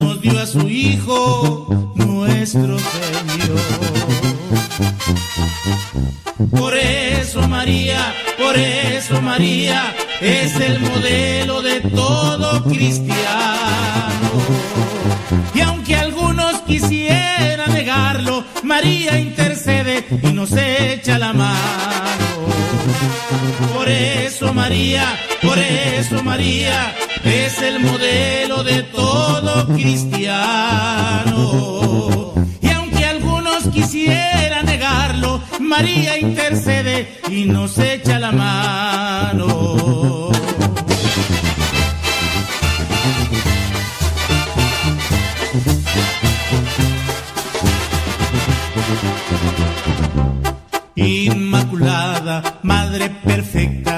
nos dio a su Hijo, nuestro Señor. Por eso María, por eso María es el modelo de todo cristiano. Y aunque algunos quisieran negarlo, María intercede y nos echa la mano. Por eso María, por eso María es el modelo de todo cristiano. Y aunque algunos quisieran negarlo, María intercede y nos echa la mano. Inmaculada, Madre perfecta,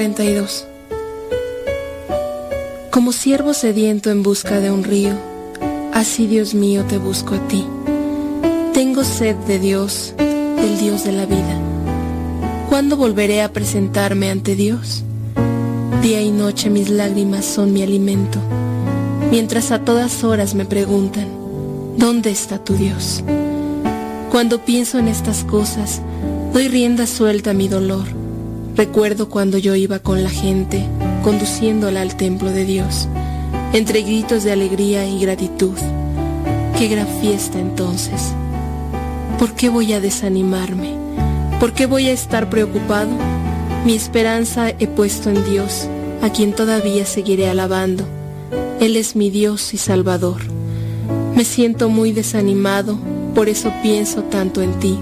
42 Como siervo sediento en busca de un río, así Dios mío te busco a ti. Tengo sed de Dios, del Dios de la vida. ¿Cuándo volveré a presentarme ante Dios? Día y noche mis lágrimas son mi alimento, mientras a todas horas me preguntan, ¿dónde está tu Dios? Cuando pienso en estas cosas, doy rienda suelta a mi dolor. Recuerdo cuando yo iba con la gente, conduciéndola al templo de Dios, entre gritos de alegría y gratitud. Qué gran fiesta entonces. ¿Por qué voy a desanimarme? ¿Por qué voy a estar preocupado? Mi esperanza he puesto en Dios, a quien todavía seguiré alabando. Él es mi Dios y Salvador. Me siento muy desanimado, por eso pienso tanto en ti.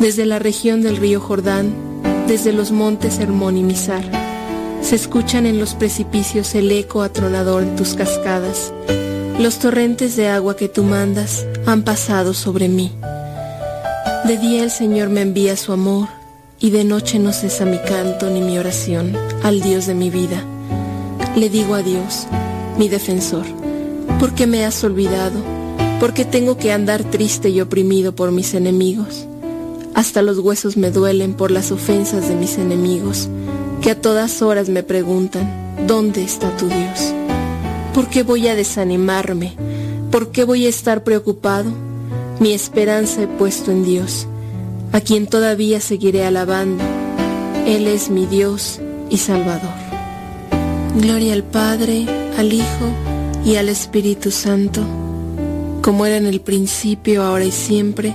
Desde la región del río Jordán, desde los montes Hermón y Mizar, se escuchan en los precipicios el eco atronador de tus cascadas. Los torrentes de agua que tú mandas han pasado sobre mí. De día el Señor me envía su amor y de noche no cesa mi canto ni mi oración al Dios de mi vida. Le digo a Dios, mi defensor, ¿por qué me has olvidado? ¿Por qué tengo que andar triste y oprimido por mis enemigos? Hasta los huesos me duelen por las ofensas de mis enemigos, que a todas horas me preguntan, ¿dónde está tu Dios? ¿Por qué voy a desanimarme? ¿Por qué voy a estar preocupado? Mi esperanza he puesto en Dios, a quien todavía seguiré alabando. Él es mi Dios y Salvador. Gloria al Padre, al Hijo y al Espíritu Santo, como era en el principio, ahora y siempre,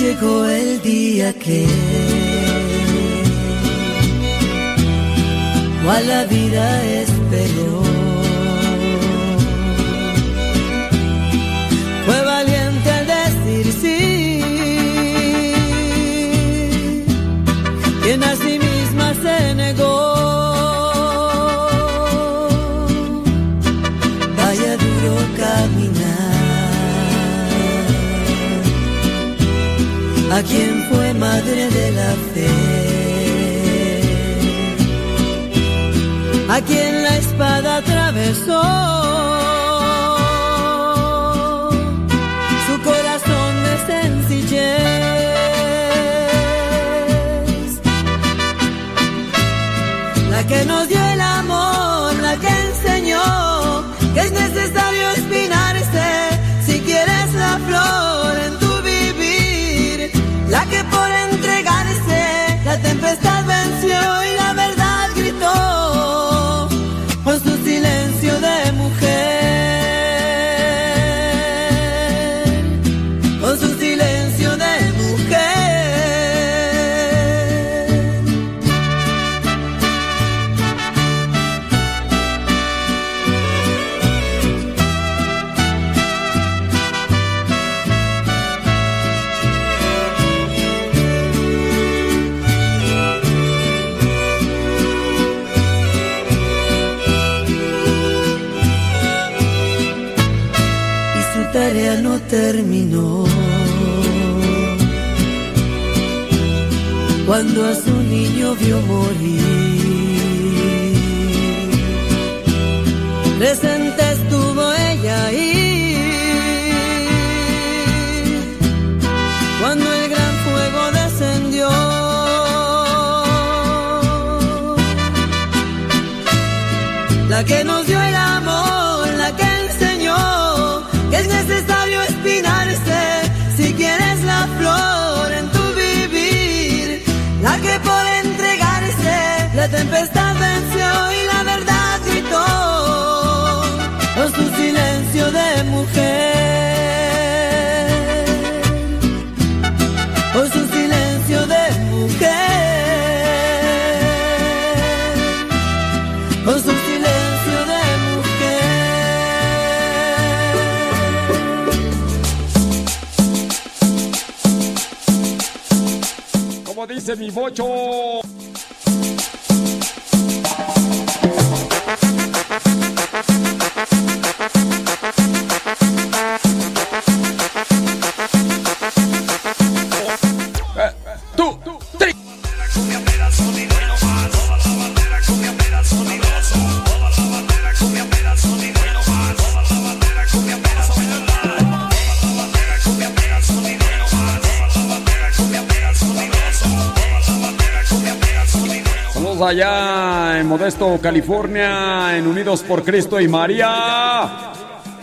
llegó el día que cual la vida esperó. Fue valiente al decir sí, así a quien fue madre de la fe, a quien la espada atravesó. Su corazón de sencillez, la que nos dio cuando a su niño vio morir. tempestad venció y la verdad gritó. Es un silencio de mujer. Es un silencio de mujer. Es un silencio de mujer. Como dice mi bocho. por Cristo y María.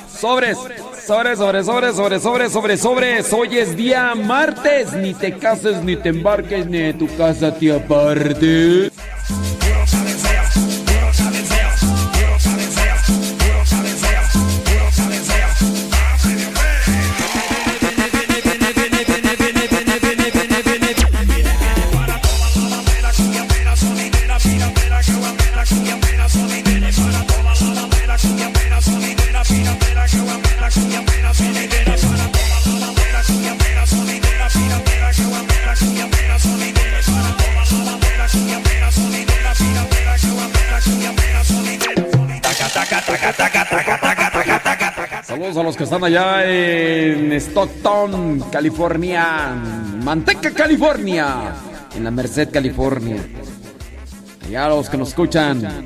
Sobres, sobres, sobres, sobres, sobres, sobres, sobres, sobres. Hoy es día martes. Ni te cases, ni te embarques, ni de tu casa te apartes. Allá en Stockton, California. Manteca, California. En la Merced, California. Allá los que nos escuchan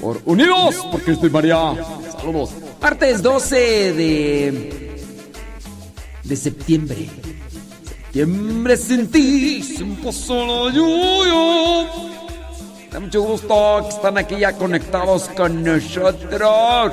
por Unidos, porque estoy María. Saludos. Martes 12 de, de septiembre. Septiembre sin ti, sin solo yo. Da mucho gusto que están aquí ya conectados con nosotros.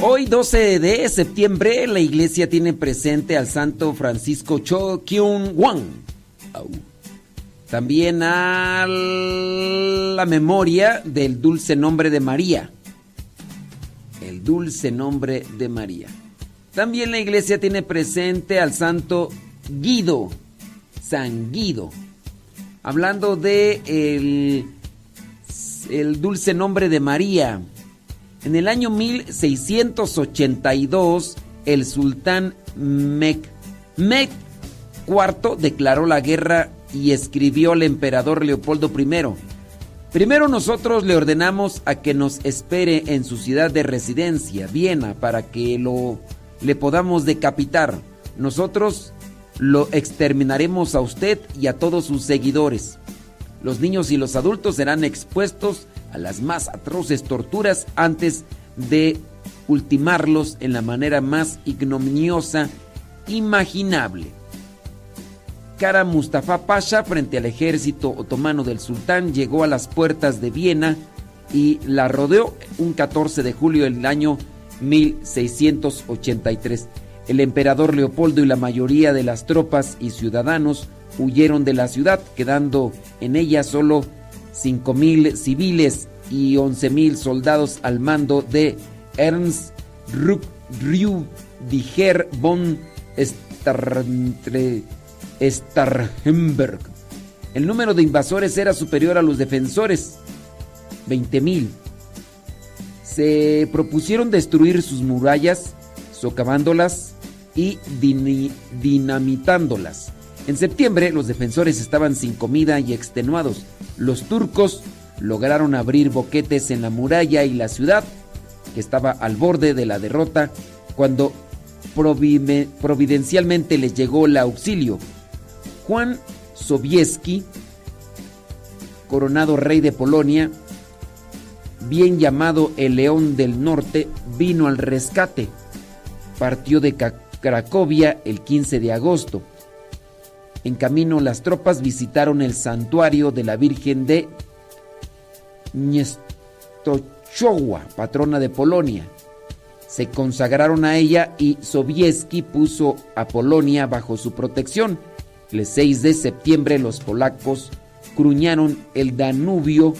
Hoy 12 de septiembre la iglesia tiene presente al santo Francisco Cho Kyung Wan. También a la memoria del dulce nombre de María. El dulce nombre de María. También la iglesia tiene presente al santo Guido, San Guido. Hablando de el, el dulce nombre de María. En el año 1682, el sultán Mehmed IV declaró la guerra y escribió al emperador Leopoldo I. Primero nosotros le ordenamos a que nos espere en su ciudad de residencia, Viena, para que lo le podamos decapitar. Nosotros lo exterminaremos a usted y a todos sus seguidores. Los niños y los adultos serán expuestos a las más atroces torturas antes de ultimarlos en la manera más ignominiosa imaginable. Kara Mustafa Pasha, frente al ejército otomano del sultán, llegó a las puertas de Viena y la rodeó un 14 de julio del año 1683. El emperador Leopoldo y la mayoría de las tropas y ciudadanos huyeron de la ciudad, quedando en ella solo 5.000 civiles y 11.000 soldados al mando de Ernst Rüdiger von Starhemberg. El número de invasores era superior a los defensores, 20.000. Se propusieron destruir sus murallas, socavándolas y dinamitándolas. En septiembre los defensores estaban sin comida y extenuados. Los turcos lograron abrir boquetes en la muralla y la ciudad, que estaba al borde de la derrota, cuando providencialmente les llegó el auxilio. Juan Sobieski, coronado rey de Polonia, bien llamado el León del Norte, vino al rescate. Partió de Cracovia el 15 de agosto. En camino las tropas visitaron el santuario de la Virgen de Niestochowa, patrona de Polonia. Se consagraron a ella y Sobieski puso a Polonia bajo su protección. El 6 de septiembre los polacos cruñaron el Danubio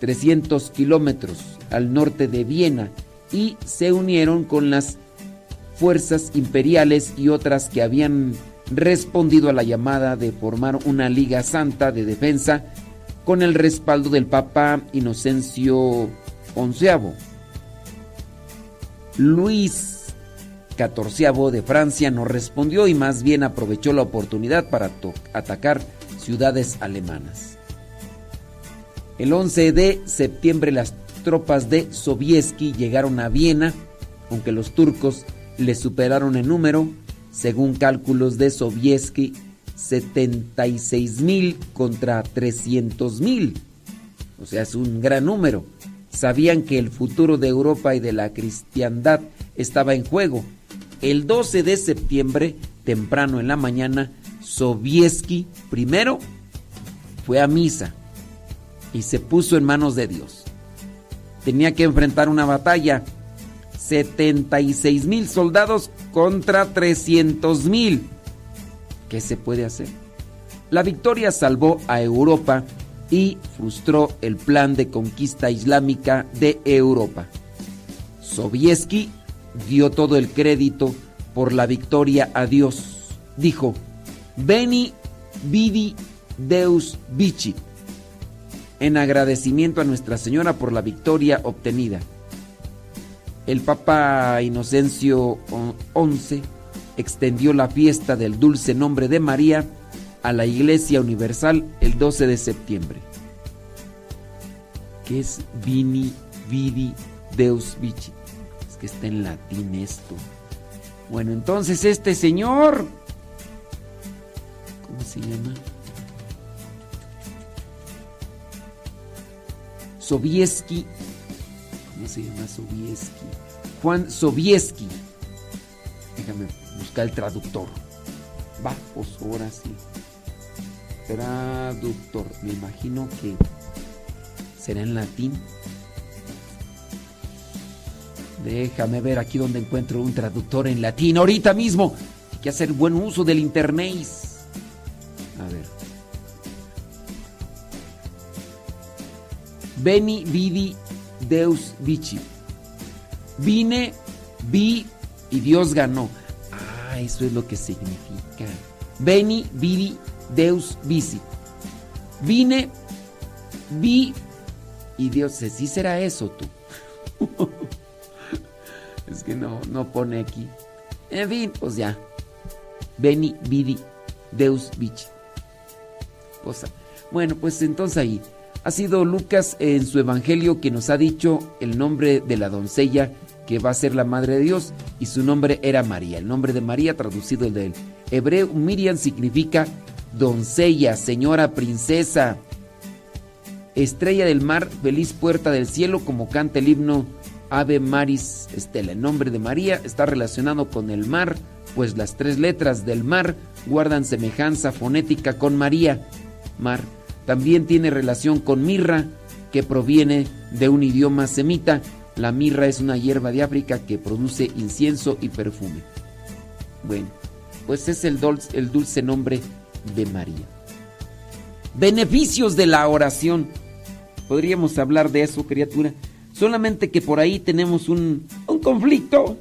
300 kilómetros al norte de Viena y se unieron con las fuerzas imperiales y otras que habían respondido a la llamada de formar una Liga Santa de Defensa con el respaldo del Papa Inocencio XI. Luis XIV de Francia no respondió y más bien aprovechó la oportunidad para atacar ciudades alemanas. El 11 de septiembre las tropas de Sobieski llegaron a Viena, aunque los turcos les superaron en número, según cálculos de Sobieski, 76 mil contra 300 mil. O sea, es un gran número. Sabían que el futuro de Europa y de la cristiandad estaba en juego. el 12 de septiembre, temprano en la mañana, Sobieski primero fue a misa y se puso en manos de Dios. Tenía que enfrentar una batalla. 76 mil soldados contra 300 mil. ¿Qué se puede hacer? La victoria salvó a Europa y frustró el plan de conquista islámica de Europa. Sobieski dio todo el crédito por la victoria a Dios. Dijo, Beni vidi Deus vici, en agradecimiento a Nuestra Señora por la victoria obtenida. El Papa Inocencio XI extendió la fiesta del dulce nombre de María a la Iglesia Universal el 12 de septiembre. ¿Qué es Vini Vidi Deus Vici? Es que está en latín esto. Bueno, entonces este señor, ¿cómo se llama? Sobieski. ¿Cómo se llama Sobieski? Juan Sobieski. Déjame buscar el traductor. Va, pues ahora sí. Traductor. Me imagino que será en latín. Déjame ver aquí donde encuentro un traductor en latín. Ahorita mismo. Hay que hacer buen uso del internet. A ver. Veni, vidi, Deus vici. Vine, vi y Dios ganó. Ah, eso es lo que significa. Veni, vidi, Deus vici. Vine, vi y Dios, sí será eso tú. es que no, no pone aquí. En fin, pues ya. Veni, vidi, Deus vici. Bueno, pues entonces ahí. Ha sido Lucas en su evangelio que nos ha dicho el nombre de la doncella que va a ser la madre de Dios y su nombre era María. El nombre de María traducido del hebreo Miriam significa doncella, señora, princesa, estrella del mar, feliz puerta del cielo, como canta el himno Ave Maris Estela. El nombre de María está relacionado con el mar, pues las tres letras del mar guardan semejanza fonética con María, mar. También tiene relación con mirra, que proviene de un idioma semita. La mirra es una hierba de África que produce incienso y perfume. Bueno, pues es el dulce, nombre de María. Beneficios de la oración. Podríamos hablar de eso, criatura. Solamente que por ahí tenemos un, un conflicto.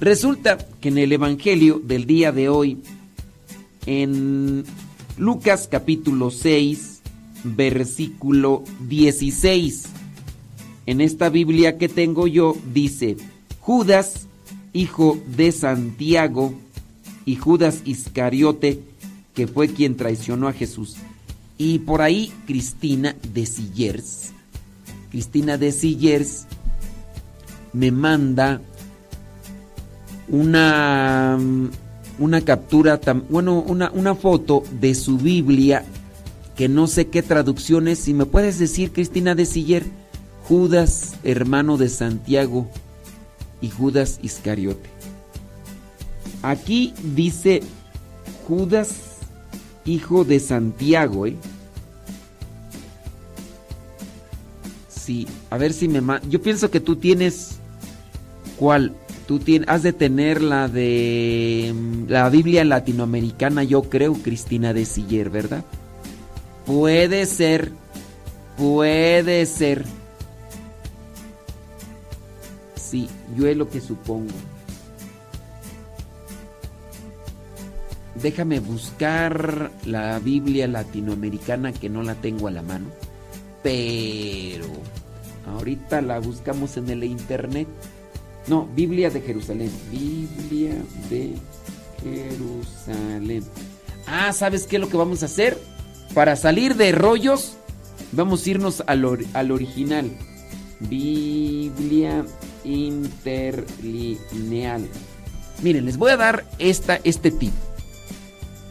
Resulta que en el Evangelio del día de hoy, en Lucas capítulo 6, versículo 16. En esta Biblia que tengo yo dice, Judas, hijo de Santiago, y Judas Iscariote, que fue quien traicionó a Jesús. Y por ahí Cristina de Sillers, Cristina de Sillers me manda una una captura, bueno, una, una foto de su Biblia, que no sé qué traducción es. Si me puedes decir, Cristina de Siller, Judas, hermano de Santiago, y Judas Iscariote. Aquí dice Judas, hijo de Santiago, ¿eh? Sí, a ver si me... Yo pienso que tú tienes... ¿Cuál? Tú tienes, has de tener la de mm, la Biblia latinoamericana, yo creo, Cristina de Siller, ¿verdad? Puede ser, puede ser. Sí, yo es lo que supongo. Déjame buscar la Biblia latinoamericana que no la tengo a la mano. Pero ahorita la buscamos en el internet. No, Biblia de Jerusalén. Biblia de Jerusalén. Ah, ¿sabes qué es lo que vamos a hacer? Para salir de rollos, vamos a irnos al, original. Biblia interlineal. Miren, les voy a dar esta, este tip.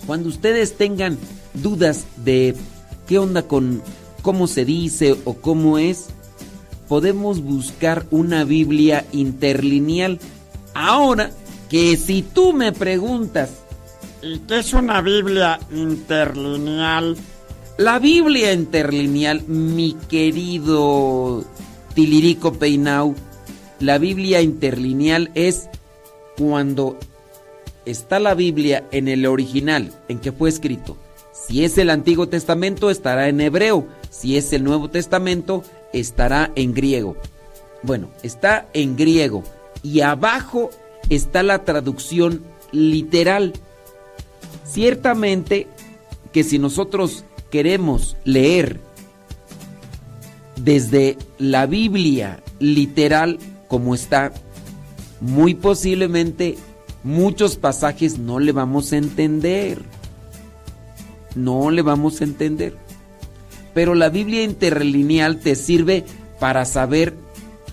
Cuando ustedes tengan dudas de qué onda con cómo se dice o cómo es, podemos buscar una Biblia interlineal. Ahora que si tú me preguntas, ¿y qué es una Biblia interlineal? La Biblia interlineal, mi querido Tilirico Peinau, la Biblia interlineal es cuando está la Biblia en el original, en que fue escrito. Si es el Antiguo Testamento, estará en hebreo. Si es el Nuevo Testamento, estará en griego. Bueno, está en griego. Y abajo está la traducción literal. Ciertamente que si nosotros queremos leer desde la Biblia literal como está, muy posiblemente muchos pasajes no le vamos a entender. No le vamos a entender. Pero la Biblia interlineal te sirve para saber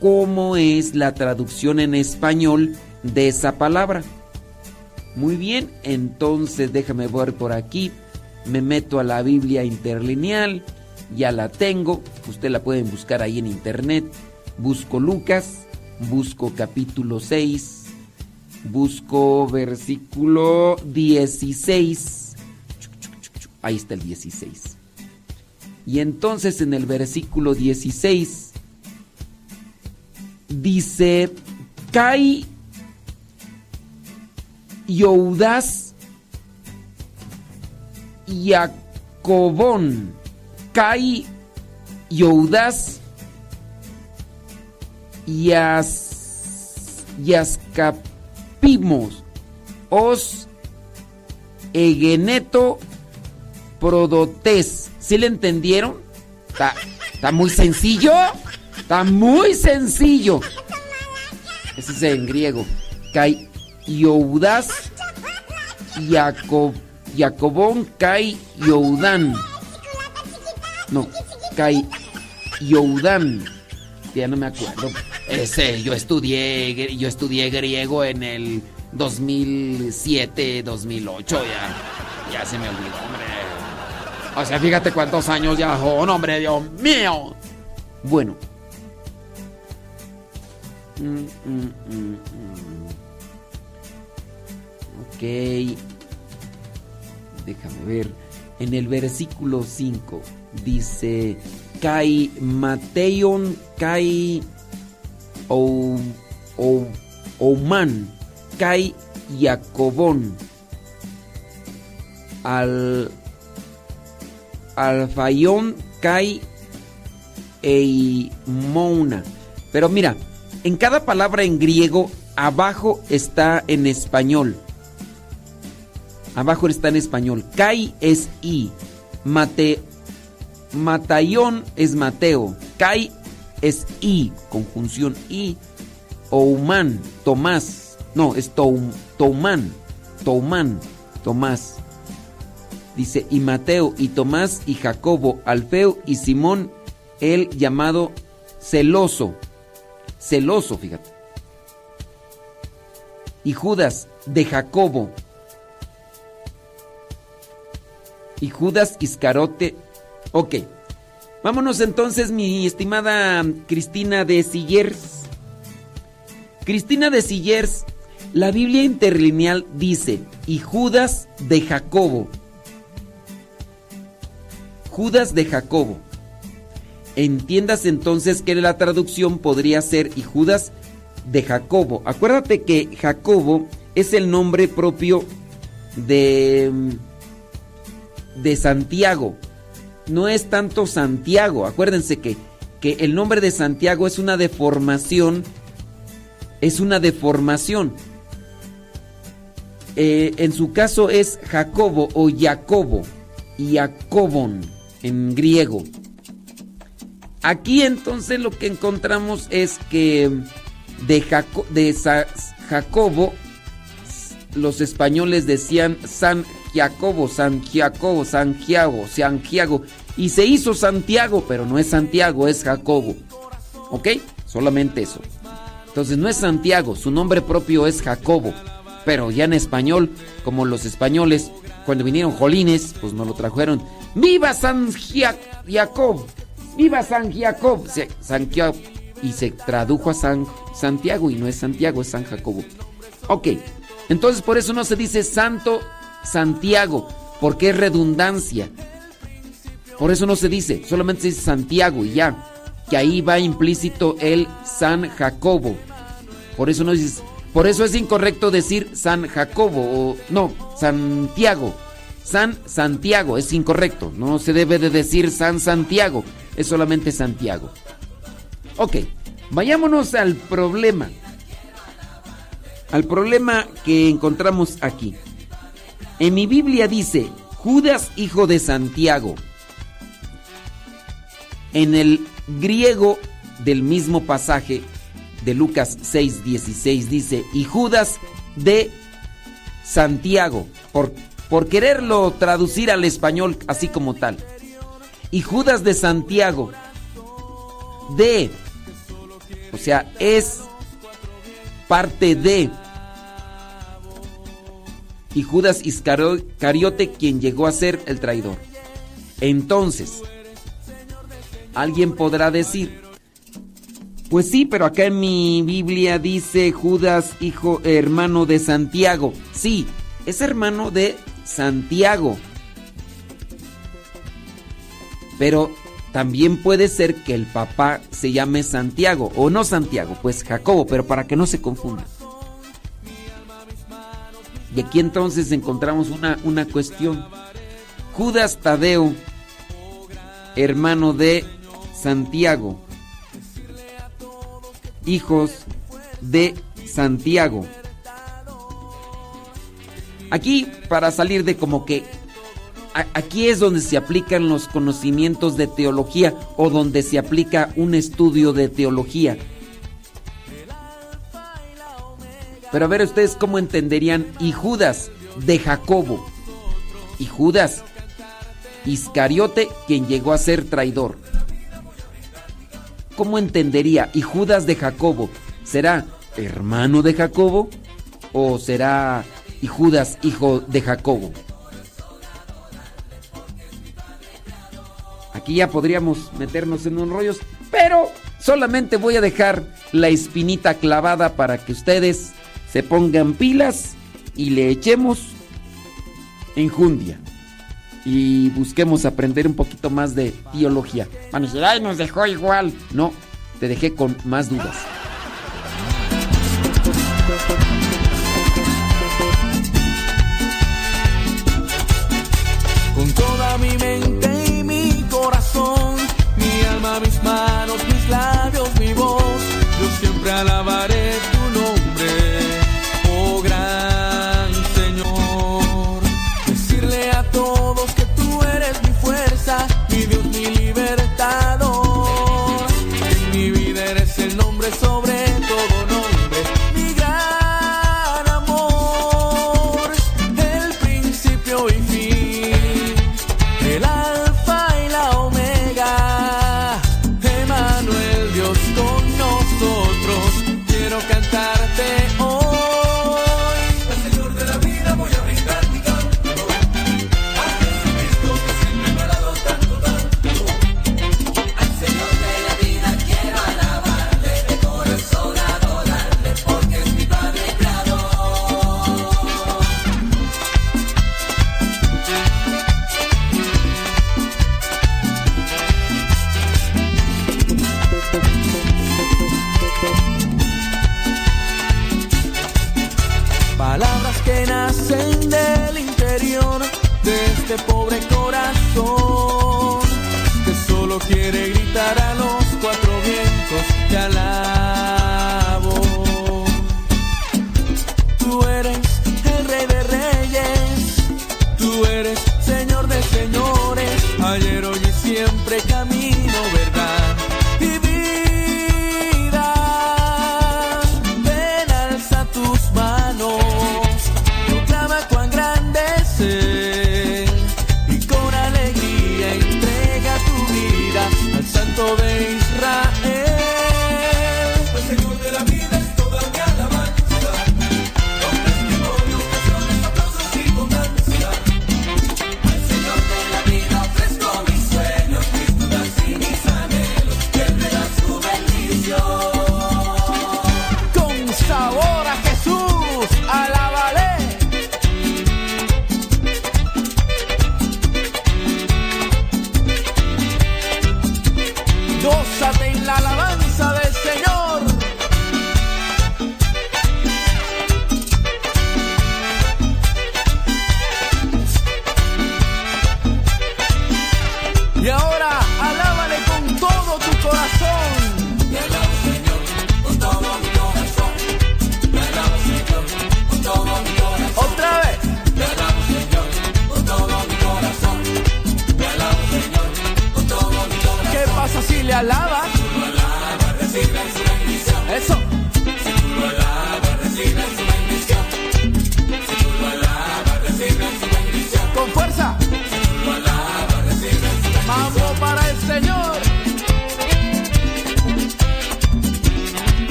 cómo es la traducción en español de esa palabra. Muy bien, entonces déjame ver por aquí. Me meto a la Biblia interlineal. Ya la tengo. Usted la pueden buscar ahí en internet. Busco Lucas. Busco capítulo 6. Busco versículo 16. Ahí está el 16. Y entonces en el versículo 16 dice, Kai Youdas Jacobón, Kai Youdas Yas, Yaskapimos, Os Egeneto Prodotes. ¿Sí le entendieron? Está, muy sencillo. Está muy sencillo. Ese es en griego. Kai Youdas Jacob, Jacobón Kai Youdan. No, Kai Youdan. Ya no me acuerdo. Ese, yo estudié, yo estudié griego en el 2007, 2008, ya, ya se me olvidó, hombre. O sea, fíjate cuántos años ya son, hombre, Dios mío. Bueno. Mm, mm, mm, ok. Déjame ver. En el versículo 5 dice, Kai Mateion, Kai Ouman, Kai Jacobón, al Alfayón, Kai Eimona. Pero mira, en cada palabra en griego, abajo está en español. Abajo está en español. Kai es I. Mate, Matayón es Mateo. Kai es I, conjunción I. Ouman, Tomás. No, es Toum, Toumán. Toumán, Tomás. Dice, y Mateo, y Tomás, y Jacobo, Alfeo, y Simón, el llamado celoso. Celoso, fíjate. Y Judas, de Jacobo. Y Judas Iscarote. Ok. Vámonos entonces, mi estimada Cristina de Sillers. Cristina de Sillers, la Biblia interlineal dice, y Judas de Jacobo. Judas de Jacobo. Entiendas entonces que la traducción podría ser y Judas de Jacobo. Acuérdate que Jacobo es el nombre propio de de Santiago. No es tanto Santiago. Acuérdense que, que el nombre de Santiago es una deformación. Es una deformación. Eh, en su caso es Jacobo o Jacobo. Jacobon en griego. Aquí entonces lo que encontramos es que de, de Jacobo los españoles decían San Jacobo, San Jacobo, Santiago, Santiago. Y se hizo Santiago, pero no es Santiago, es Jacobo. ¿Ok? Solamente eso. Entonces no es Santiago, su nombre propio es Jacobo. Pero ya en español, como los españoles, cuando vinieron jolines, pues nos lo trajeron. ¡Viva San Jacob! ¡Viva San Jacob! Y se tradujo a San Santiago y no es Santiago, es San Jacobo. Ok, Entonces por eso no se dice Santo Santiago, porque es redundancia. Por eso no se dice, solamente se dice Santiago y ya, que ahí va implícito el San Jacobo. Por eso no dices, por eso es incorrecto decir San Jacobo o no, Santiago. San Santiago es incorrecto, no se debe de decir San Santiago, es solamente Santiago. Ok, vayámonos al problema. Al problema que encontramos aquí. En mi Biblia dice Judas hijo de Santiago. En el griego del mismo pasaje de Lucas 6:16 dice, y Judas de Santiago, por, por quererlo traducir al español así como tal. Y Judas de Santiago, de, o sea, es parte de, y Judas Iscariote quien llegó a ser el traidor. Entonces, alguien podrá decir, pues sí, pero acá en mi Biblia dice Judas, hijo, hermano de Santiago. Sí, es hermano de Santiago. Pero también puede ser que el papá se llame Santiago, o no Santiago, pues Jacobo, pero para que no se confunda. Y aquí entonces encontramos una, una cuestión. Judas Tadeo, hermano de Santiago, hijos de Santiago. Aquí, para salir de como que aquí es donde se aplican los conocimientos de teología o donde se aplica un estudio de teología. Pero a ver ustedes cómo entenderían y Judas de Jacobo. Y Judas Iscariote quien llegó a ser traidor. ¿Cómo entendería? ¿Y Judas de Jacobo será hermano de Jacobo o será y Judas hijo de Jacobo? Aquí ya podríamos meternos en un rollos, pero solamente voy a dejar la espinita clavada para que ustedes se pongan pilas y le echemos enjundia. Y busquemos aprender un poquito más de teología. Van a nos dejó igual. No, te dejé con más dudas. Con toda mi mente y mi corazón, mi alma, mis manos, mis labios, mi voz, yo siempre alabaré tu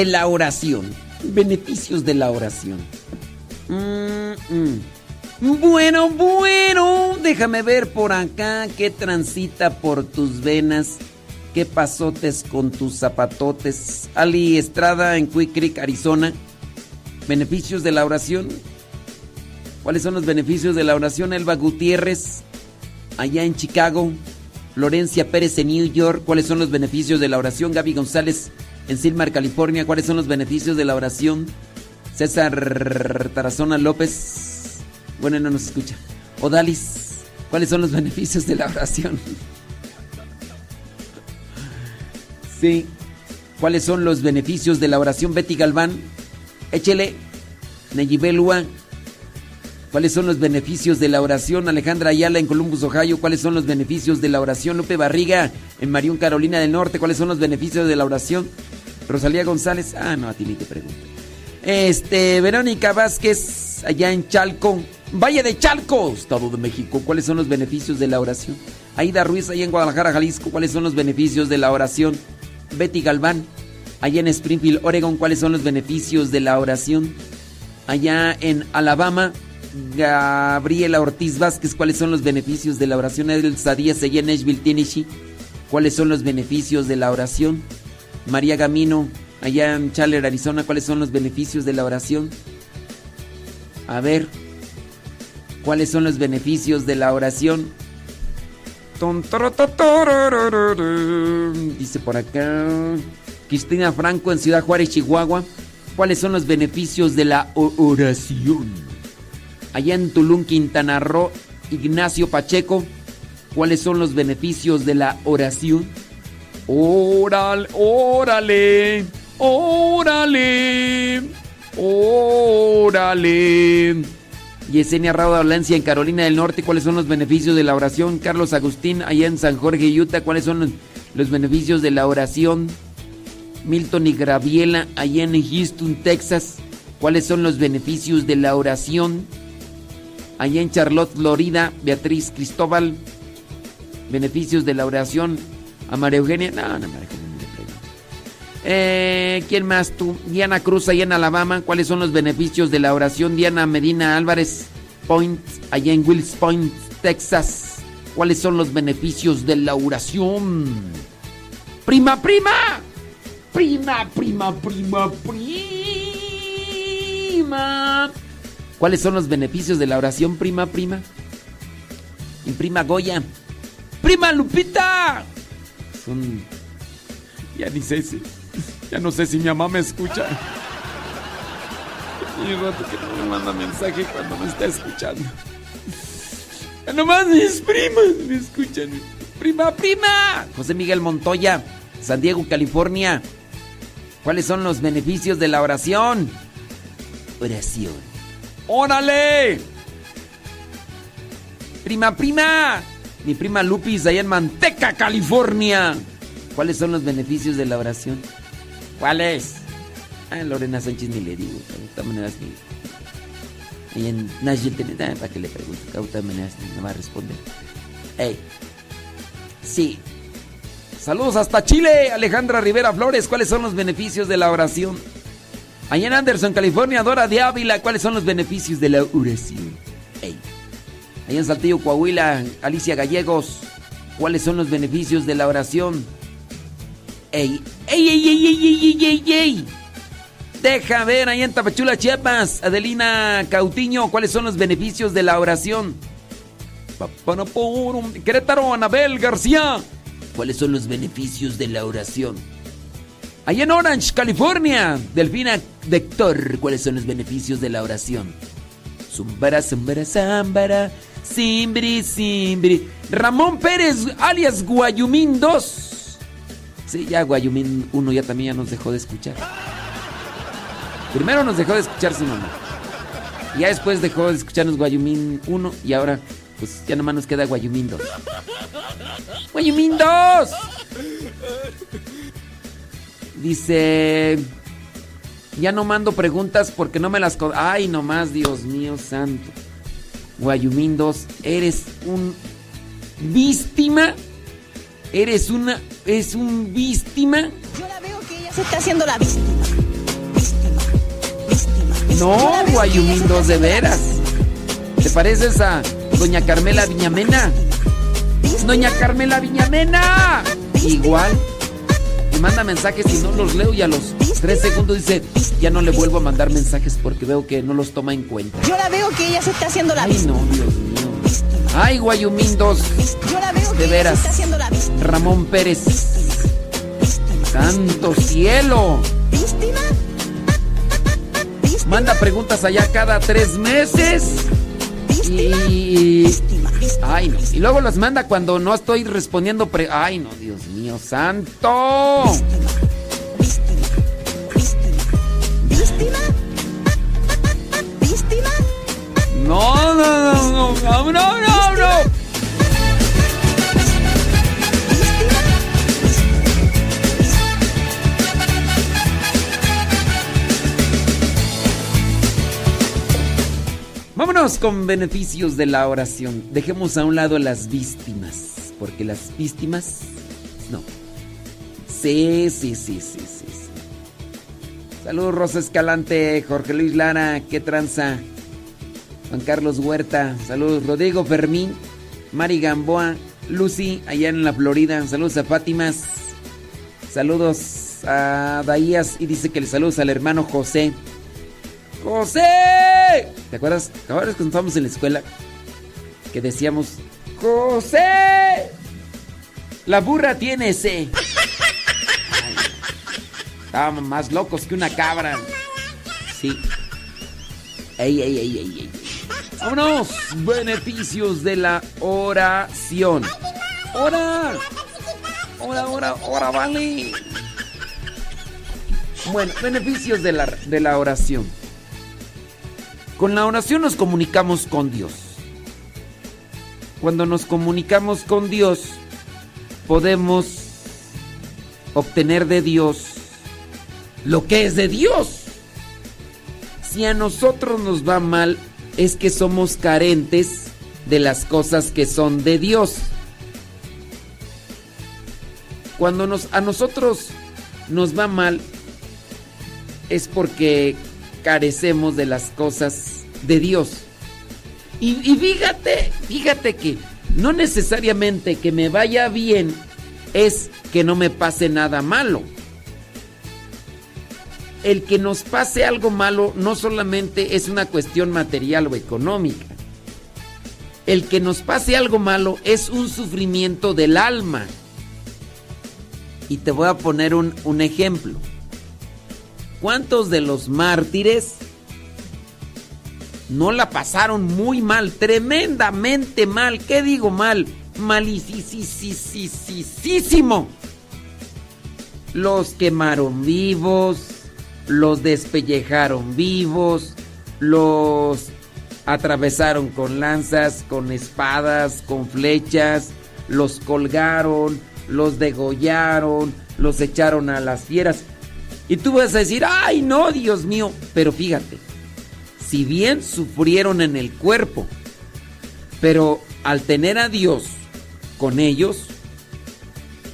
de la oración. Beneficios de la oración. Mm, mm. Bueno, bueno, déjame ver por acá qué transita por tus venas, qué pasotes con tus zapatotes. Ali Estrada en Quick Creek, Arizona. Beneficios de la oración. ¿Cuáles son los beneficios de la oración? Elba Gutiérrez, allá en Chicago. Florencia Pérez en New York, ¿cuáles son los beneficios de la oración? Gaby González en Silmar, California, ¿cuáles son los beneficios de la oración? César Tarazona López, bueno, no nos escucha. Odalis, ¿cuáles son los beneficios de la oración? Sí, ¿cuáles son los beneficios de la oración? Betty Galván, échele, Neyibelua, ¿Cuáles son los beneficios de la oración? Alejandra Ayala en Columbus, Ohio. ¿Cuáles son los beneficios de la oración? Lupe Barriga en Marión, Carolina del Norte. ¿Cuáles son los beneficios de la oración? Rosalía González. Ah, no, a ti ni te pregunto. Este, Verónica Vázquez allá en Chalco. Valle de Chalco, Estado de México. ¿Cuáles son los beneficios de la oración? Aida Ruiz allá en Guadalajara, Jalisco. ¿Cuáles son los beneficios de la oración? Betty Galván allá en Springfield, Oregon. ¿Cuáles son los beneficios de la oración? Allá en Alabama. Gabriela Ortiz Vázquez, ¿cuáles son los beneficios de la oración? Elsa Díaz, allá en Nashville, Tennessee, ¿cuáles son los beneficios de la oración? María Gamino, allá en Chandler, Arizona, ¿cuáles son los beneficios de la oración? A ver, ¿cuáles son los beneficios de la oración? Dice por acá Cristina Franco en Ciudad Juárez, Chihuahua. ¿Cuáles son los beneficios de la oración? allá en Tulum, Quintana Roo, Ignacio Pacheco, ¿cuáles son los beneficios de la oración? Órale, órale, órale, órale. Yesenia Rauda Valencia en Carolina del Norte, ¿cuáles son los beneficios de la oración? Carlos Agustín, allá en San Jorge, Utah, ¿cuáles son los beneficios de la oración? Milton y Graviela, allá en Houston, Texas, ¿cuáles son los beneficios de la oración? Allá en Charlotte, Florida, Beatriz Cristóbal. Beneficios de la oración. A María Eugenia. No, no, María Eugenia. Eh, ¿Quién más tú? Diana Cruz, allá en Alabama. ¿Cuáles son los beneficios de la oración? Diana Medina Álvarez Point, allá en Wills Point, Texas. ¿Cuáles son los beneficios de la oración? Prima, prima. Prima, prima, prima, prima. ¿Cuáles son los beneficios de la oración, prima, prima? Y prima Goya. ¡Prima Lupita! Son. Ya ni sé si. Ya no sé si mi mamá me escucha. Y un rato que no me manda mensaje cuando me está escuchando. Ya nomás mis primas me escuchan. ¡Prima, prima! José Miguel Montoya, San Diego, California. ¿Cuáles son los beneficios de la oración? Oración. ¡Órale! prima, prima. Mi prima Lupis allá en Manteca, California. ¿Cuáles son los beneficios de la oración? ¿Cuáles? Ah, Lorena Sánchez ni le digo. De todas maneras, ni. Ahí en Nashville, Tennessee, para que le pregunte. De todas maneras, no va a responder. Ey. Sí. Saludos hasta Chile, Alejandra Rivera Flores. ¿Cuáles son los beneficios de la oración? Allá en Anderson, California, Dora de Ávila. ¿Cuáles son los beneficios de la oración? Ey. Allá en Saltillo, Coahuila, Alicia Gallegos. ¿Cuáles son los beneficios de la oración? Ey, ey, ey, ey, ey, ey, ey, ey. Deja ver ahí en Tapachula, Chiapas, Adelina Cautiño, ¿cuáles son los beneficios de la oración? Querétaro, Anabel García, ¿cuáles son los beneficios de la oración? Allá en Orange, California, Delfina Dector, ¿cuáles son los beneficios de la oración? Zumbara, zumbara, zambara, simbri, simbri. Ramón Pérez, alias Guayumín 2. Sí, ya Guayumín 1 ya también ya nos dejó de escuchar. Primero nos dejó de escuchar su mamá. Ya después dejó de escucharnos Guayumín 1 y ahora pues ya nomás nos queda Guayumín 2. Guayumín 2. Dice, ya no mando preguntas porque no me las... Ay, nomás, Dios mío santo. Guayumín 2, eres un víctima. Eres una... Es un víctima. Yo la veo que ella se está haciendo la víctima. No, Guayumín 2 de veras. ¿Te pareces a Doña Carmela Viñamena? Doña Carmela Viñamena. Igual. Manda mensajes y no los leo y a los tres segundos dice, ya no le vuelvo a mandar mensajes porque veo que no los toma en cuenta. Yo la veo que ella se está haciendo la Ay, no, Dios mío. Ay, Guayumín 2. Yo la veo que De ella veras. se está haciendo la víctima. Ramón Pérez. Santo cielo. Manda preguntas allá cada tres meses. Y. Ay, no. Y luego las manda cuando no estoy respondiendo. Pre Ay, no, Dios mío, santo. No, no, no, no, no, no, no, no. Vámonos con beneficios de la oración. Dejemos a un lado las víctimas, porque las víctimas no. Sí, sí, sí, sí, sí. sí. Saludos Rosa Escalante, Jorge Luis Lara, qué tranza. Juan Carlos Huerta, saludos Rodrigo Fermín, Mari Gamboa, Lucy, allá en la Florida, saludos a Fátimas, saludos a Bahías y dice que le saludos al hermano José. ¡José! ¿Te acuerdas? ¿Te acuerdas cuando estábamos en la escuela? Que decíamos, ¡José! La burra tiene ese. Estábamos más locos que una cabra. Sí. Ey, ey, ey, ey, ey. Vámonos. Beneficios de la oración. ¡Ora! ¡Ora, ora, ora, vale! Bueno, beneficios de la, de la oración. Con la oración nos comunicamos con Dios. Cuando nos comunicamos con Dios, podemos obtener de Dios lo que es de Dios. Si a nosotros nos va mal, es que somos carentes de las cosas que son de Dios. Cuando nos, a nosotros nos va mal, es porque carecemos de las cosas de Dios. Y, y fíjate, fíjate que no necesariamente que me vaya bien es que no me pase nada malo. El que nos pase algo malo no solamente es una cuestión material o económica. El que nos pase algo malo es un sufrimiento del alma. Y te voy a poner un, un ejemplo. ¿Cuántos de los mártires no la pasaron muy mal, tremendamente mal? ¿Qué digo mal? Malicísimo. Los quemaron vivos, los despellejaron vivos, los atravesaron con lanzas, con espadas, con flechas, los colgaron, los degollaron, los echaron a las fieras. Y tú vas a decir, ay no, Dios mío, pero fíjate, si bien sufrieron en el cuerpo, pero al tener a Dios con ellos,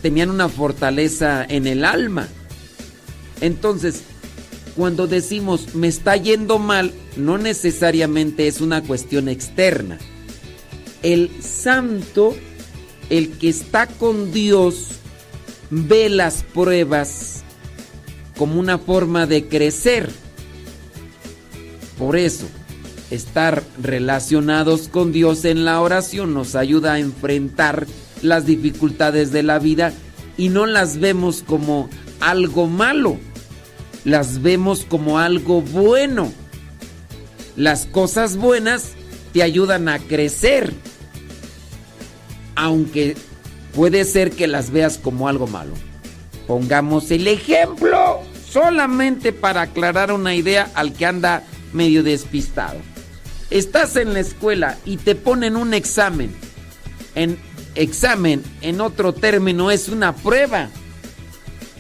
tenían una fortaleza en el alma. Entonces, cuando decimos me está yendo mal, no necesariamente es una cuestión externa. El santo, el que está con Dios, ve las pruebas como una forma de crecer. Por eso, estar relacionados con Dios en la oración nos ayuda a enfrentar las dificultades de la vida y no las vemos como algo malo, las vemos como algo bueno. Las cosas buenas te ayudan a crecer, aunque puede ser que las veas como algo malo. Pongamos el ejemplo solamente para aclarar una idea al que anda medio despistado. Estás en la escuela y te ponen un examen. En examen, en otro término, es una prueba.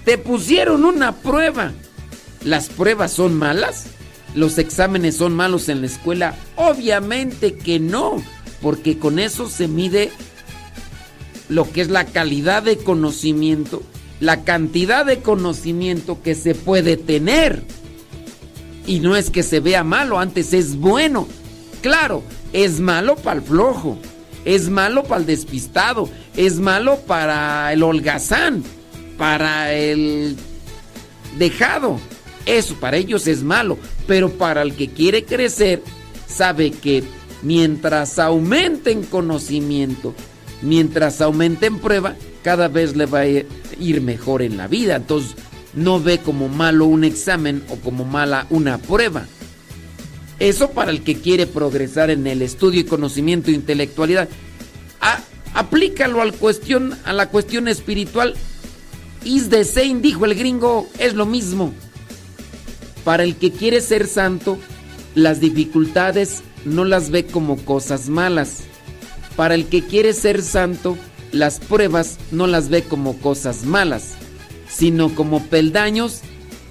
Te pusieron una prueba. ¿Las pruebas son malas? ¿Los exámenes son malos en la escuela? Obviamente que no, porque con eso se mide lo que es la calidad de conocimiento, la cantidad de conocimiento que se puede tener. Y no es que se vea malo, antes es bueno. Claro, es malo para el flojo, es malo para el despistado, es malo para el holgazán, para el dejado. Eso para ellos es malo, pero para el que quiere crecer, sabe que mientras aumente en conocimiento, mientras aumente en prueba, cada vez le va a ir mejor en la vida. Entonces, no ve como malo un examen o como mala una prueba. Eso para el que quiere progresar en el estudio y conocimiento e intelectualidad. aplícalo al cuestión, a la cuestión espiritual. Is the same, dijo el gringo, es lo mismo. Para el que quiere ser santo, las dificultades no las ve como cosas malas. Para el que quiere ser santo, las pruebas no las ve como cosas malas, sino como peldaños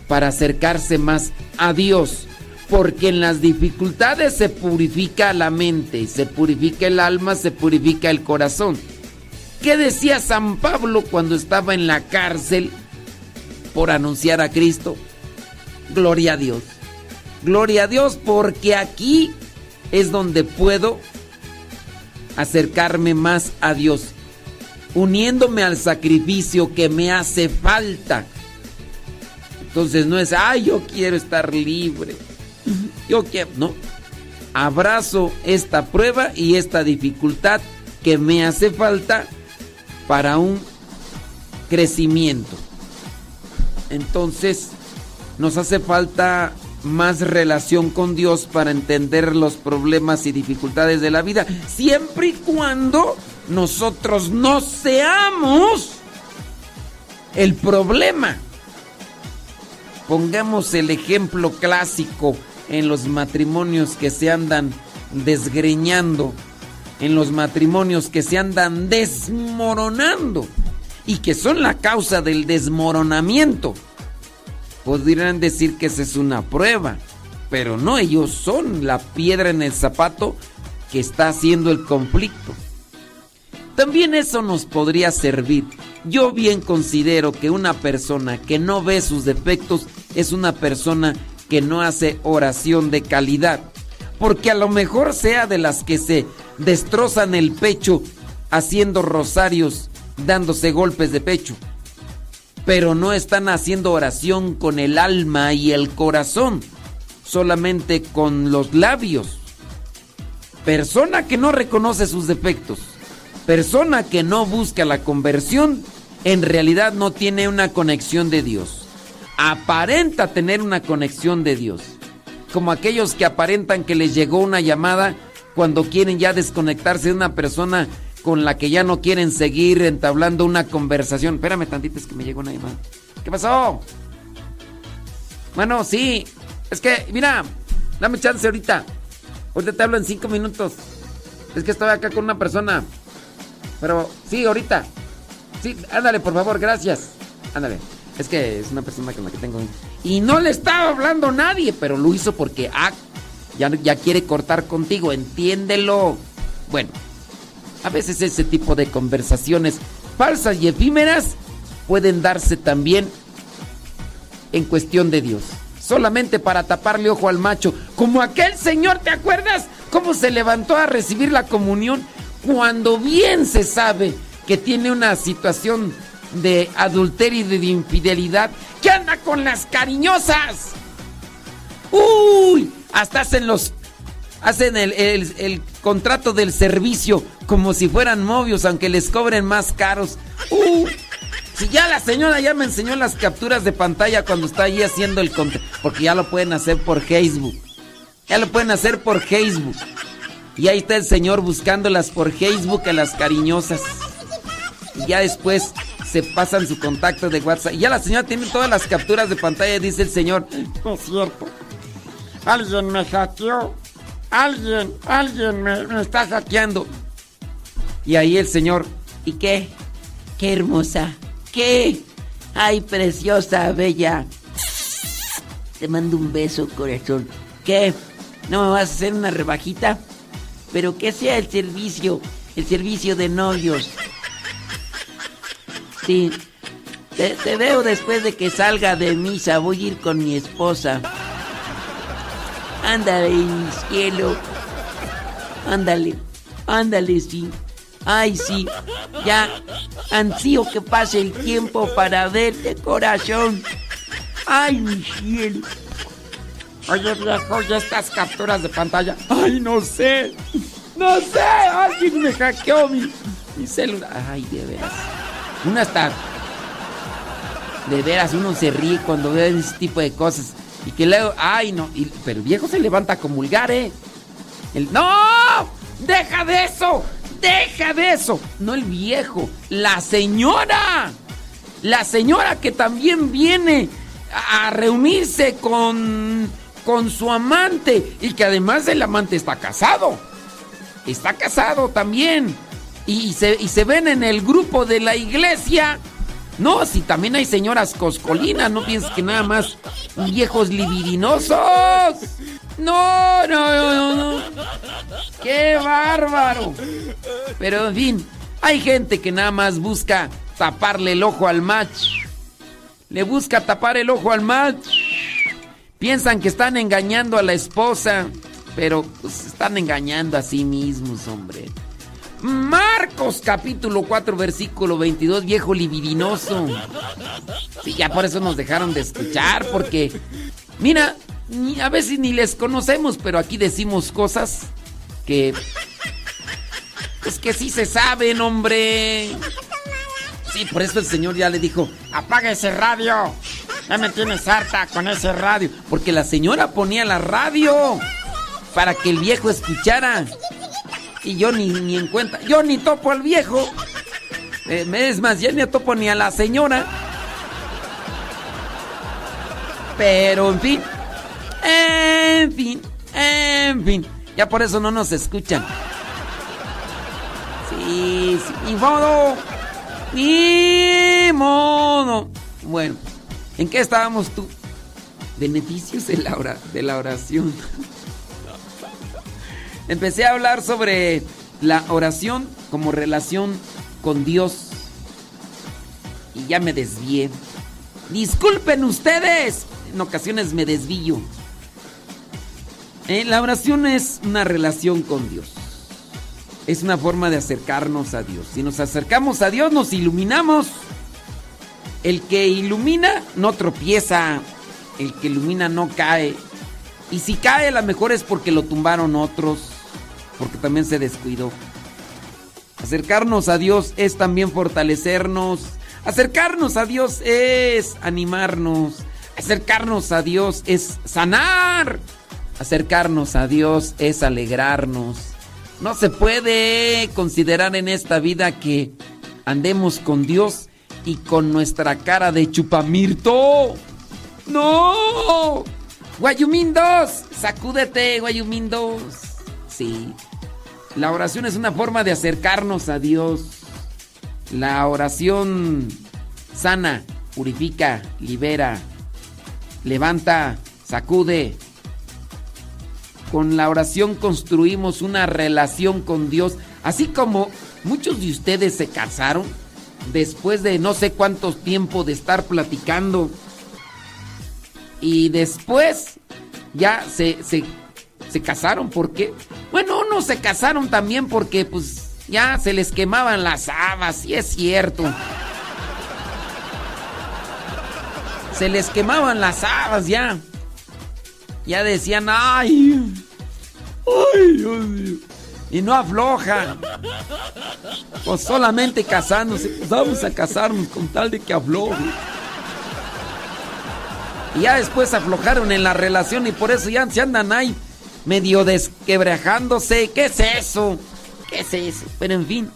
para acercarse más a Dios. Porque en las dificultades se purifica la mente, se purifica el alma, se purifica el corazón. ¿Qué decía San Pablo cuando estaba en la cárcel por anunciar a Cristo? Gloria a Dios. Gloria a Dios porque aquí es donde puedo acercarme más a Dios, uniéndome al sacrificio que me hace falta. Entonces no es, ay, yo quiero estar libre. Yo quiero, no. Abrazo esta prueba y esta dificultad que me hace falta para un crecimiento. Entonces, nos hace falta más relación con Dios para entender los problemas y dificultades de la vida, siempre y cuando nosotros no seamos el problema. Pongamos el ejemplo clásico en los matrimonios que se andan desgreñando, en los matrimonios que se andan desmoronando y que son la causa del desmoronamiento podrían decir que esa es una prueba, pero no, ellos son la piedra en el zapato que está haciendo el conflicto. También eso nos podría servir. Yo bien considero que una persona que no ve sus defectos es una persona que no hace oración de calidad. Porque a lo mejor sea de las que se destrozan el pecho haciendo rosarios, dándose golpes de pecho pero no están haciendo oración con el alma y el corazón, solamente con los labios. Persona que no reconoce sus defectos, persona que no busca la conversión, en realidad no tiene una conexión de Dios. Aparenta tener una conexión de Dios. Como aquellos que aparentan que les llegó una llamada cuando quieren ya desconectarse de una persona con la que ya no quieren seguir entablando una conversación. Espérame tantito, es que me llegó una llamada. ¿Qué pasó? Bueno, sí. Es que, mira, dame chance ahorita. Ahorita te hablo en cinco minutos. Es que estoy acá con una persona. Pero sí, ahorita. Sí, ándale, por favor, gracias. Ándale. Es que es una persona con la que tengo. Y no le estaba hablando nadie, pero lo hizo porque ah, ya, ya quiere cortar contigo, entiéndelo. Bueno, a veces ese tipo de conversaciones falsas y efímeras pueden darse también en cuestión de Dios. Solamente para taparle ojo al macho. Como aquel señor, ¿te acuerdas? Cómo se levantó a recibir la comunión cuando bien se sabe que tiene una situación de adulterio y de infidelidad. ¿Qué anda con las cariñosas? Uy, hasta hacen los hacen el, el, contrato del servicio como si fueran novios, aunque les cobren más caros. Uh, si ya la señora ya me enseñó las capturas de pantalla cuando está ahí haciendo el contrato, porque ya lo pueden hacer por Facebook. Ya lo pueden hacer por Facebook. Y ahí está el señor buscándolas por Facebook a las cariñosas. Y ya después se pasan su contacto de WhatsApp. Y ya la señora tiene todas las capturas de pantalla, dice el señor. No es cierto. Alguien me hackeó. Alguien, alguien me, me está hackeando. Y ahí el señor. ¿Y qué? Qué hermosa. ¿Qué? Ay, preciosa, bella. Te mando un beso, corazón. ¿Qué? ¿No me vas a hacer una rebajita? Pero que sea el servicio, el servicio de novios. Sí. Te, veo después de que salga de misa. Voy a ir con mi esposa. Ándale, cielo. Ándale. Ándale, sí. Ay, sí. Ya ansío que pase el tiempo para verte, corazón. Ay, mi cielo. Oye, viejo, ¿ya estas capturas de pantalla? Ay, no sé. No sé. Alguien me hackeó mi, mi celular. Ay, de veras. Una está. De veras, uno se ríe cuando ve ese tipo de cosas. Y que luego, ay, no. pero el viejo se levanta a comulgar, ¿eh? El, ¡No! ¡Deja de eso! ¡Deja de eso! No el viejo, la señora. La señora que también viene a reunirse con con su amante y que además el amante está casado. Está casado también. Y se, y se ven en el grupo de la iglesia. No, si también hay señoras coscolinas, no pienses que nada más viejos libidinosos. No, no, no, no. Qué bárbaro. Pero en fin, hay gente que nada más busca taparle el ojo al match. Le busca tapar el ojo al match Piensan que están engañando a la esposa, pero pues, están engañando a sí mismos, hombre. Marcos capítulo 4 versículo 22, viejo libidinoso. Sí, ya por eso nos dejaron de escuchar, porque, mira, a veces ni les conocemos, pero aquí decimos cosas que... Pues que sí se saben, hombre. Sí, por eso el Señor ya le dijo, apaga ese radio. Ya me tienes harta con ese radio. Porque la señora ponía la radio para que el viejo escuchara. Y yo ni, ni en cuenta. Yo ni topo al viejo. Eh, es más, ya ni topo ni a la señora. Pero en fin. En fin. En fin. Ya por eso no nos escuchan. Sí, sí. Ni modo. Ni modo. Bueno. ¿En qué estábamos tú? Beneficios de la, de la oración. Empecé a hablar sobre la oración como relación con Dios. Y ya me desvié. Disculpen ustedes. En ocasiones me desvío. Eh, la oración es una relación con Dios. Es una forma de acercarnos a Dios. Si nos acercamos a Dios, nos iluminamos. El que ilumina no tropieza, el que ilumina no cae. Y si cae, a lo mejor es porque lo tumbaron otros, porque también se descuidó. Acercarnos a Dios es también fortalecernos. Acercarnos a Dios es animarnos. Acercarnos a Dios es sanar. Acercarnos a Dios es alegrarnos. No se puede considerar en esta vida que andemos con Dios y con nuestra cara de chupamirto. ¡No! Guayumín 2, sacúdete, Guayumín 2. Sí. La oración es una forma de acercarnos a Dios. La oración sana, purifica, libera, levanta, sacude. Con la oración construimos una relación con Dios, así como muchos de ustedes se casaron después de no sé cuánto tiempo de estar platicando y después ya se, se, se casaron. ¿Por qué? Bueno, unos se casaron también porque pues ya se les quemaban las habas, y es cierto. Se les quemaban las habas ya. Ya decían, ay, ay, Dios mío. Y no afloja. Pues solamente casándose, pues vamos a casarnos con tal de que afloje. Y ya después aflojaron en la relación y por eso ya se andan ahí medio desquebrajándose. ¿Qué es eso? ¿Qué es eso? Pero en fin,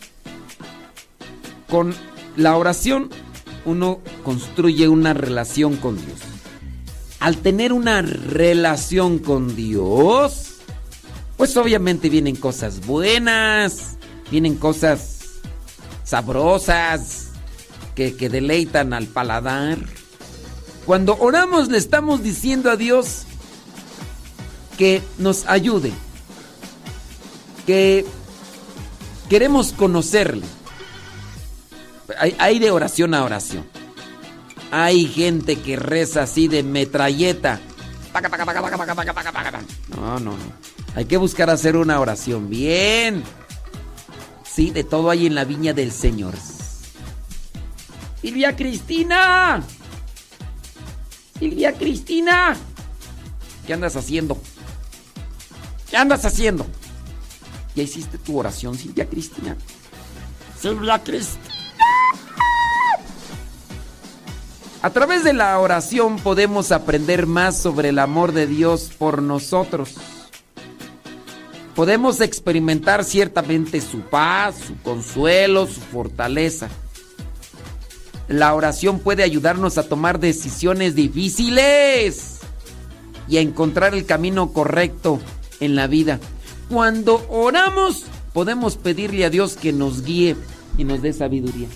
con la oración uno construye una relación con Dios. Al tener una relación con Dios, pues obviamente vienen cosas buenas, vienen cosas sabrosas que, que deleitan al paladar. Cuando oramos le estamos diciendo a Dios que nos ayude, que queremos conocerle. Hay, hay, de oración a oración. Hay gente que reza así de metralleta. No, no, no. Hay que buscar hacer una oración bien. Sí, de todo hay en la viña del Señor. Silvia Cristina. Silvia Cristina. ¿Qué andas haciendo? ¿Qué andas haciendo? ¿Ya hiciste tu oración, Silvia Cristina? Silvia Cristina. A través de la oración podemos aprender más sobre el amor de Dios por nosotros. Podemos experimentar ciertamente su paz, su consuelo, su fortaleza. La oración puede ayudarnos a tomar decisiones difíciles y a encontrar el camino correcto en la vida. Cuando oramos, podemos pedirle a Dios que nos guíe y nos dé sabiduría.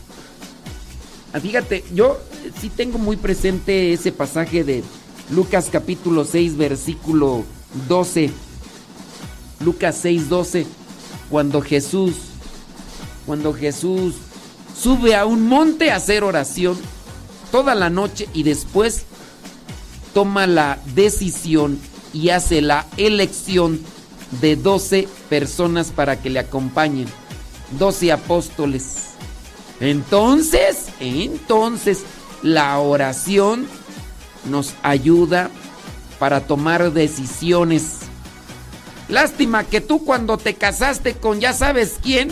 Ah, fíjate, yo sí tengo muy presente ese pasaje de Lucas capítulo 6, versículo 12. Lucas 6, 12. Cuando Jesús, cuando Jesús sube a un monte a hacer oración toda la noche y después toma la decisión y hace la elección de 12 personas para que le acompañen. 12 apóstoles. Entonces, entonces, la oración nos ayuda para tomar decisiones. Lástima que tú cuando te casaste con ya sabes quién,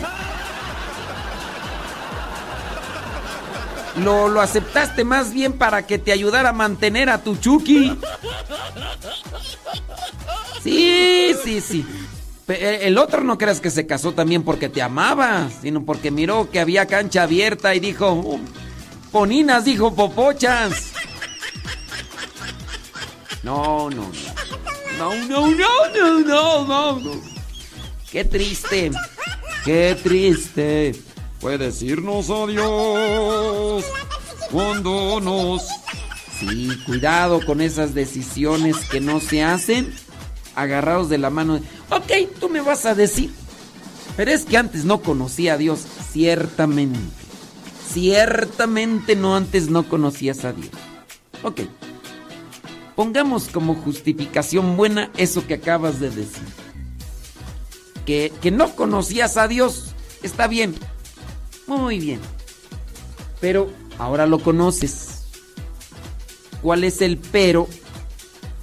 lo, lo aceptaste más bien para que te ayudara a mantener a tu Chucky. Sí, sí, sí. El otro no creas que se casó también porque te amaba, sino porque miró que había cancha abierta y dijo, "Uh, poninas, dijo popochas. No, no, no. No, no, no, no, no, no. Qué triste. Qué triste. Puedes irnos a Dios cuando nos... Sí, cuidado con esas decisiones que no se hacen agarrados de la mano. Ok, tú me vas a decir. Pero es que antes no conocía a Dios. Ciertamente. Ciertamente no antes no conocías a Dios. Ok. Pongamos como justificación buena eso que acabas de decir. Que, que no conocías a Dios. Está bien. Muy bien. Pero ahora lo conoces. ¿Cuál es el pero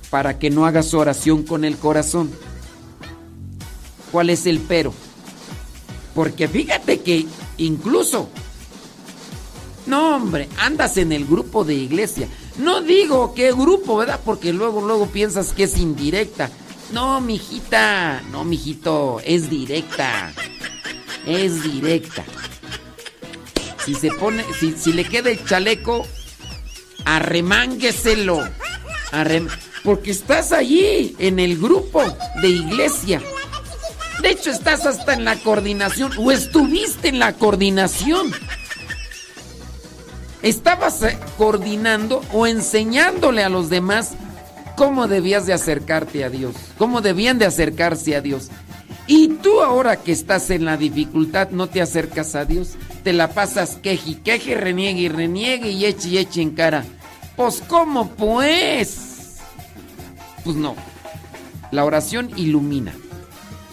para que no hagas oración con el corazón? ¿Cuál es el pero? Porque fíjate que incluso, no hombre, andas en el grupo de iglesia. No digo qué grupo, ¿verdad? Porque luego, luego piensas que es indirecta. No, mijita, no, mijito, es directa. Es directa. Si se pone, si, si le queda el chaleco, arremángueselo. Arrem porque estás allí, en el grupo de iglesia. De hecho, estás hasta en la coordinación o estuviste en la coordinación. Estabas eh, coordinando o enseñándole a los demás cómo debías de acercarte a Dios, cómo debían de acercarse a Dios. Y tú ahora que estás en la dificultad no te acercas a Dios, te la pasas queje y queje, reniegue y reniegue y eche y eche en cara. Pues ¿cómo pues? Pues no. La oración ilumina.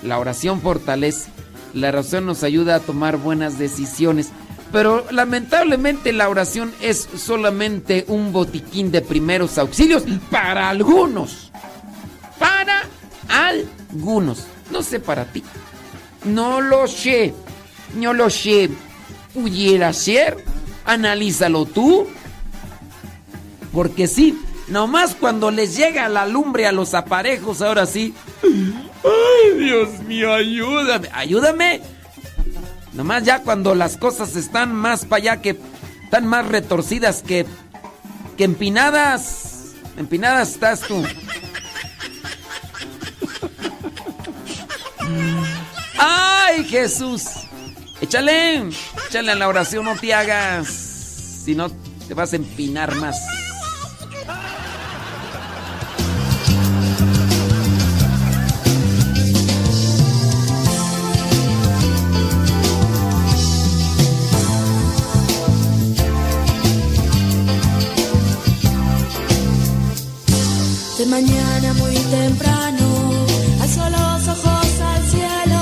La oración fortalece. La oración nos ayuda a tomar buenas decisiones. Pero lamentablemente la oración es solamente un botiquín de primeros auxilios para algunos. Para algunos. No sé para ti. No lo sé. No lo sé. ¿Pudiera ser? Analízalo tú. Porque sí, nomás cuando les llega la lumbre a los aparejos, ahora sí. Ay, Dios mío, ayúdame. Ayúdame. Nomás ya cuando las cosas están más para allá que están más retorcidas que que empinadas. Empinadas estás tú. ¡Ay, Jesús! Échale, échale a la oración, no te hagas. Si no, te vas a empinar más. Mañana muy temprano, alzo los ojos al cielo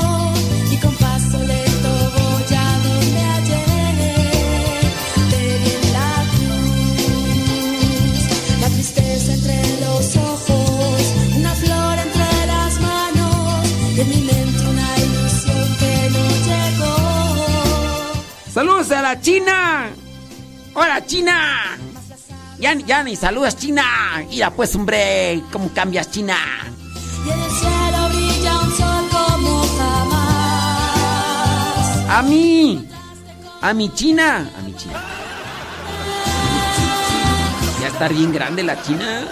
y con paso lento voy a donde ayer te vi la cruz. La tristeza entre los ojos, una flor entre las manos, y en mi mente una ilusión que no llegó. ¡Saludos a la China! ¡Hola, China! Ya, ya ni saludas, China. Mira, pues, hombre, ¿cómo cambias, China? Y en el cielo brilla un sol como jamás. A mí. A mi China. A mi China. Ya está bien grande la China.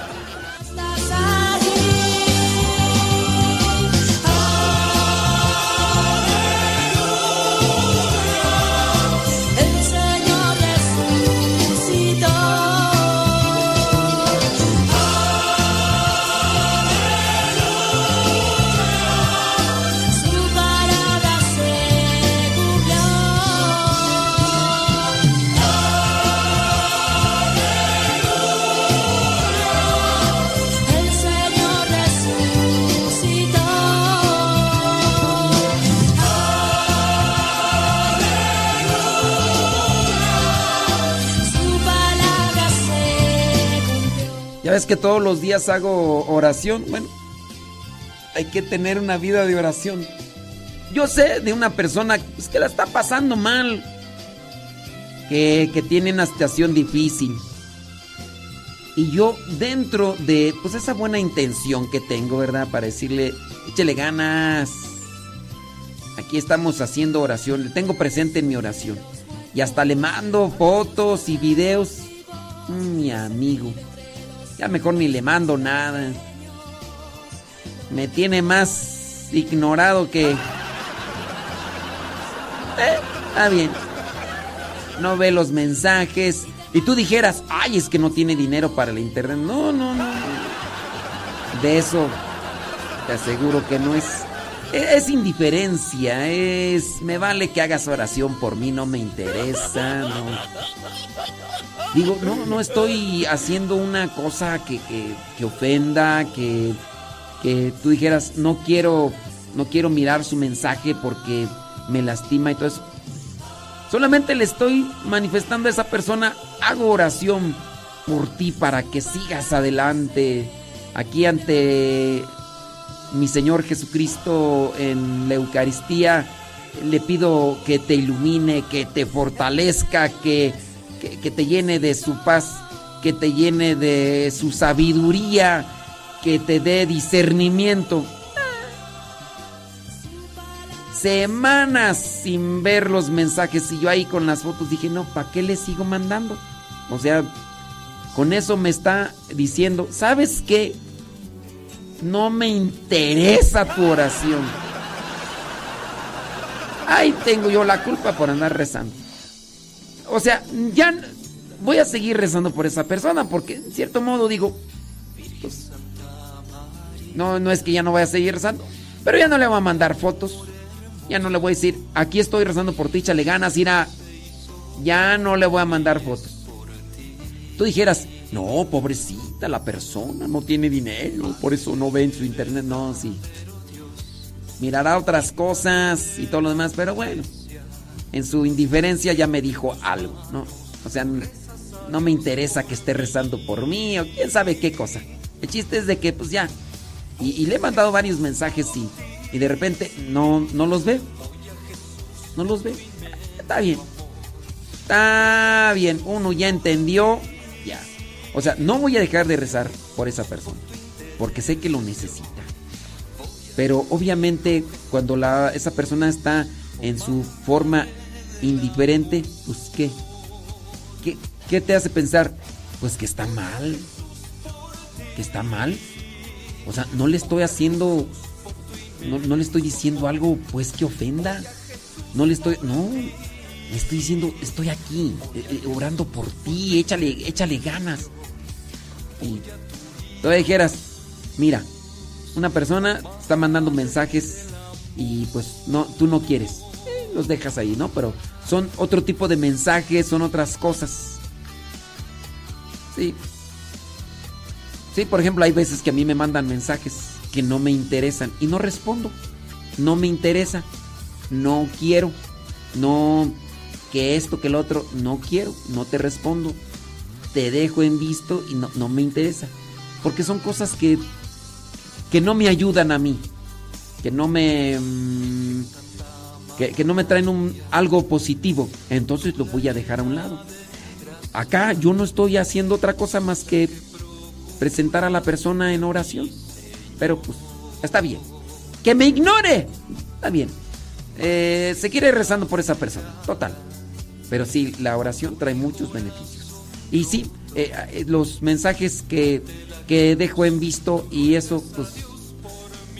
Ya ves que todos los días hago oración. Bueno, hay que tener una vida de oración. Yo sé de una persona pues, que la está pasando mal. Que, que tiene una situación difícil. Y yo dentro de pues esa buena intención que tengo, ¿verdad? Para decirle, échele ganas. Aquí estamos haciendo oración. Le tengo presente en mi oración. Y hasta le mando fotos y videos. Mm, Mi amigo. Ya mejor ni le mando nada. Me tiene más ignorado que... Eh, está bien. No ve los mensajes. Y tú dijeras, ay, es que no tiene dinero para el internet. No, no, no. no. De eso te aseguro que no es... Es indiferencia, es... Me vale que hagas oración por mí, no me interesa. Digo, no, no estoy haciendo una cosa que, que- que ofenda, que, que tú dijeras, no quiero, no quiero mirar su mensaje porque me lastima y todo eso. Solamente le estoy manifestando a esa persona, hago oración por ti para que sigas adelante aquí ante mi Señor Jesucristo en la Eucaristía. Le pido que te ilumine, que te fortalezca, que, que, te llene de su paz, que te llene de su sabiduría, que te dé discernimiento. Semanas sin ver los mensajes y yo ahí con las fotos dije, no, ¿para qué le sigo mandando? O sea, con eso me está diciendo, ¿sabes qué? No me interesa tu oración. Ahí tengo yo la culpa por andar rezando. O sea, ya voy a seguir rezando por esa persona porque en cierto modo digo, pues, no, no es que ya no vaya a seguir rezando, pero ya no le voy a mandar fotos, ya no le voy a decir, aquí estoy rezando por ti, échale ganas, irá, ya no le voy a mandar fotos. Tú dijeras, no, pobrecita la persona, no tiene dinero, por eso no ve en su internet, no, sí. Mirará otras cosas y todo lo demás, pero bueno, en su indiferencia ya me dijo algo, ¿no? O sea, no me interesa que esté rezando por mí o quién sabe qué cosa. El chiste es de que, pues ya. Y, le he mandado varios mensajes y, y de repente no, no los ve. No los ve. Está bien. Está bien. Uno ya entendió. Ya. O sea, no voy a dejar de rezar por esa persona. Porque sé que lo necesita. Pero obviamente cuando la, esa persona está en su forma indiferente, pues ¿qué? ¿Qué, ¿Qué te hace pensar? Pues que está mal. Que está mal. O sea, no le estoy haciendo. No, le estoy diciendo algo, pues que ofenda. No le estoy. No. Le estoy diciendo, estoy aquí, eh, eh, orando por ti, échale, échale ganas. Y tú dijeras, mira, una persona está mandando mensajes y pues no, tú no quieres. Eh, los dejas ahí, ¿no? Pero son otro tipo de mensajes, son otras cosas. Sí. Sí, por ejemplo, hay veces que a mí me mandan mensajes que no me interesan y no respondo. No me interesa. No quiero. No que esto, que el otro. No quiero. No te respondo. Te dejo en visto y no, no me interesa. Porque son cosas que, que no me ayudan a mí. Que no me... Mm, que, no me traen un, algo positivo. Entonces lo voy a dejar a un lado. Acá yo no estoy haciendo otra cosa más que presentar a la persona en oración. Pero pues, está bien. Que me ignore. Está bien. Eh, se quiere rezando por esa persona. Total. Pero sí, la oración trae muchos beneficios. Y sí, eh, eh, los mensajes que, que dejo en visto y eso, pues,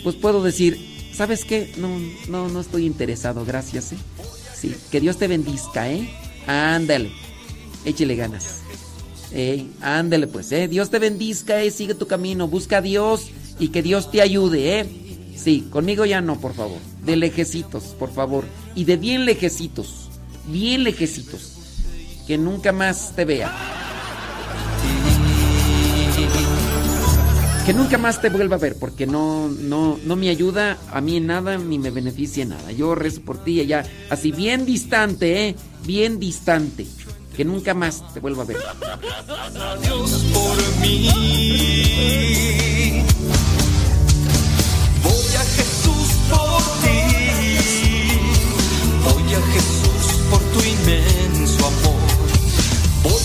pues puedo decir, ¿sabes qué? No, no, no estoy interesado, gracias, ¿eh? Sí, que Dios te bendiga, ¿eh? Ándale échele ganas. Eh, ándale pues, eh. Dios te bendiga, eh. Sigue tu camino, busca a Dios y que Dios te ayude, eh. Sí, conmigo ya no, por favor. De lejecitos, por favor. Y de bien lejecitos. Bien lejecitos. Que nunca más te vea. Que nunca más te vuelva a ver, porque no, no, no me ayuda a mí en nada ni me beneficia en nada. Yo rezo por ti allá, así bien distante, ¿eh? Bien distante que nunca más te vuelva a ver. Dios por mí. Voy a Jesús por ti. Voy a Jesús por tu a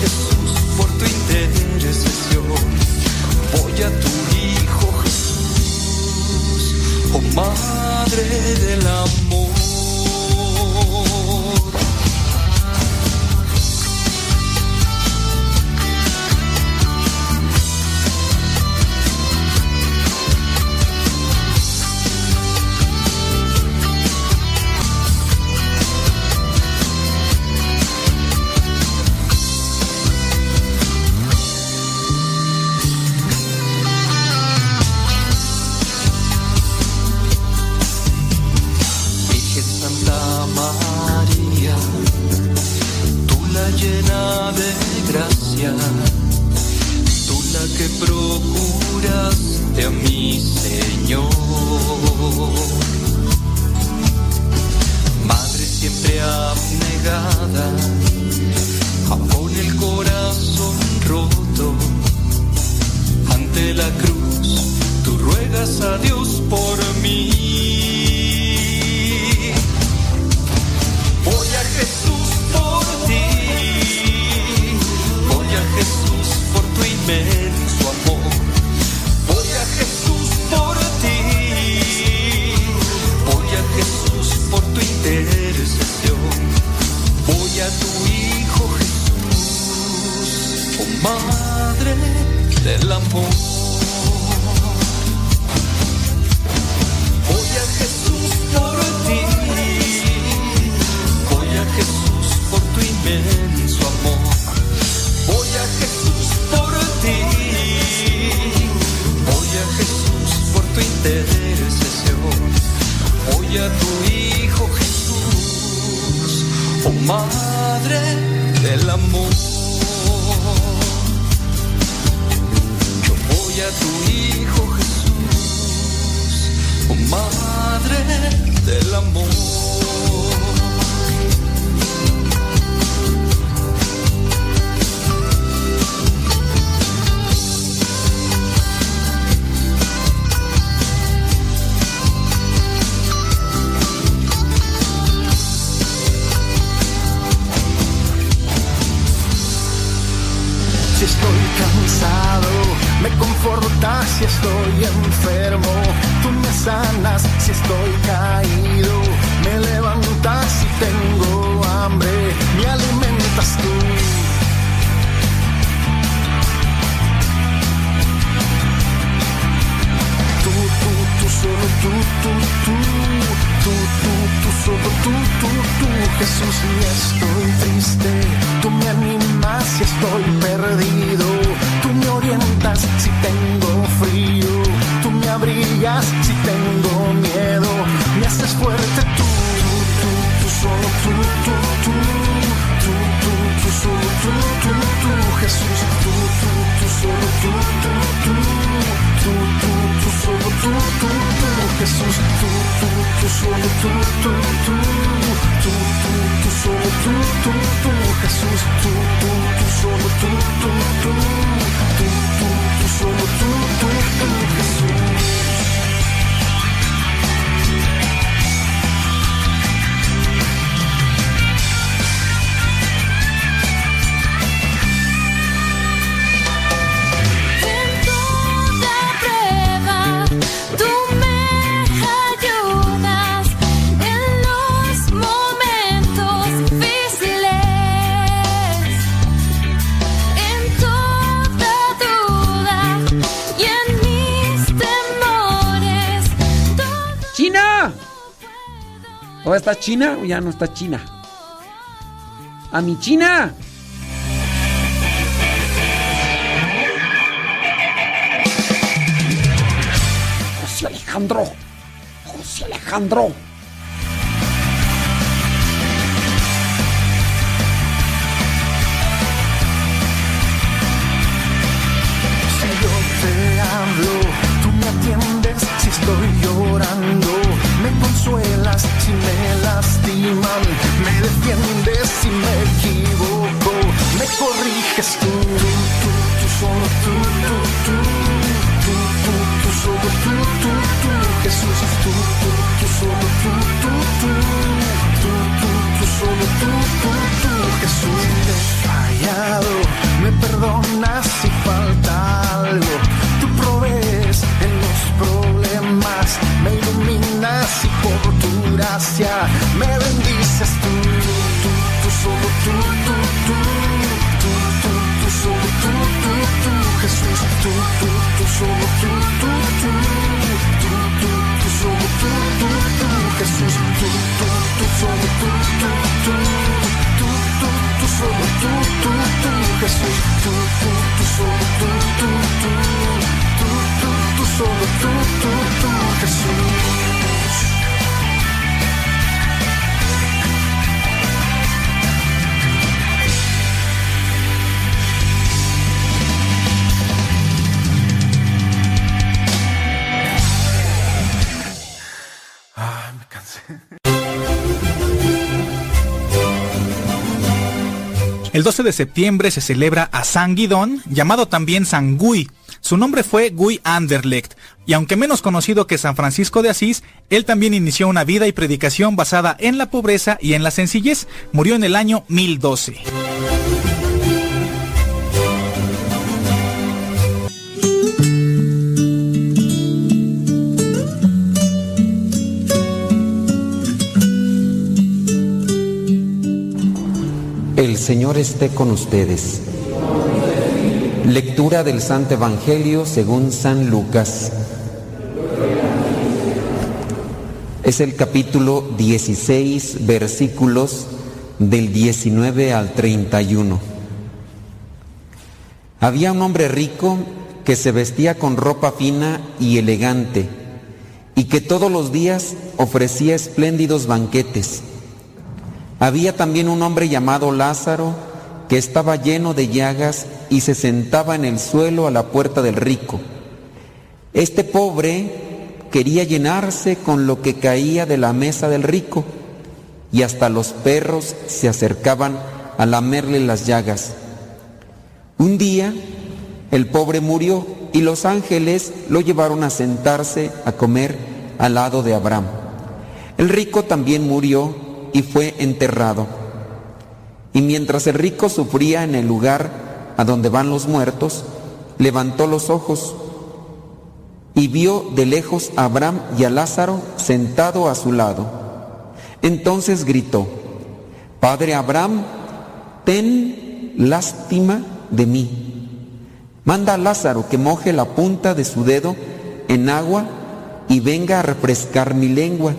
Jesús por tu intercesión. Voy a tu Hijo Jesús, oh Madre del amor. está China o ya no está China? ¡A mi China! José Alejandro. José Alejandro. El 12 de septiembre se celebra a San Guidón, llamado también San Sangui. Su nombre fue Guy Anderlecht, y aunque menos conocido que San Francisco de Asís, él también inició una vida y predicación basada en la pobreza y en la sencillez. Murió en el año 1012. Señor esté con ustedes. Lectura del Santo Evangelio según San Lucas. Es el capítulo 16, versículos del 19 al 31. Había un hombre rico que se vestía con ropa fina y elegante y que todos los días ofrecía espléndidos banquetes. Había también un hombre llamado Lázaro que estaba lleno de llagas y se sentaba en el suelo a la puerta del rico. Este pobre quería llenarse con lo que caía de la mesa del rico y hasta los perros se acercaban a lamerle las llagas. Un día el pobre murió y los ángeles lo llevaron a sentarse a comer al lado de Abraham. El rico también murió y fue enterrado. Y mientras el rico sufría en el lugar a donde van los muertos, levantó los ojos y vio de lejos a Abraham y a Lázaro sentado a su lado. Entonces gritó, Padre Abraham, ten lástima de mí. Manda a Lázaro que moje la punta de su dedo en agua y venga a refrescar mi lengua,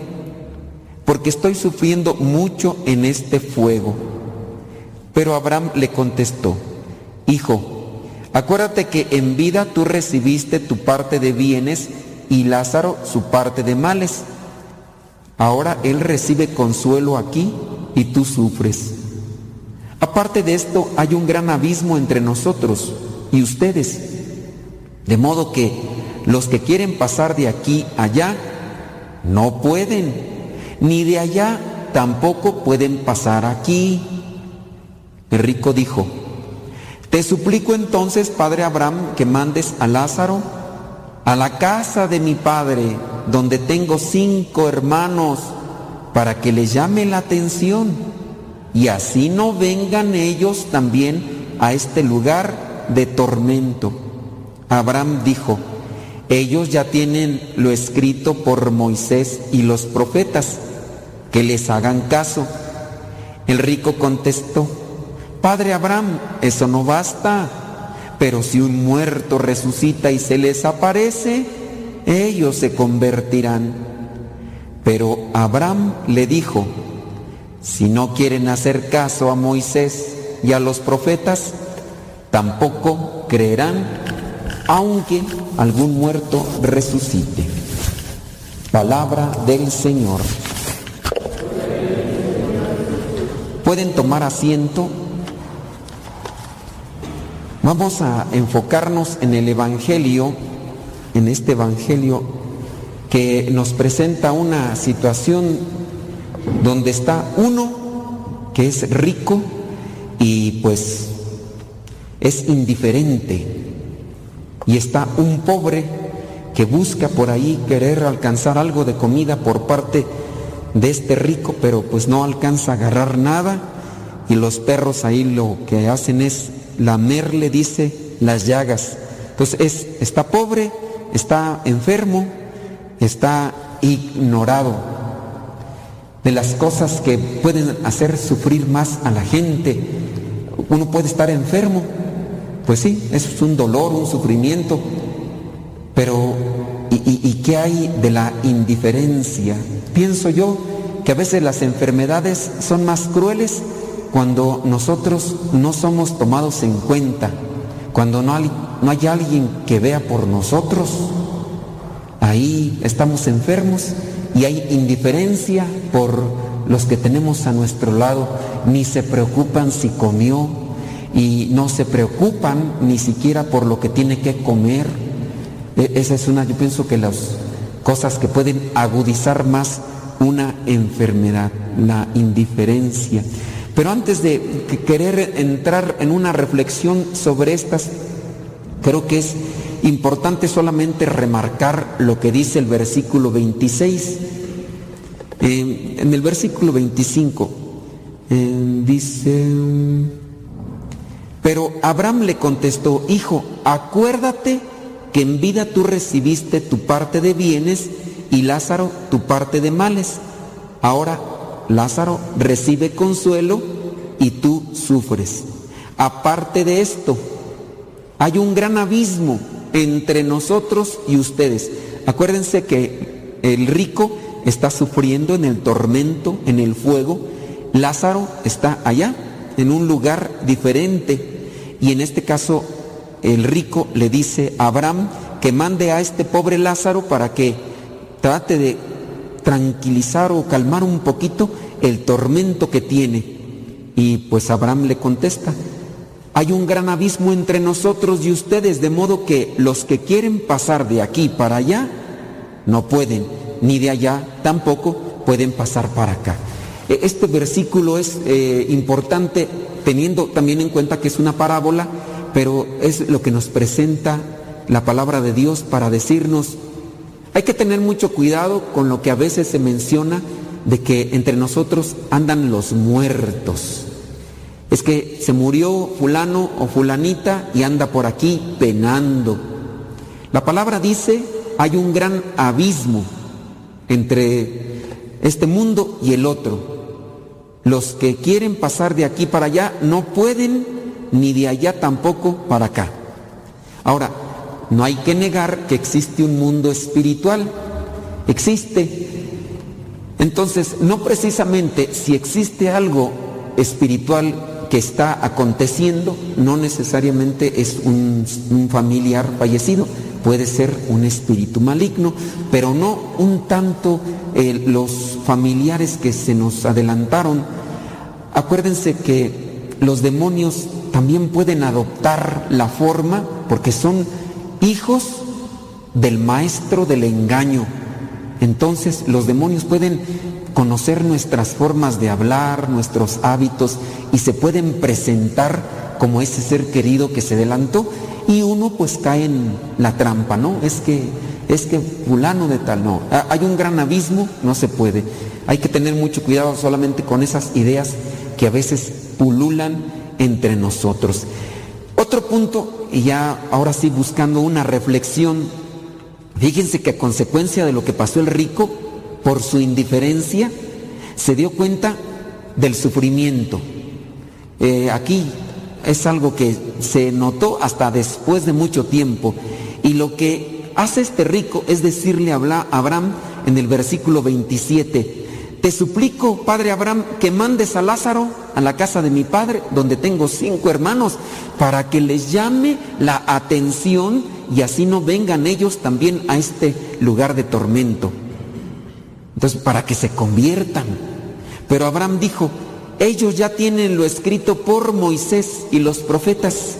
porque estoy sufriendo mucho en este fuego. Pero Abraham le contestó, Hijo, acuérdate que en vida tú recibiste tu parte de bienes y Lázaro su parte de males. Ahora él recibe consuelo aquí y tú sufres. Aparte de esto, hay un gran abismo entre nosotros y ustedes. De modo que los que quieren pasar de aquí allá no pueden, ni de allá tampoco pueden pasar aquí. El rico dijo, te suplico entonces, padre Abraham, que mandes a Lázaro a la casa de mi padre, donde tengo cinco hermanos, para que les llame la atención, y así no vengan ellos también a este lugar de tormento. Abraham dijo, ellos ya tienen lo escrito por Moisés y los profetas, que les hagan caso. El rico contestó, Padre Abraham, eso no basta, pero si un muerto resucita y se les aparece, ellos se convertirán. Pero Abraham le dijo, si no quieren hacer caso a Moisés y a los profetas, tampoco creerán, aunque algún muerto resucite. Palabra del Señor. Pueden tomar asiento. Vamos a enfocarnos en el Evangelio, en este Evangelio que nos presenta una situación donde está uno que es rico y pues es indiferente y está un pobre que busca por ahí querer alcanzar algo de comida por parte de este rico, pero pues no alcanza a agarrar nada y los perros ahí lo que hacen es lamerle, dice, las llagas. Entonces es, está pobre, está enfermo, está ignorado de las cosas que pueden hacer sufrir más a la gente. Uno puede estar enfermo, pues sí, eso es un dolor, un sufrimiento, pero ¿y, y qué hay de la indiferencia? Pienso yo que a veces las enfermedades son más crueles cuando nosotros no somos tomados en cuenta, cuando no hay, alguien que vea por nosotros, ahí estamos enfermos y hay indiferencia por los que tenemos a nuestro lado, ni se preocupan si comió y no se preocupan ni siquiera por lo que tiene que comer. E, esa es una, yo pienso que las cosas que pueden agudizar más una enfermedad, la indiferencia. Pero antes de querer entrar en una reflexión sobre estas, creo que es importante solamente remarcar lo que dice el versículo 26. Eh, en el versículo 25 eh, dice, pero Abraham le contestó, hijo, acuérdate que en vida tú recibiste tu parte de bienes y Lázaro tu parte de males. Ahora Lázaro recibe consuelo y tú sufres. Aparte de esto, hay un gran abismo entre nosotros y ustedes. Acuérdense que el rico está sufriendo en el tormento, en el fuego. Lázaro está allá, en un lugar diferente. Y en este caso, el rico le dice a Abraham que mande a este pobre Lázaro para que trate de tranquilizar o calmar un poquito el tormento que tiene. Y pues Abraham le contesta, hay un gran abismo entre nosotros y ustedes, de modo que los que quieren pasar de aquí para allá no pueden, ni de allá tampoco pueden pasar para acá. E, Este versículo es eh, importante teniendo también en cuenta que es una parábola, pero es lo que nos presenta la palabra de Dios para decirnos, hay que tener mucho cuidado con lo que a veces se menciona de que entre nosotros andan los muertos. Es que se murió fulano o fulanita y anda por aquí penando. La palabra dice, hay un gran abismo entre este mundo y el otro. Los que quieren pasar de aquí para allá no pueden, ni de allá tampoco para acá. Ahora, no hay que negar que existe un mundo espiritual. Existe. Entonces, no precisamente si existe algo espiritual que está aconteciendo, no necesariamente es un, familiar fallecido, puede ser un espíritu maligno, pero no un tanto eh, los familiares que se nos adelantaron. Acuérdense que los demonios también pueden adoptar la forma porque son hijos del maestro del engaño. Entonces los demonios pueden conocer nuestras formas de hablar, nuestros hábitos y se pueden presentar como ese ser querido que se adelantó y uno pues cae en la trampa, ¿no? Es que es que fulano de tal, no. Hay un gran abismo, no se puede. Hay que tener mucho cuidado solamente con esas ideas que a veces pululan entre nosotros. Otro punto, y ya ahora sí buscando una reflexión, fíjense que a consecuencia de lo que pasó el rico, por su indiferencia, se dio cuenta del sufrimiento. Eh, aquí es algo que se notó hasta después de mucho tiempo. Y lo que hace este rico es decirle a Abraham en el versículo 27, te suplico, padre Abraham, que mandes a Lázaro a la casa de mi padre, donde tengo cinco hermanos, para que les llame la atención y así no vengan ellos también a este lugar de tormento. Entonces, para que se conviertan. Pero Abraham dijo, ellos ya tienen lo escrito por Moisés y los profetas.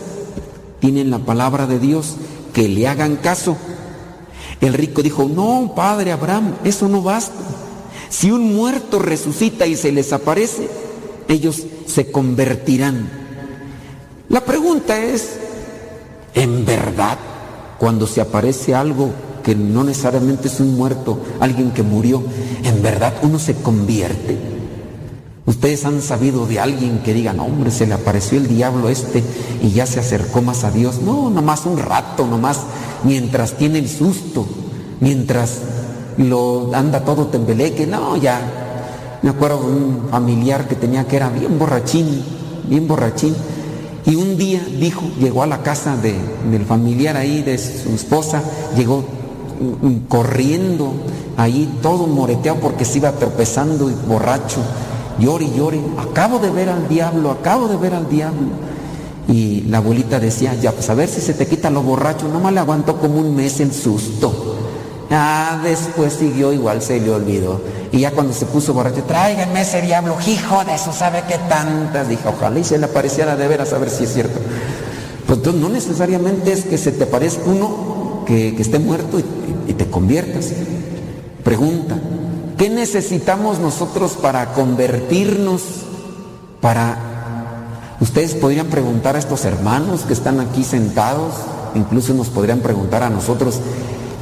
Tienen la palabra de Dios, que le hagan caso. El rico dijo, no, padre Abraham, eso no basta. Si un muerto resucita y se les aparece, ellos se convertirán. La pregunta es, ¿en verdad cuando se aparece algo que no necesariamente es un muerto, alguien que murió, en verdad uno se convierte? Ustedes han sabido de alguien que diga, no, hombre, se le apareció el diablo este y ya se acercó más a Dios. No, nomás un rato, nomás mientras tiene el susto, mientras lo anda todo tembeleque. No, ya. Me acuerdo de un familiar que tenía que era bien borrachín, bien borrachín. Y un día dijo, llegó a la casa de- del familiar ahí, de su esposa, llegó corriendo ahí, todo moreteado porque se iba tropezando y borracho. Llore y llore, acabo de ver al diablo, acabo de ver al diablo. Y la abuelita decía, ya, pues a ver si se te quita lo borracho, nomás le aguantó como un mes el susto. Ah, después siguió igual, se le olvidó. Y ya cuando se puso borracho, tráiganme ese diablo, hijo de eso, ¿sabe qué tantas? Dije, ojalá y se le apareciera de veras a ver si es cierto. Pues entonces no necesariamente es que se te parezca uno que, que esté muerto y, y te conviertas. Pregunta, ¿qué necesitamos nosotros para convertirnos? Para... Ustedes podrían preguntar a estos hermanos que están aquí sentados, incluso nos podrían preguntar a nosotros,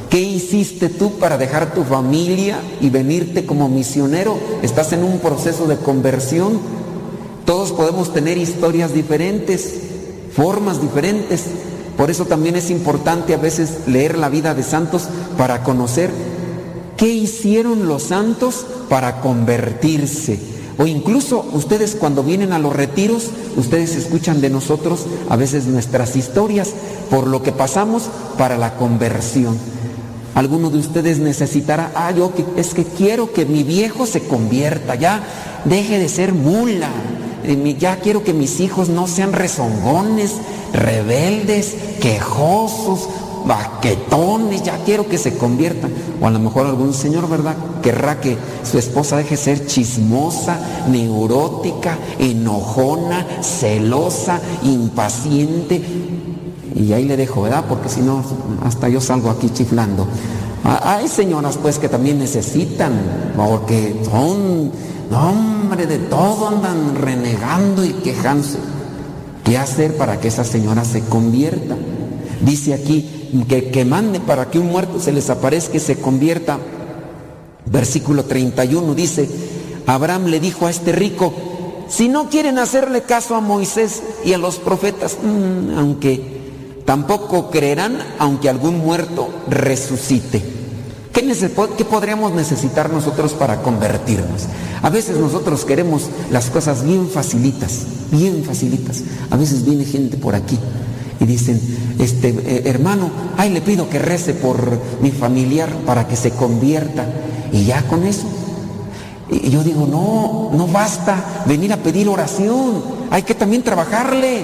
¿qué hiciste tú para dejar tu familia y venirte como misionero? ¿Estás en un proceso de conversión? Todos podemos tener historias diferentes, formas diferentes. Por eso también es importante a veces leer la vida de santos para conocer qué hicieron los santos para convertirse. O incluso ustedes cuando vienen a los retiros, ustedes escuchan de nosotros a veces nuestras historias por lo que pasamos para la conversión. Alguno de ustedes necesitará, ah, yo que- es que quiero que mi viejo se convierta, ya deje de ser mula, eh, ya quiero que mis hijos no sean rezongones, rebeldes, quejosos, baquetones, ya quiero que se conviertan. O a lo mejor algún señor, ¿verdad? Querrá que su esposa deje ser chismosa, neurótica, enojona, celosa, impaciente. Y ahí le dejo, ¿verdad? Porque si no, hasta yo salgo aquí chiflando. Ah, Hay señoras pues que también necesitan, porque son, hombre, de todo andan renegando y quejándose. ¿Qué hacer para que esa señora se convierta? Dice aquí que, que mande para que un muerto se les aparezca y se convierta. Versículo 31 dice, Abraham le dijo a este rico, si no quieren hacerle caso a Moisés y a los profetas, mm, aunque tampoco creerán, aunque algún muerto resucite. ¿Qué, qué podríamos necesitar nosotros para convertirnos? A veces nosotros queremos las cosas bien facilitas, bien facilitas. A veces viene gente por aquí y dicen, este eh, hermano, ay le pido que rece por mi familiar para que se convierta. Y ya con eso. Y yo digo, no, no basta venir a pedir oración. Hay que también trabajarle.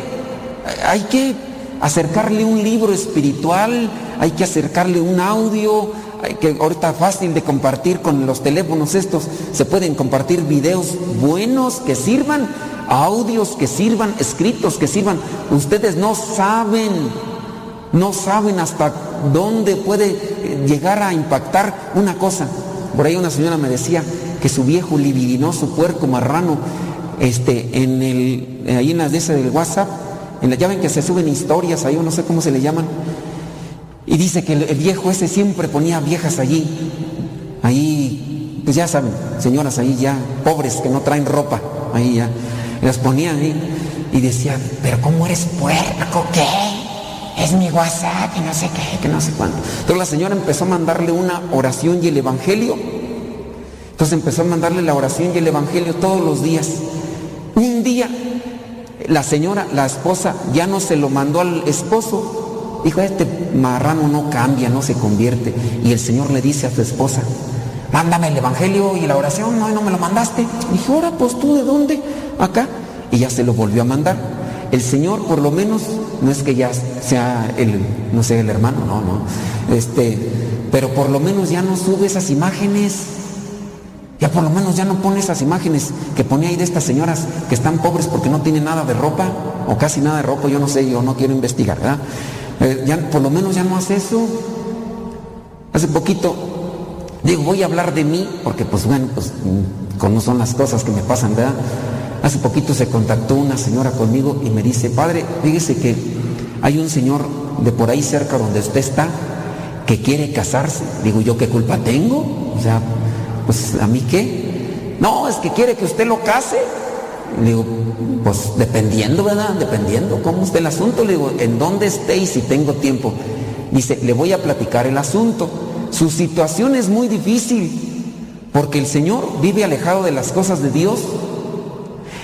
Hay que acercarle un libro espiritual, hay que acercarle un audio, hay que ahorita fácil de compartir con los teléfonos estos, se pueden compartir videos buenos que sirvan, audios que sirvan, escritos que sirvan. Ustedes no saben, no saben hasta dónde puede eh, llegar a impactar una cosa. Por ahí una señora me decía que su viejo libidinoso puerco marrano, este, en el, ahí en la de esa del WhatsApp, en la, ya ven que se suben historias ahí, o no sé cómo se le llaman. Y dice que el, viejo ese siempre ponía viejas allí. Ahí, pues ya saben, señoras ahí ya, pobres que no traen ropa, ahí ya. Las ponía ahí y decía, pero ¿cómo eres puerco? ¿Qué? Es mi WhatsApp y no sé qué, que no sé cuánto. Entonces la señora empezó a mandarle una oración y el evangelio. Entonces empezó a mandarle la oración y el evangelio todos los días. Un día la señora, la esposa, ya no se lo mandó al esposo. Dijo, este marrano no cambia, no se convierte. Y el Señor le dice a su esposa, mándame el Evangelio y la oración, no, no me lo mandaste. Dijo, ahora pues tú de dónde? Acá. Y ya se lo volvió a mandar. El Señor por lo menos, no es que ya sea el, no sé, el hermano, no, no. Este, pero por lo menos ya no sube esas imágenes. Ya por lo menos ya no pone esas imágenes que ponía ahí de estas señoras que están pobres porque no tienen nada de ropa o casi nada de ropa, yo no sé, yo no quiero investigar, ¿verdad? Eh, ya, por lo menos ya no hace eso. Hace poquito, digo, voy a hablar de mí porque pues bueno, pues mm, como son las cosas que me pasan, ¿verdad? Hace poquito se contactó una señora conmigo y me dice, padre, fíjese que hay un señor de por ahí cerca donde usted está que quiere casarse. Digo, ¿yo qué culpa tengo? O sea, pues a mí qué. No, es que quiere que usted lo case. Le digo, pues dependiendo, ¿verdad? Dependiendo cómo esté el asunto. Le digo, ¿en dónde esté y si tengo tiempo? Dice, le voy a platicar el asunto. Su situación es muy difícil porque el Señor vive alejado de las cosas de Dios.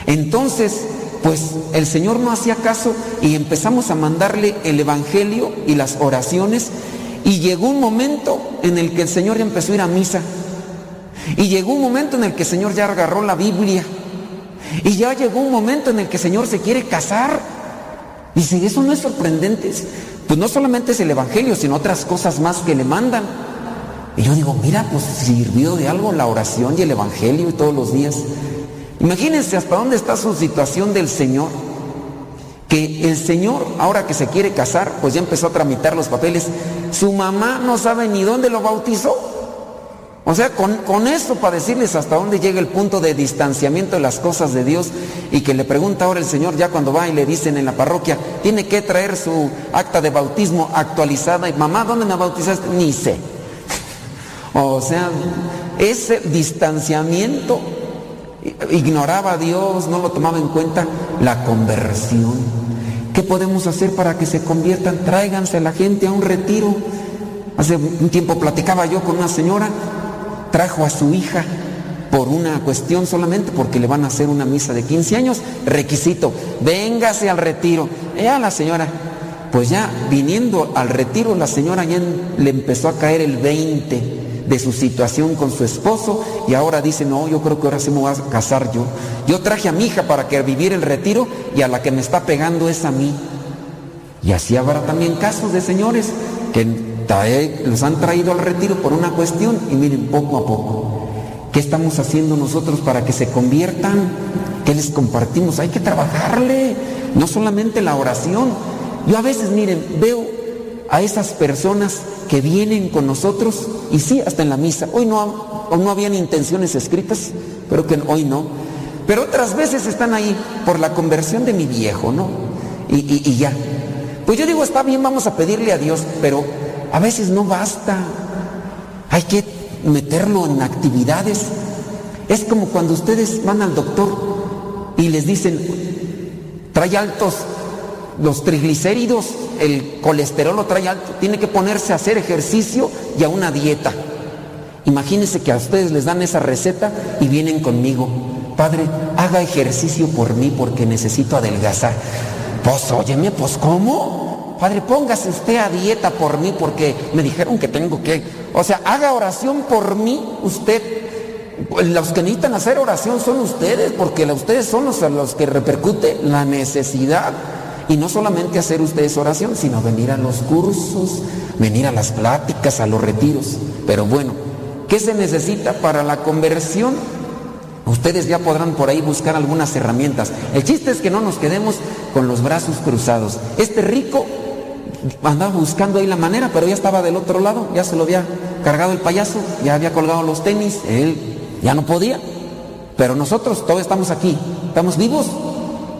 Entonces, pues el Señor no hacía caso y empezamos a mandarle el Evangelio y las oraciones y llegó un momento en el que el Señor empezó a ir a misa. Y llegó un momento en el que el Señor ya agarró la Biblia. Y ya llegó un momento en el que el Señor se quiere casar. Dice, eso no es sorprendente. Pues no solamente es el Evangelio, sino otras cosas más que le mandan. Y yo digo, mira, pues sirvió de algo la oración y el Evangelio y todos los días. Imagínense hasta dónde está su situación del Señor. Que el Señor, ahora que se quiere casar, pues ya empezó a tramitar los papeles. Su mamá no sabe ni dónde lo bautizó. O sea, con, con eso para decirles hasta dónde llega el punto de distanciamiento de las cosas de Dios y que le pregunta ahora el Señor ya cuando va y le dicen en la parroquia, tiene que traer su acta de bautismo actualizada y mamá, ¿dónde me bautizaste? Ni sé. O sea, ese distanciamiento ignoraba a Dios, no lo tomaba en cuenta la conversión. ¿Qué podemos hacer para que se conviertan? Tráiganse a la gente a un retiro. Hace un tiempo platicaba yo con una señora, trajo a su hija por una cuestión solamente porque le van a hacer una misa de 15 años, requisito, véngase al retiro. Ya la señora, pues ya viniendo al retiro, la señora ya le empezó a caer el 20 de su situación con su esposo y ahora dice, no, yo creo que ahora sí me voy a casar yo. Yo traje a mi hija para que viviera el retiro y a la que me está pegando es a mí. Y así habrá también casos de señores que los han traído al retiro por una cuestión y miren, poco a poco. ¿Qué estamos haciendo nosotros para que se conviertan? ¿Qué les compartimos? Hay que trabajarle, no solamente la oración. Yo a veces, miren, veo a esas personas que vienen con nosotros y sí, hasta en la misa. Hoy no, hoy no habían intenciones escritas, pero que hoy no. Pero otras veces están ahí por la conversión de mi viejo, ¿no? Y- y ya. Pues yo digo, está bien, vamos a pedirle a Dios, pero a veces no basta. Hay que meterlo en actividades. Es como cuando ustedes van al doctor y les dicen, trae altos los triglicéridos, el colesterol lo trae alto, tiene que ponerse a hacer ejercicio y a una dieta. Imagínense que a ustedes les dan esa receta y vienen conmigo. Padre, haga ejercicio por mí porque necesito adelgazar. Pues óyeme, pues ¿cómo? Padre, póngase usted a dieta por mí porque me dijeron que tengo que... O sea, haga oración por mí usted. Los que necesitan hacer oración son ustedes porque ustedes son los que repercute la necesidad. Y no solamente hacer ustedes oración, sino venir a los cursos, venir a las pláticas, a los retiros. Pero bueno, ¿qué se necesita para la conversión? Ustedes ya podrán por ahí buscar algunas herramientas. El chiste es que no nos quedemos con los brazos cruzados. Este rico andaba buscando ahí la manera, pero ya estaba del otro lado, ya se lo había cargado el payaso, ya había colgado los tenis, él ya no podía. Pero nosotros todavía estamos aquí, estamos vivos,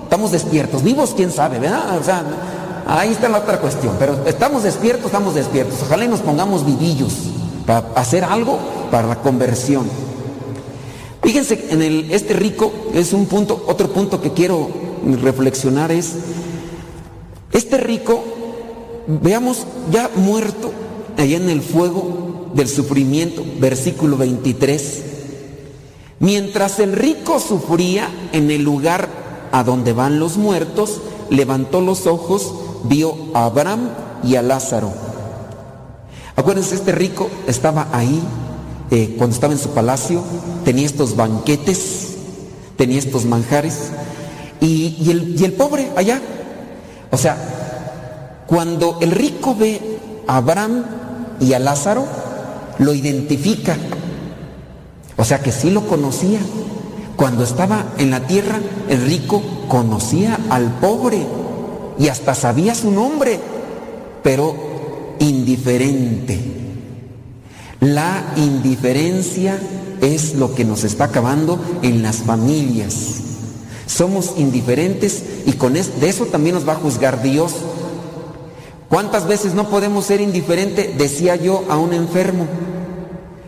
estamos despiertos, vivos quién sabe, ¿verdad? O sea, ahí está la otra cuestión, pero estamos despiertos, estamos despiertos. Ojalá y nos pongamos vivillos para hacer algo para la conversión. Fíjense, en el, este rico es un punto, otro punto que quiero reflexionar es, este rico, veamos, ya muerto allá en el fuego del sufrimiento, versículo 23. Mientras el rico sufría en el lugar a donde van los muertos, levantó los ojos, vio a Abraham y a Lázaro. Acuérdense, este rico estaba ahí eh, cuando estaba en su palacio, tenía estos banquetes, tenía estos manjares, y, y el, y el pobre allá. O sea, cuando el rico ve a Abraham y a Lázaro, lo identifica. O sea que sí lo conocía. Cuando estaba en la tierra, el rico conocía al pobre y hasta sabía su nombre, pero indiferente. La indiferencia es lo que nos está acabando en las familias. Somos indiferentes y con de eso también nos va a juzgar Dios. ¿Cuántas veces no podemos ser indiferentes? Decía yo a un enfermo.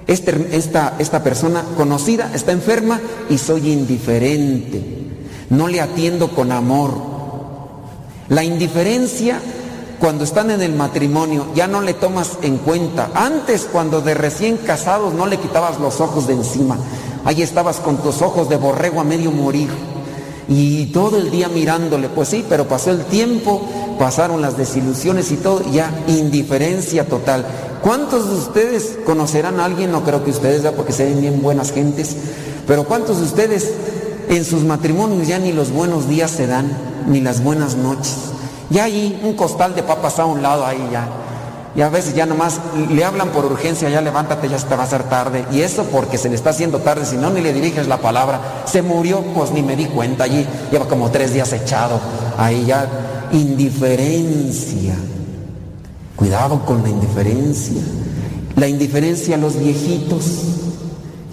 Este- esta, esta persona conocida está enferma y soy indiferente. No le atiendo con amor. La indiferencia cuando están en el matrimonio ya no le tomas en cuenta. Antes cuando de recién casados no le quitabas los ojos de encima. Ahí estabas con tus ojos de borrego a medio morir. Y todo el día mirándole, pues sí, pero pasó el tiempo, pasaron las desilusiones y todo, ya indiferencia total. ¿Cuántos de ustedes conocerán a alguien? No creo que ustedes, ¿verdad? porque se ven bien buenas gentes, pero ¿cuántos de ustedes en sus matrimonios ya ni los buenos días se dan, ni las buenas noches? Ya ahí un costal de papas a un lado, ahí ya. Y a veces ya nomás le hablan por urgencia, ya levántate, ya te va a hacer tarde. Y eso porque se le está haciendo tarde, si no ni le diriges la palabra. Se murió, pues ni me di cuenta allí. Lleva como tres días echado. Ahí ya, indiferencia. Cuidado con la indiferencia. La indiferencia a los viejitos.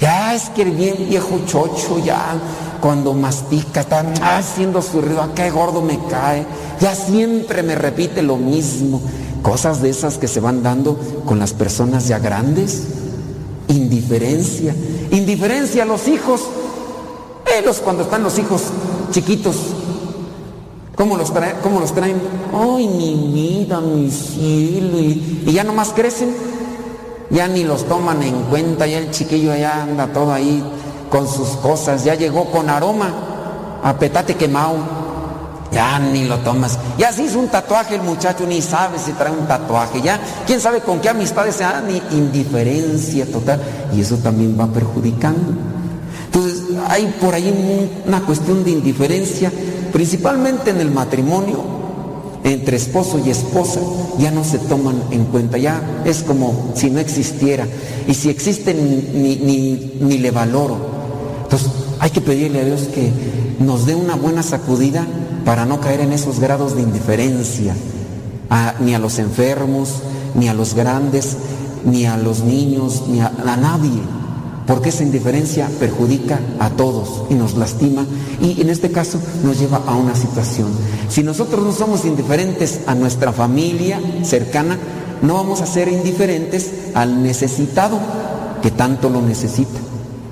Ya es que el bien viejo chocho, ya cuando mastica, está haciendo su ruido, ah, qué gordo me cae. Ya siempre me repite lo mismo. Cosas de esas que se van dando con las personas ya grandes. Indiferencia. Indiferencia a los hijos. Ellos cuando están los hijos chiquitos. ¿Cómo los, trae- cómo los traen? Ay, mi vida, mi cielo. Y, y ya nomás crecen. Ya ni los toman en cuenta. Ya el chiquillo ya anda todo ahí con sus cosas. Ya llegó con aroma a petate quemado. Ya ni lo tomas. Ya se hizo un tatuaje el muchacho, ni sabe si trae un tatuaje. Ya, quién sabe con qué amistades se dan, ni indiferencia total. Y eso también va perjudicando. Entonces, hay por ahí un- una cuestión de indiferencia, principalmente en el matrimonio, entre esposo y esposa ya no se toman en cuenta, ya es como si no existiera. Y si existe ni, ni, ni le valoro. Entonces hay que pedirle a Dios que nos dé una buena sacudida para no caer en esos grados de indiferencia, ni a los enfermos, ni a los grandes, ni a los niños, ni a, nadie porque esa indiferencia perjudica a todos y nos lastima y en este caso nos lleva a una situación. Si nosotros no somos indiferentes a nuestra familia cercana, no vamos a ser indiferentes al necesitado que tanto lo necesita.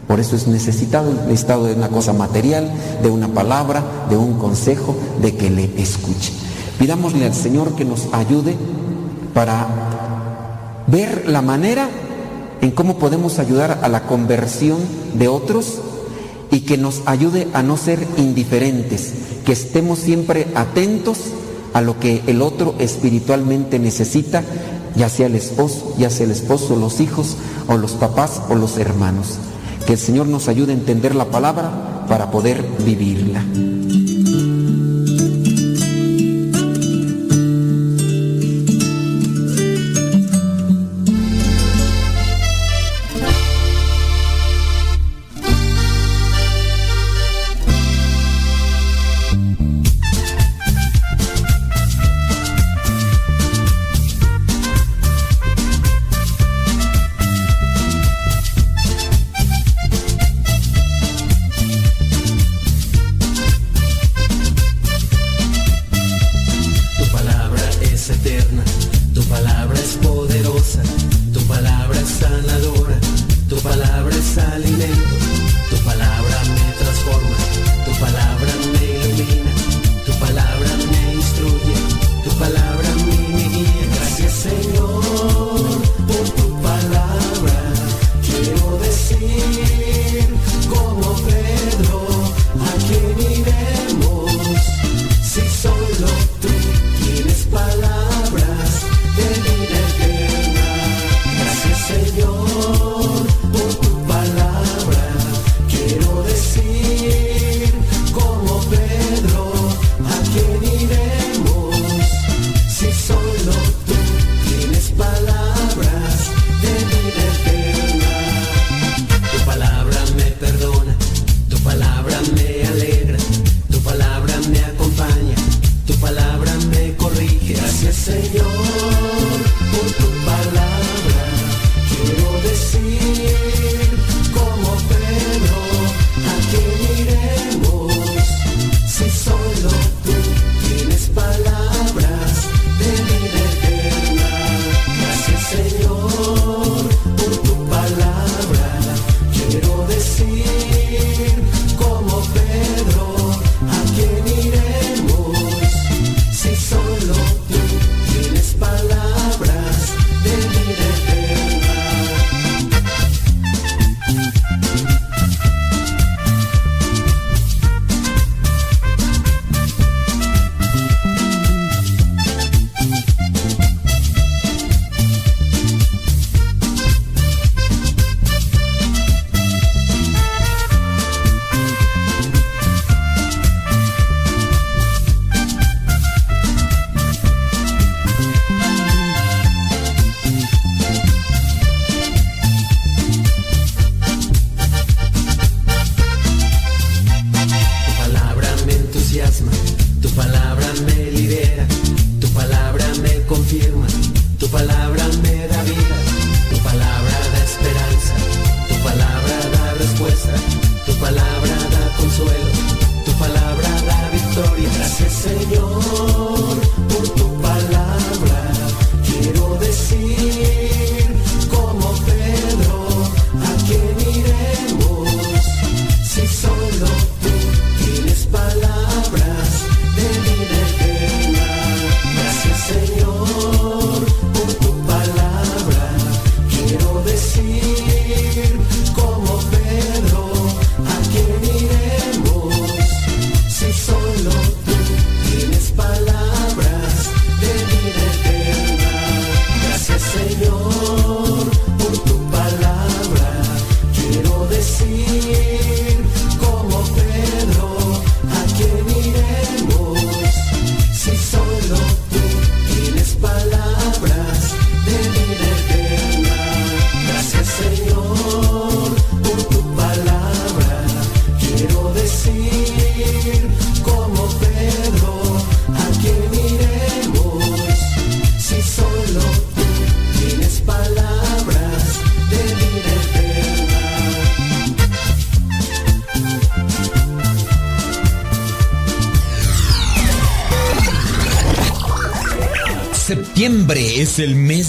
Por eso es necesitado, el estado de una cosa material, de una palabra, de un consejo, de que le escuche. Pidámosle al Señor que nos ayude para ver la manera en cómo podemos ayudar a la conversión de otros y que nos ayude a no ser indiferentes, que estemos siempre atentos a lo que el otro espiritualmente necesita, ya sea el esposo, ya sea el esposo, los hijos o los papás o los hermanos. Que el Señor nos ayude a entender la palabra para poder vivirla.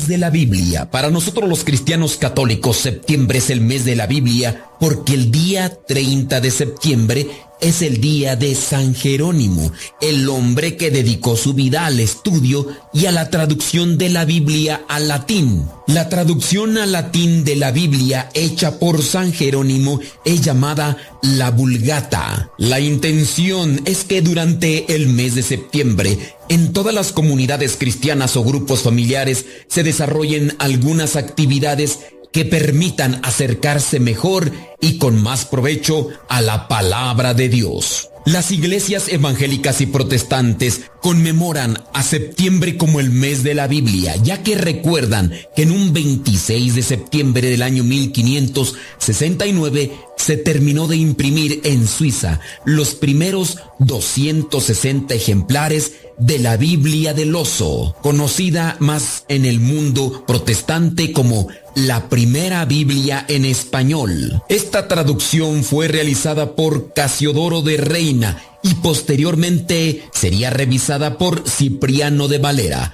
De la Biblia. Para nosotros los cristianos católicos, septiembre es el mes de la Biblia porque el día 30 de septiembre es el día de San Jerónimo, el hombre que dedicó su vida al estudio y a la traducción de la Biblia al latín. La traducción al latín de la Biblia hecha por San Jerónimo es llamada la Vulgata. La intención es que durante el mes de septiembre en todas las comunidades cristianas o grupos familiares se desarrollen algunas actividades que permitan acercarse mejor y con más provecho a la palabra de Dios. Las iglesias evangélicas y protestantes conmemoran a septiembre como el mes de la Biblia, ya que recuerdan que en un 26 de septiembre del año 1569 se terminó de imprimir en Suiza los primeros 260 ejemplares de la Biblia del Oso, conocida más en el mundo protestante como la primera Biblia en español. Esta traducción fue realizada por Casiodoro de Reina y posteriormente sería revisada por Cipriano de Valera.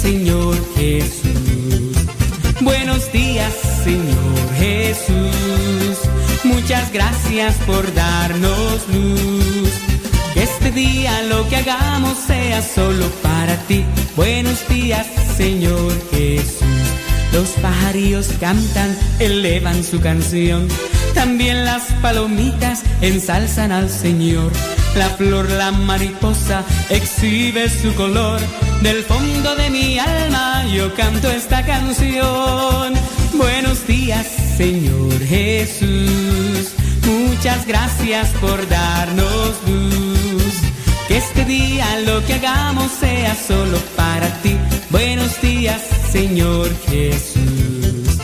Señor Jesús. Buenos días, Señor Jesús. Muchas gracias por darnos luz. Este día lo que hagamos sea solo para ti. Buenos días, Señor Jesús. Los pajarillos cantan, elevan su canción. También las palomitas ensalzan al Señor. La flor, la mariposa, exhibe su color. Del fondo de mi alma yo canto esta canción. Buenos días, Señor Jesús. Muchas gracias por darnos luz. Que este día lo que hagamos sea solo para ti. Buenos días, Señor Jesús.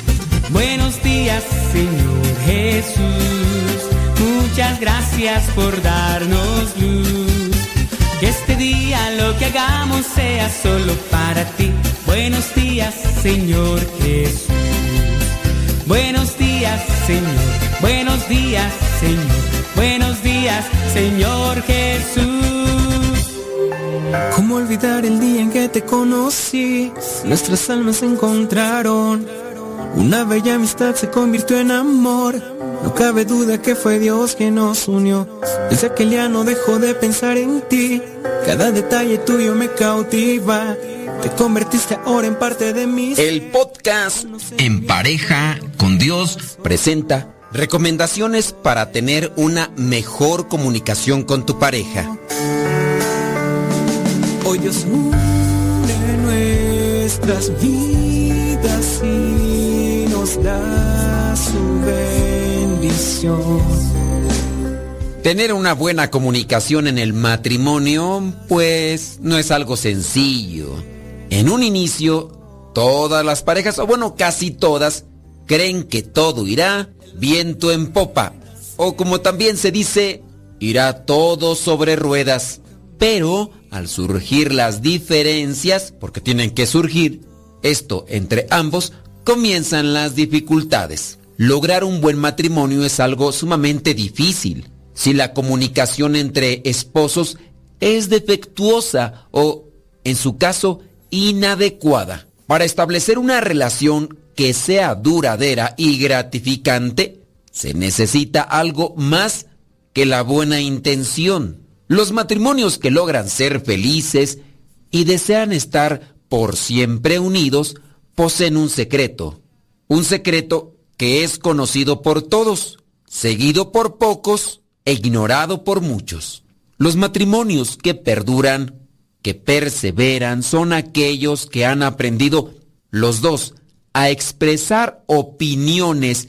Buenos días, Señor Jesús. Muchas gracias por darnos luz. Día lo que hagamos sea solo para ti. Buenos días, Señor Jesús. Buenos días, Señor. Buenos días, Señor. Buenos días, Señor Jesús. ¿Cómo olvidar el día en que te conocí? Nuestras almas se encontraron. Una bella amistad se convirtió en amor. No cabe duda que fue Dios quien nos unió. Desde aquel día no dejo de pensar en ti. Cada detalle tuyo me cautiva. Te convertiste ahora en parte de mí. El podcast En pareja con Dios presenta recomendaciones para tener una mejor comunicación con tu pareja. Hoy Dios une nuestras vidas y nos da su Tener una buena comunicación en el matrimonio, pues no es algo sencillo. En un inicio, todas las parejas, o bueno, casi todas, creen que todo irá viento en popa, o como también se dice, irá todo sobre ruedas. Pero al surgir las diferencias, porque tienen que surgir, esto entre ambos, comienzan las dificultades. Lograr un buen matrimonio es algo sumamente difícil. Si la comunicación entre esposos es defectuosa o, en su caso, inadecuada. Para establecer una relación que sea duradera y gratificante, se necesita algo más que la buena intención. Los matrimonios que logran ser felices y desean estar por siempre unidos poseen un secreto. Un secreto que es conocido por todos, seguido por pocos e ignorado por muchos. Los matrimonios que perduran, que perseveran, son aquellos que han aprendido los dos a expresar opiniones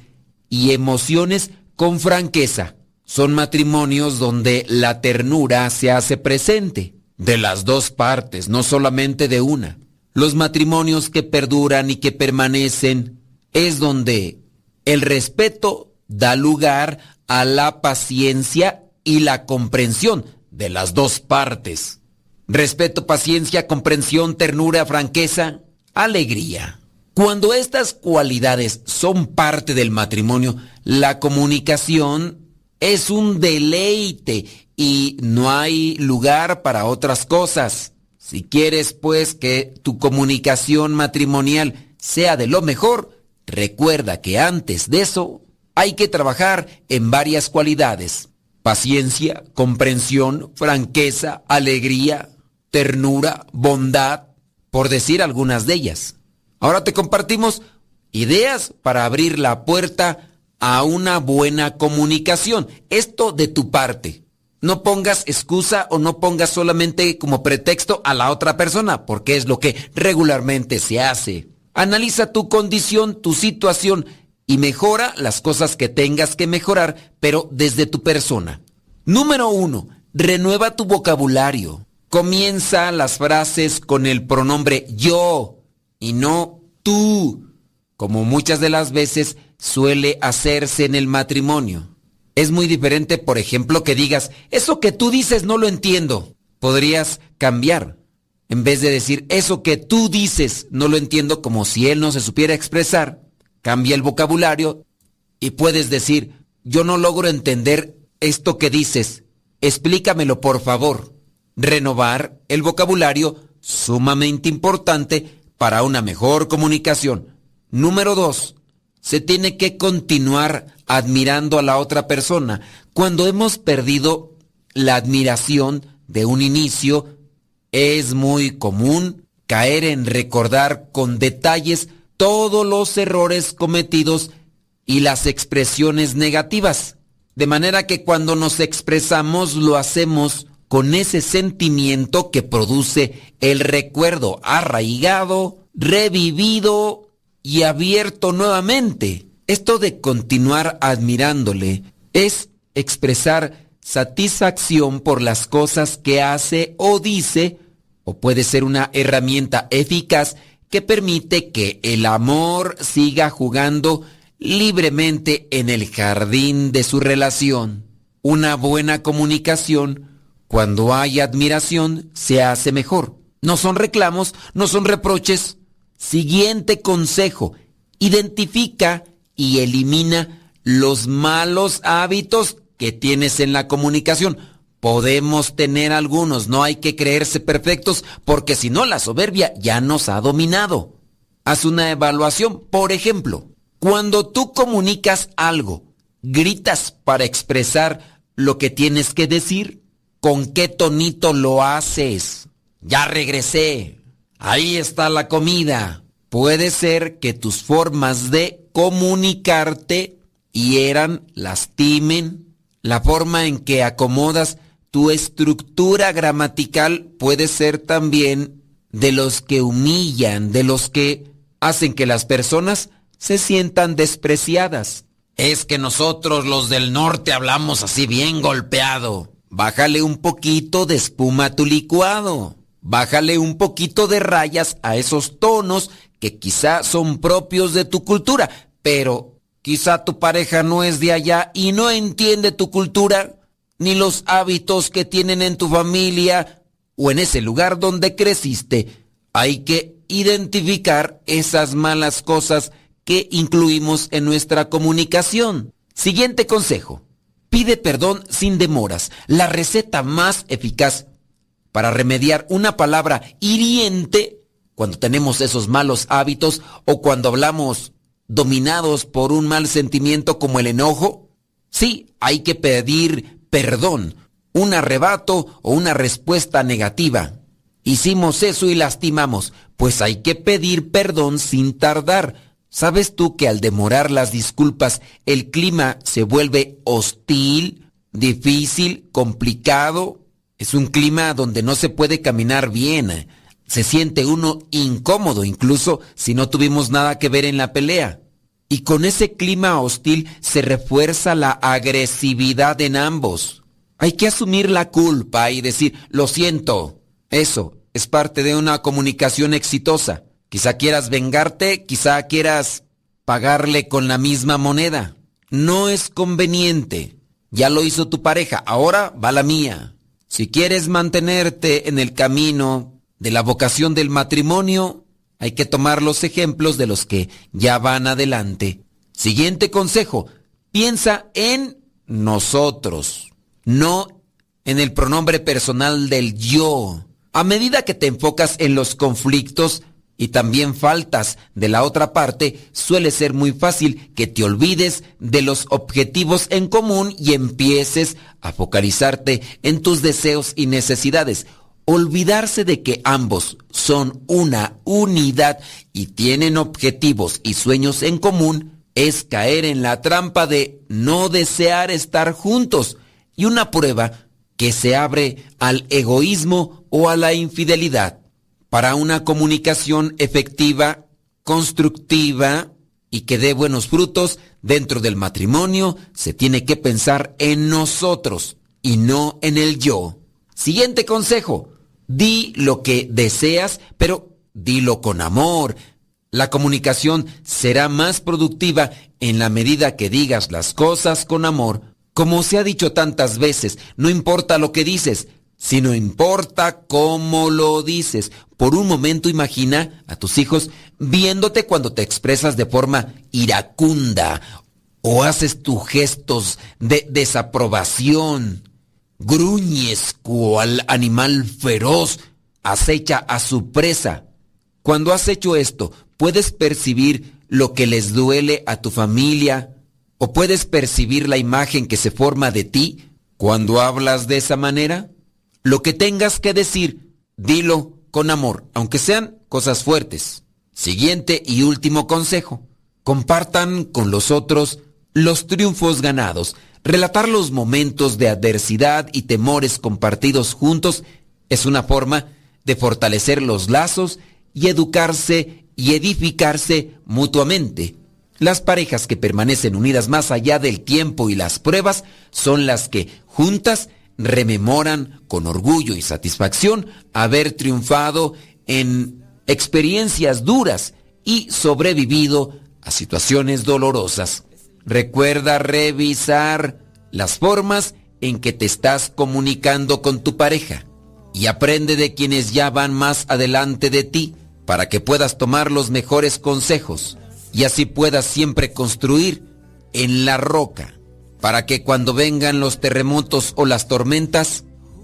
y emociones con franqueza. Son matrimonios donde la ternura se hace presente, de las dos partes, no solamente de una. Los matrimonios que perduran y que permanecen es donde el respeto da lugar a la paciencia y la comprensión de las dos partes. Respeto, paciencia, comprensión, ternura, franqueza, alegría. Cuando estas cualidades son parte del matrimonio, la comunicación es un deleite y no hay lugar para otras cosas. Si quieres pues que tu comunicación matrimonial sea de lo mejor, recuerda que antes de eso hay que trabajar en varias cualidades. Paciencia, comprensión, franqueza, alegría, ternura, bondad, por decir algunas de ellas. Ahora te compartimos ideas para abrir la puerta a una buena comunicación. Esto de tu parte. No pongas excusa o no pongas solamente como pretexto a la otra persona, porque es lo que regularmente se hace. Analiza tu condición, tu situación y mejora las cosas que tengas que mejorar, pero desde tu persona. Número uno, renueva tu vocabulario. Comienza las frases con el pronombre yo y no tú, como muchas de las veces suele hacerse en el matrimonio. Es muy diferente, por ejemplo, que digas, eso que tú dices no lo entiendo. Podrías cambiar. En vez de decir, eso que tú dices no lo entiendo como si él no se supiera expresar, cambia el vocabulario y puedes decir, yo no logro entender esto que dices. Explícamelo, por favor. Renovar el vocabulario, sumamente importante para una mejor comunicación. Número dos, se tiene que continuar admirando a la otra persona. Cuando hemos perdido la admiración de un inicio, es muy común caer en recordar con detalles todos los errores cometidos y las expresiones negativas. De manera que cuando nos expresamos lo hacemos con ese sentimiento que produce el recuerdo arraigado, revivido y abierto nuevamente. Esto de continuar admirándole es expresar satisfacción por las cosas que hace o dice, o puede ser una herramienta eficaz que permite que el amor siga jugando libremente en el jardín de su relación. Una buena comunicación Cuando hay admiración, se hace mejor. No son reclamos, no son reproches. Siguiente consejo. Identifica y elimina los malos hábitos que tienes en la comunicación. Podemos tener algunos, no hay que creerse perfectos porque si no la soberbia ya nos ha dominado. Haz una evaluación. Por ejemplo, cuando tú comunicas algo, gritas para expresar lo que tienes que decir, ¿con qué tonito lo haces? Ya regresé. Ahí está la comida. Puede ser que tus formas de comunicarte hieran, lastimen. La forma en que acomodas tu estructura gramatical puede ser también de los que humillan, de los que hacen que las personas se sientan despreciadas. Es que nosotros los del norte hablamos así bien golpeado. Bájale un poquito de espuma a tu licuado. Bájale un poquito de rayas a esos tonos que quizá son propios de tu cultura, pero quizá tu pareja no es de allá y no entiende tu cultura ni los hábitos que tienen en tu familia o en ese lugar donde creciste. Hay que identificar esas malas cosas que incluimos en nuestra comunicación. Siguiente consejo. Pide perdón sin demoras. La receta más eficaz para remediar una palabra hiriente cuando tenemos esos malos hábitos o cuando hablamos dominados por un mal sentimiento como el enojo. Sí, hay que pedir perdón, un arrebato o una respuesta negativa. Hicimos eso y lastimamos, pues hay que pedir perdón sin tardar. ¿Sabes tú que al demorar las disculpas el clima se vuelve hostil, difícil, complicado? Es un clima donde no se puede caminar bien. Se siente uno incómodo incluso si no tuvimos nada que ver en la pelea. Y con ese clima hostil se refuerza la agresividad en ambos. Hay que asumir la culpa y decir, lo siento. Eso es parte de una comunicación exitosa. Quizá quieras vengarte, quizá quieras pagarle con la misma moneda. No es conveniente. Ya lo hizo tu pareja, ahora va la mía. Si quieres mantenerte en el camino de la vocación del matrimonio, hay que tomar los ejemplos de los que ya van adelante. Siguiente consejo, piensa en nosotros, no en el pronombre personal del yo. A medida que te enfocas en los conflictos y también faltas de la otra parte, suele ser muy fácil que te olvides de los objetivos en común y empieces a focalizarte en tus deseos y necesidades. Olvidarse de que ambos son una unidad y tienen objetivos y sueños en común es caer en la trampa de no desear estar juntos y una prueba que se abre al egoísmo o a la infidelidad. Para una comunicación efectiva, constructiva y que dé buenos frutos dentro del matrimonio, se tiene que pensar en nosotros y no en el yo. Siguiente consejo Di lo que deseas, pero dilo con amor. La comunicación será más productiva en la medida que digas las cosas con amor. Como se ha dicho tantas veces, no importa lo que dices, sino importa cómo lo dices. Por un momento imagina a tus hijos viéndote cuando te expresas de forma iracunda o haces tus gestos de desaprobación gruñes cual animal feroz acecha a su presa. Cuando has hecho esto, puedes percibir lo que les duele a tu familia o puedes percibir la imagen que se forma de ti cuando hablas de esa manera. Lo que tengas que decir, dilo con amor, aunque sean cosas fuertes. Siguiente y último consejo. Compartan con los otros los triunfos ganados. Relatar los momentos de adversidad y temores compartidos juntos es una forma de fortalecer los lazos y educarse y edificarse mutuamente. Las parejas que permanecen unidas más allá del tiempo y las pruebas son las que juntas rememoran con orgullo y satisfacción haber triunfado en experiencias duras y sobrevivido a situaciones dolorosas. Recuerda revisar las formas en que te estás comunicando con tu pareja y aprende de quienes ya van más adelante de ti para que puedas tomar los mejores consejos y así puedas siempre construir en la roca para que cuando vengan los terremotos o las tormentas,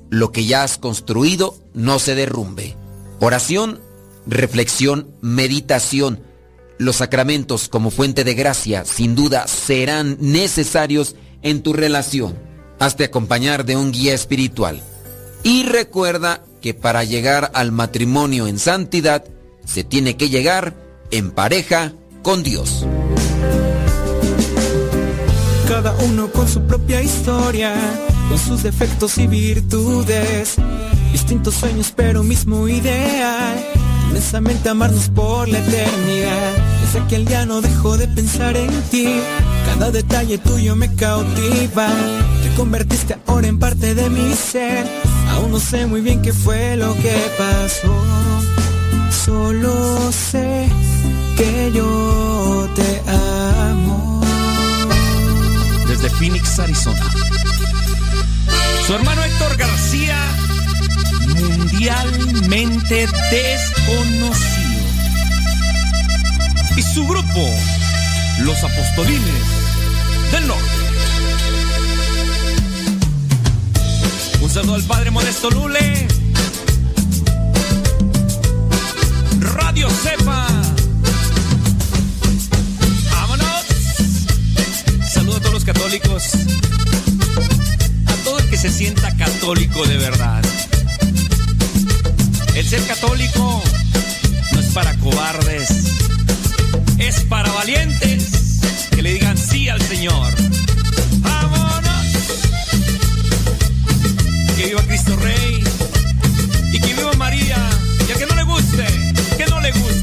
lo que ya has construido no se derrumbe. Oración, reflexión, meditación. Los sacramentos como fuente de gracia sin duda serán necesarios en tu relación. Hazte acompañar de un guía espiritual. Y recuerda que para llegar al matrimonio en santidad se tiene que llegar en pareja con Dios. Cada uno con su propia historia, con sus defectos y virtudes. Distintos sueños pero mismo ideal. Inmensamente amarnos por la eternidad. Desde aquel día no dejo de pensar en ti. Cada detalle tuyo me cautiva. Te convertiste ahora en parte de mi ser. Aún no sé muy bien qué fue lo que pasó. Solo sé que yo te amo. Desde Phoenix, Arizona. Su hermano Héctor García, mundialmente desconocido. Y su grupo, Los Apostolines del Norte. Un saludo al padre Modesto Lule. Radio Cepa. Vámonos. Saludo a todos los católicos. A todo el que se sienta católico de verdad. El ser católico no es para cobardes. Es para valientes que le digan sí al Señor. Vámonos. Que viva Cristo Rey. Y que viva María. Y al que no le guste, que no le guste.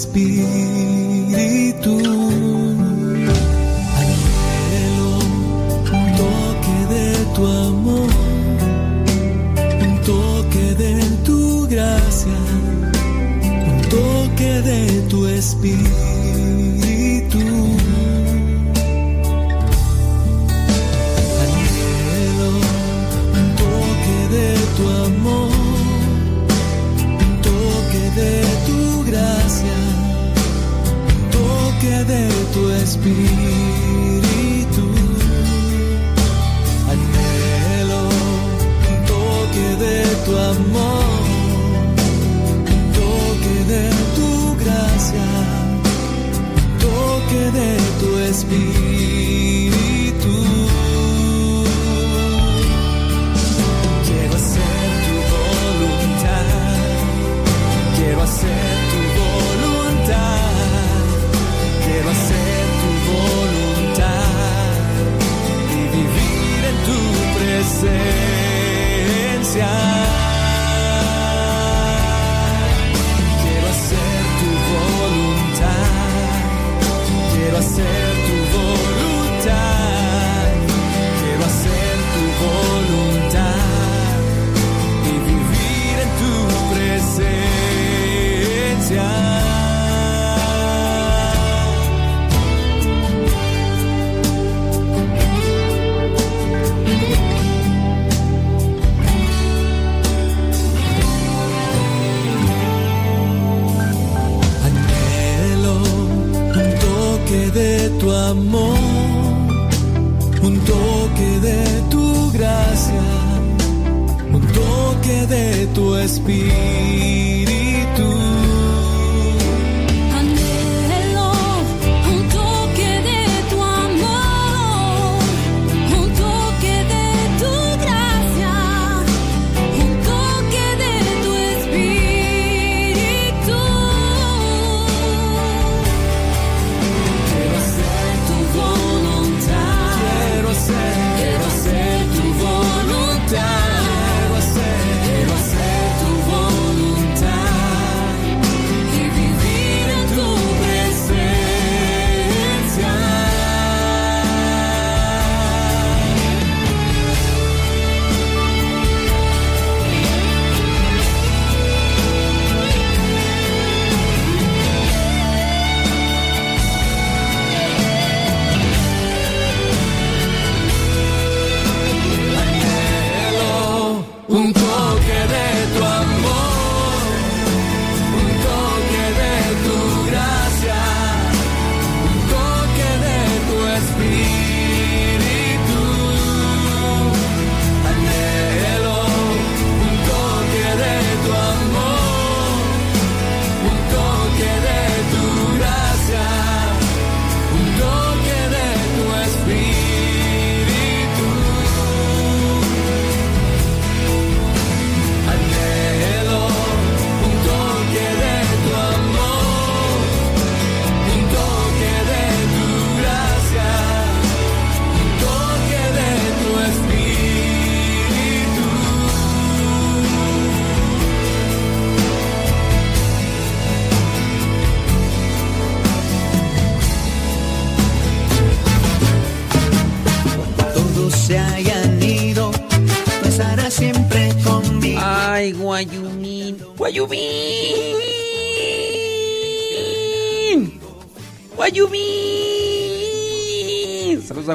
Espíritu. Anhelo un toque de tu amor, un toque de tu gracia, un toque de tu espíritu. Espíritu. Anhelo un toque de tu amor, toque de tu gracia, toque de tu espíritu. Amor, un toque de tu gracia, un toque de tu espíritu.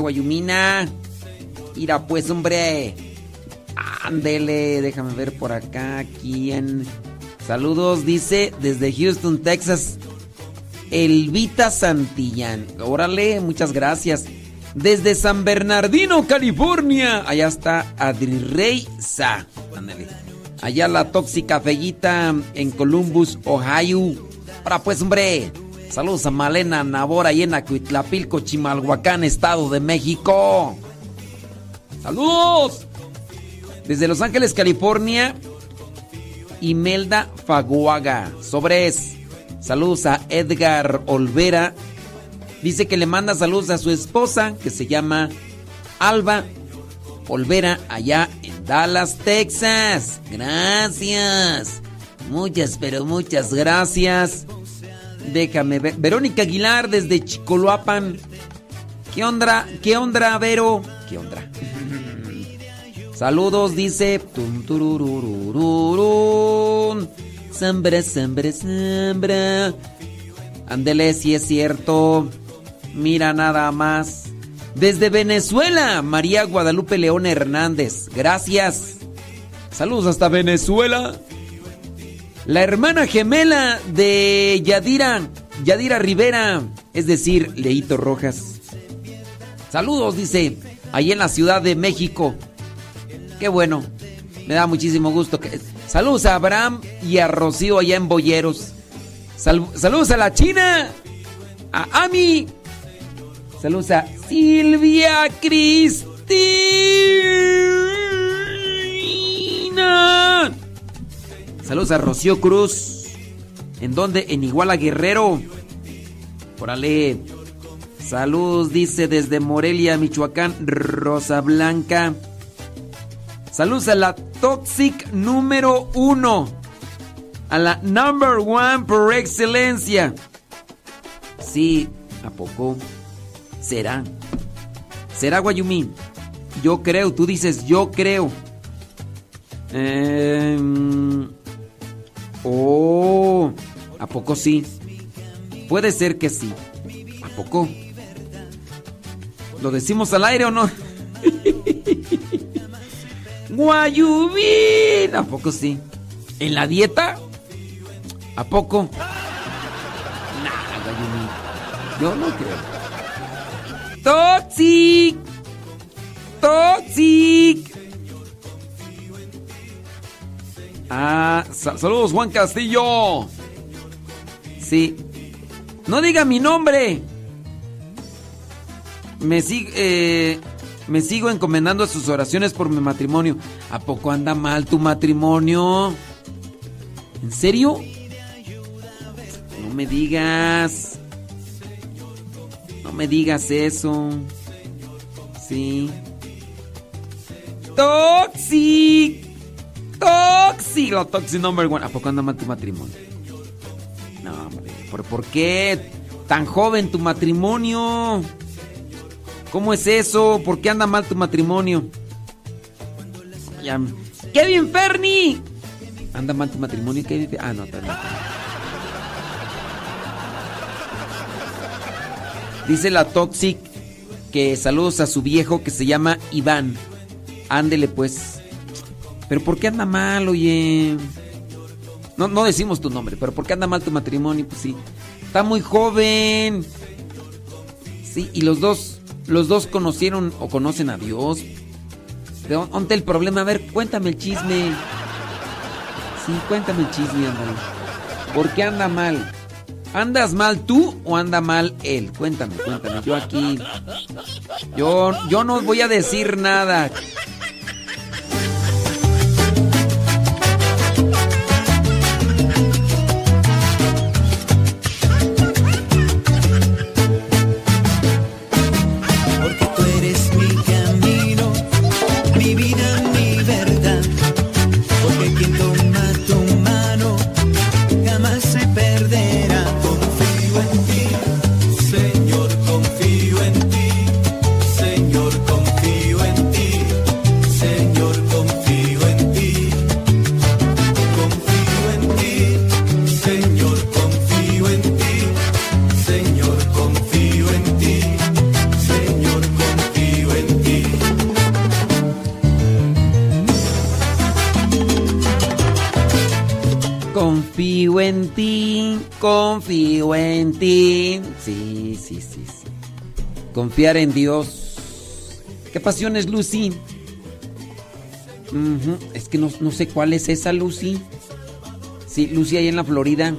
Guayumina. Mira pues, hombre. Ándele, déjame ver por acá quién. Saludos, dice desde Houston, Texas. Elvita Santillán. Órale, muchas gracias. Desde San Bernardino, California. Allá está Adri Rey Sa. Ándale. Allá la tóxica Fellita en Columbus, Ohio. Ahora pues, hombre. Saludos a Malena Nabora y en Acuitlapilco, Chimalhuacán, Estado de México. ¡Saludos! Desde Los Ángeles, California, Imelda Faguaga. Sobres. Saludos a Edgar Olvera. Dice que le manda saludos a su esposa, que se llama Alba Olvera, allá en Dallas, Texas. Gracias. Muchas, pero muchas gracias. Déjame ver. Verónica Aguilar desde Chicoloapan. ¿Qué onda? ¿Qué onda, Vero? ¿Qué onda? Saludos, dice. Sembra, sembra, sembra. Ándele, si es cierto. Mira nada más. Desde Venezuela, María Guadalupe León Hernández. Gracias. Saludos hasta Venezuela. La hermana gemela de Yadira, Yadira Rivera, es decir, Leito Rojas. Saludos, dice, ahí en la Ciudad de México. Qué bueno, me da muchísimo gusto. Que... Saludos a Abraham y a Rocío allá en Boyeros. Sal... Saludos a la China, a Ami. Saludos a Silvia Cristina. Saludos a Rocío Cruz. ¿En dónde? En Iguala Guerrero. Órale. Saludos, dice desde Morelia, Michoacán, Rosa Blanca. Saludos a la Toxic número uno. A la number one por excelencia. Sí, ¿a poco? ¿Será? ¿Será Guayumín? Yo creo, tú dices yo creo. Eh, oh, ¿a poco sí? Puede ser que sí. ¿A poco? ¿Lo decimos al aire o no? Guayubín. ¿A poco sí? ¿En la dieta? ¿A poco? Nada. Yo no creo. Toxic. Toxic. Ah, sa saludos Juan Castillo. Sí. No diga mi nombre. Me, eh, me sigo encomendando a sus oraciones por mi matrimonio. ¿A poco anda mal tu matrimonio? ¿En serio? No me digas. No me digas eso. Sí. Toxic. Toxic. La toxic number one. ¿A poco anda mal tu matrimonio? No, hombre. ¿Por, ¿Por qué tan joven tu matrimonio? ¿Cómo es eso? ¿Por qué anda mal tu matrimonio? Kevin Ferni. ¿Anda mal tu matrimonio, Kevin? Ah, no, también. Dice la Toxic que saludos a su viejo que se llama Iván. Ándele pues. Pero ¿por qué anda mal, oye? No, no decimos tu nombre, pero ¿por qué anda mal tu matrimonio? Pues sí. Está muy joven. Sí, y los dos, los dos conocieron o conocen a Dios. ¿De dónde el problema? A ver, cuéntame el chisme. Sí, cuéntame el chisme, ándale. ¿Por qué anda mal? ¿Andas mal tú o anda mal él? Cuéntame, cuéntame. Yo aquí. Yo, yo no voy a decir nada. Sí, sí, sí. Confiar en Dios. ¿Qué pasión es Lucy? Es que no, no sé cuál es esa Lucy. Sí, Lucy ahí en la Florida.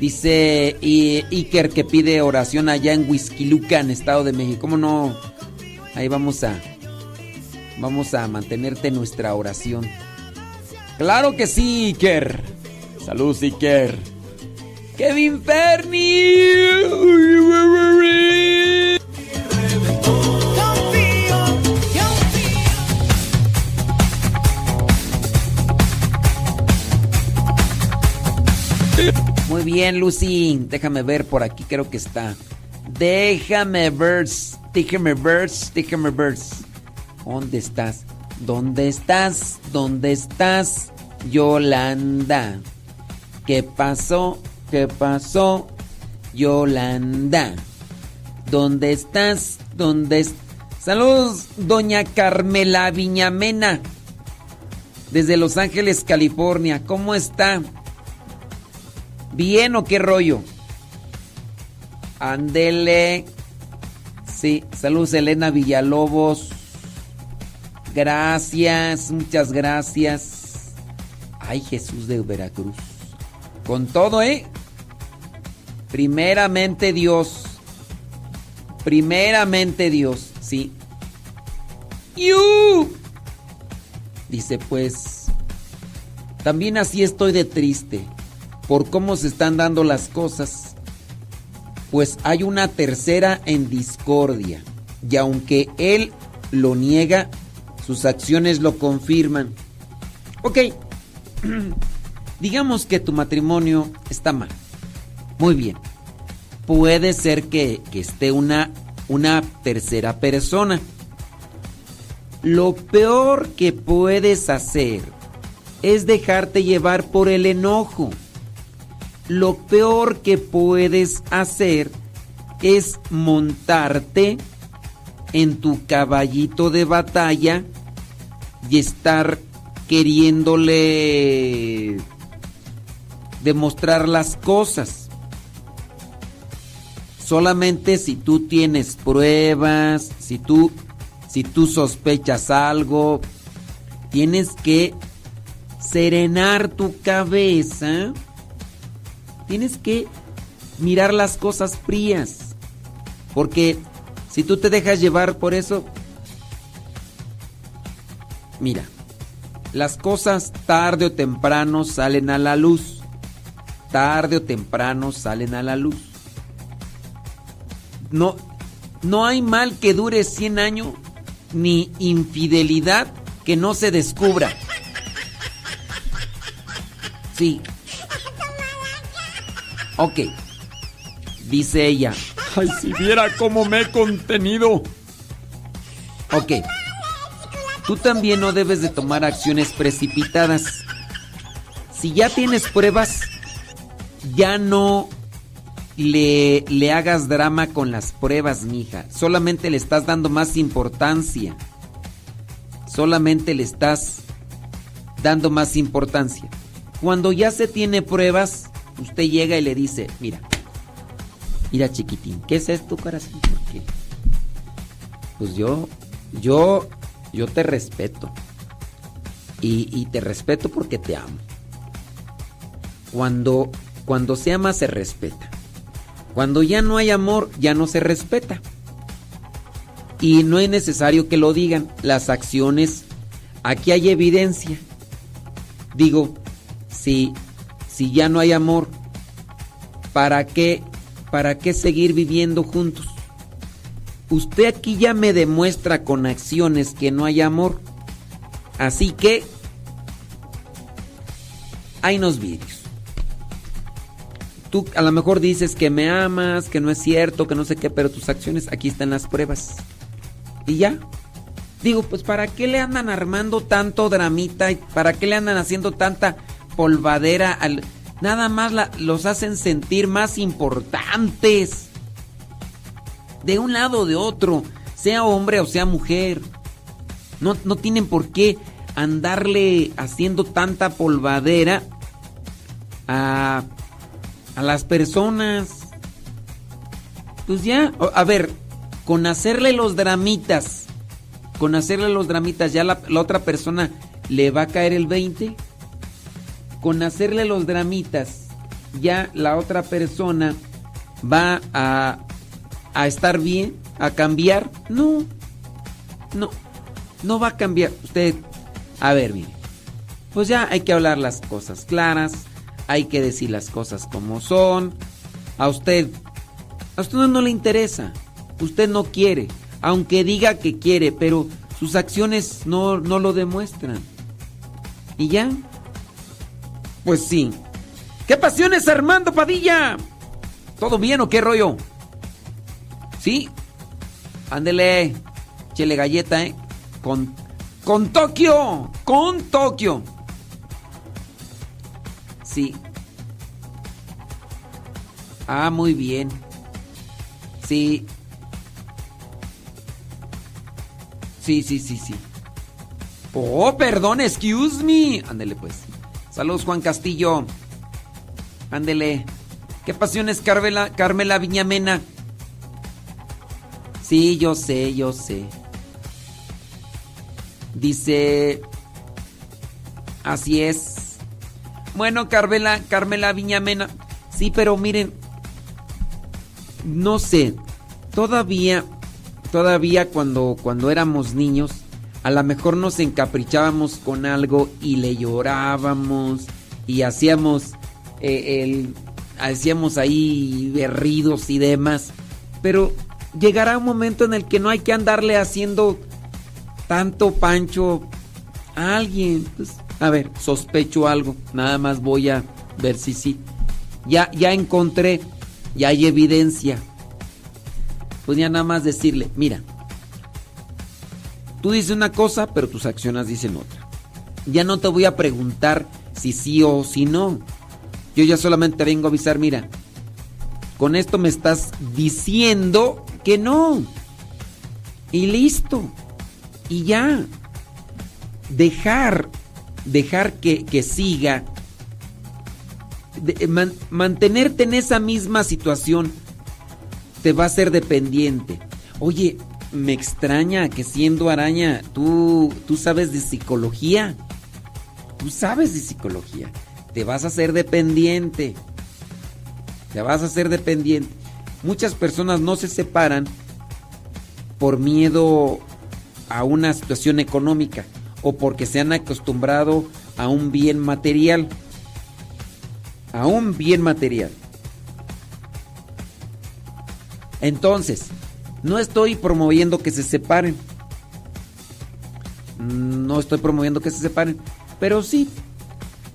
Dice Iker que pide oración allá en Huizquilucan, Estado de México. ¿Cómo no? Ahí vamos a. Vamos a mantenerte en nuestra oración. Claro que sí, Iker. Saludos, Iker. Kevin Ferni. Muy bien, Lucy. Déjame ver por aquí, creo que está. Déjame ver, déjame ver, déjame ver. ¿Dónde estás? ¿Dónde estás? ¿Dónde estás? Yolanda. ¿Qué pasó? ¿Qué pasó? Yolanda. ¿Dónde estás? ¿Dónde estás? Saludos, doña Carmela Viñamena. Desde Los Ángeles, California. ¿Cómo está? ¿Bien o qué rollo? Andele. Sí, saludos Elena Villalobos. Gracias, muchas gracias. Ay, Jesús de Veracruz. Con todo, ¿eh? Primeramente Dios. Primeramente Dios, sí. ¡Yu! Dice pues, también así estoy de triste por cómo se están dando las cosas. Pues hay una tercera en discordia. Y aunque él lo niega, sus acciones lo confirman. Ok, digamos que tu matrimonio está mal. Muy bien. Puede ser que, que esté una, una tercera persona. Lo peor que puedes hacer es dejarte llevar por el enojo. Lo peor que puedes hacer es montarte en tu caballito de batalla y estar queriéndole demostrar las cosas. Solamente si tú tienes pruebas, si tú si tú sospechas algo, tienes que serenar tu cabeza. Tienes que mirar las cosas frías. Porque si tú te dejas llevar por eso, mira, las cosas tarde o temprano salen a la luz. Tarde o temprano salen a la luz. No, no hay mal que dure 100 años ni infidelidad que no se descubra. Sí. Ok. Dice ella. Ay, si viera cómo me he contenido. Ok. Tú también no debes de tomar acciones precipitadas. Si ya tienes pruebas, ya no le, le hagas drama con las pruebas, mija. Solamente le estás dando más importancia. Solamente le estás dando más importancia. Cuando ya se tiene pruebas, usted llega y le dice, mira, mira chiquitín, ¿qué es esto, corazón? ¿Por qué? Pues yo, yo, yo te respeto. Y, y te respeto porque te amo. Cuando, cuando se ama, se respeta. Cuando ya no hay amor, ya no se respeta. Y no es necesario que lo digan. Las acciones, aquí hay evidencia. Digo, si, si ya no hay amor, ¿para qué, ¿para qué seguir viviendo juntos? Usted aquí ya me demuestra con acciones que no hay amor. Así que, hay nos vídeos tú a lo mejor dices que me amas, que no es cierto, que no sé qué, pero tus acciones, aquí están las pruebas. Y ya. Digo, pues ¿para qué le andan armando tanto dramita? ¿Para qué le andan haciendo tanta polvadera? Al... Nada más los hacen sentir más importantes. De un lado o de otro, sea hombre o sea mujer. No, no tienen por qué andarle haciendo tanta polvadera a a las personas. Pues ya, a ver, con hacerle los dramitas, con hacerle los dramitas, ya la, otra persona le va a caer el 20. Con hacerle los dramitas, ya la otra persona va a, a estar bien, a cambiar. No, no, no va a cambiar. Usted, a ver, mire, pues ya hay que hablar las cosas claras hay que decir las cosas como son. A usted, a usted no le interesa, usted no quiere, aunque diga que quiere, pero sus acciones no, no lo demuestran. ¿Y ya? Pues sí. ¿Qué pasiones, Armando Padilla? ¿Todo bien o qué rollo? ¿Sí? Ándele. Chele galleta, ¿eh? Con, con Tokio. Con Tokio. Sí. Ah, muy bien. Sí. Sí, sí, sí, sí. Oh, perdón, excuse me. Ándele pues. Saludos, Juan Castillo. Ándele. ¿Qué pasiones, Carmela, Carmela Viñamena? Sí, yo sé, yo sé. Dice. Así es. Bueno, Carmela, Carmela Viñamena. Sí, pero miren. No sé. Todavía. Todavía cuando, cuando éramos niños. A lo mejor nos encaprichábamos con algo y le llorábamos. Y hacíamos. eh, el, hacíamos ahí berridos y demás. Pero llegará un momento en el que no hay que andarle haciendo tanto pancho a alguien. Pues, a ver, sospecho algo. Nada más voy a ver si sí. Ya, ya encontré, ya hay evidencia. Pues ya nada más decirle, mira, tú dices una cosa, pero tus acciones dicen otra. Ya no te voy a preguntar si sí o si no. Yo ya solamente vengo a avisar, mira, con esto me estás diciendo que no. Y listo. Y ya. Dejar, dejar que, que siga. Man- mantenerte en esa misma situación te va a hacer dependiente. Oye, me extraña que siendo araña, tú, tú sabes de psicología. Tú sabes de psicología. Te vas a hacer dependiente. Te vas a hacer dependiente. Muchas personas no se separan por miedo a una situación económica o porque se han acostumbrado a un bien material. A un bien material. Entonces, no estoy promoviendo que se separen. No estoy promoviendo que se separen. Pero sí,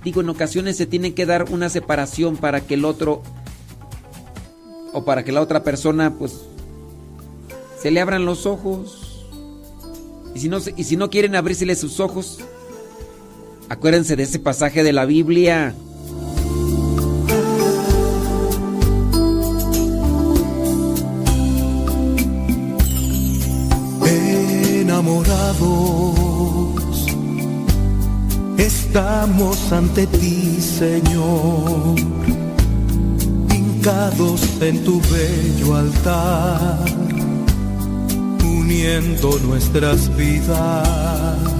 digo, en ocasiones se tiene que dar una separación para que el otro o para que la otra persona pues se le abran los ojos. Y si no, y si no quieren abrírsele sus ojos, acuérdense de ese pasaje de la Biblia. enamorados. Estamos ante ti, Señor, hincados en tu bello altar, nuestras vidas.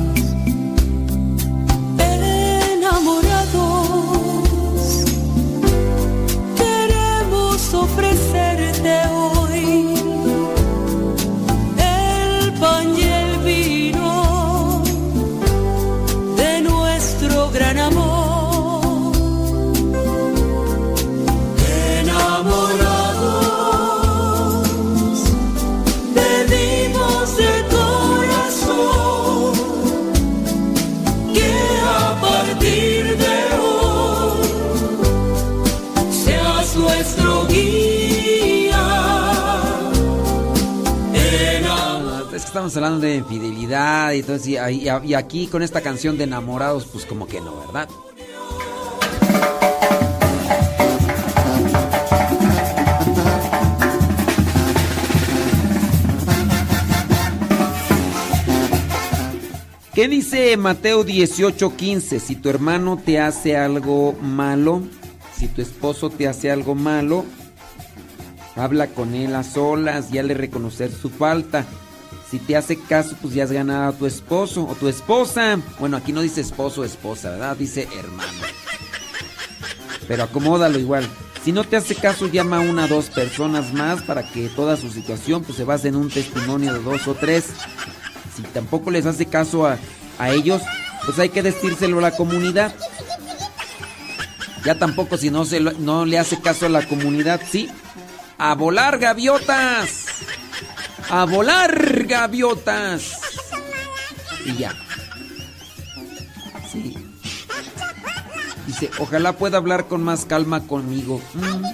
Hablando de infidelidad y todo y aquí con esta canción de enamorados, pues como que no, ¿verdad? ¿Qué dice Mateo 18:15? Si tu hermano te hace algo malo, si tu esposo te hace algo malo, habla con él a solas y hazle reconocer su falta. Si te hace caso, pues ya has ganado a tu esposo o tu esposa. Bueno, aquí no dice esposo o esposa, ¿verdad? Dice hermano. Pero acomódalo igual. Si no te hace caso, llama a una o dos personas más para que toda su situación pues, se base en un testimonio de dos o tres. Si tampoco les hace caso a, a ellos, pues hay que decírselo a la comunidad. Ya tampoco si no, se no le hace caso a la comunidad, sí. A volar gaviotas. A volar gaviotas. Y ya. Sí. Dice, ojalá pueda hablar con más calma conmigo. Mm.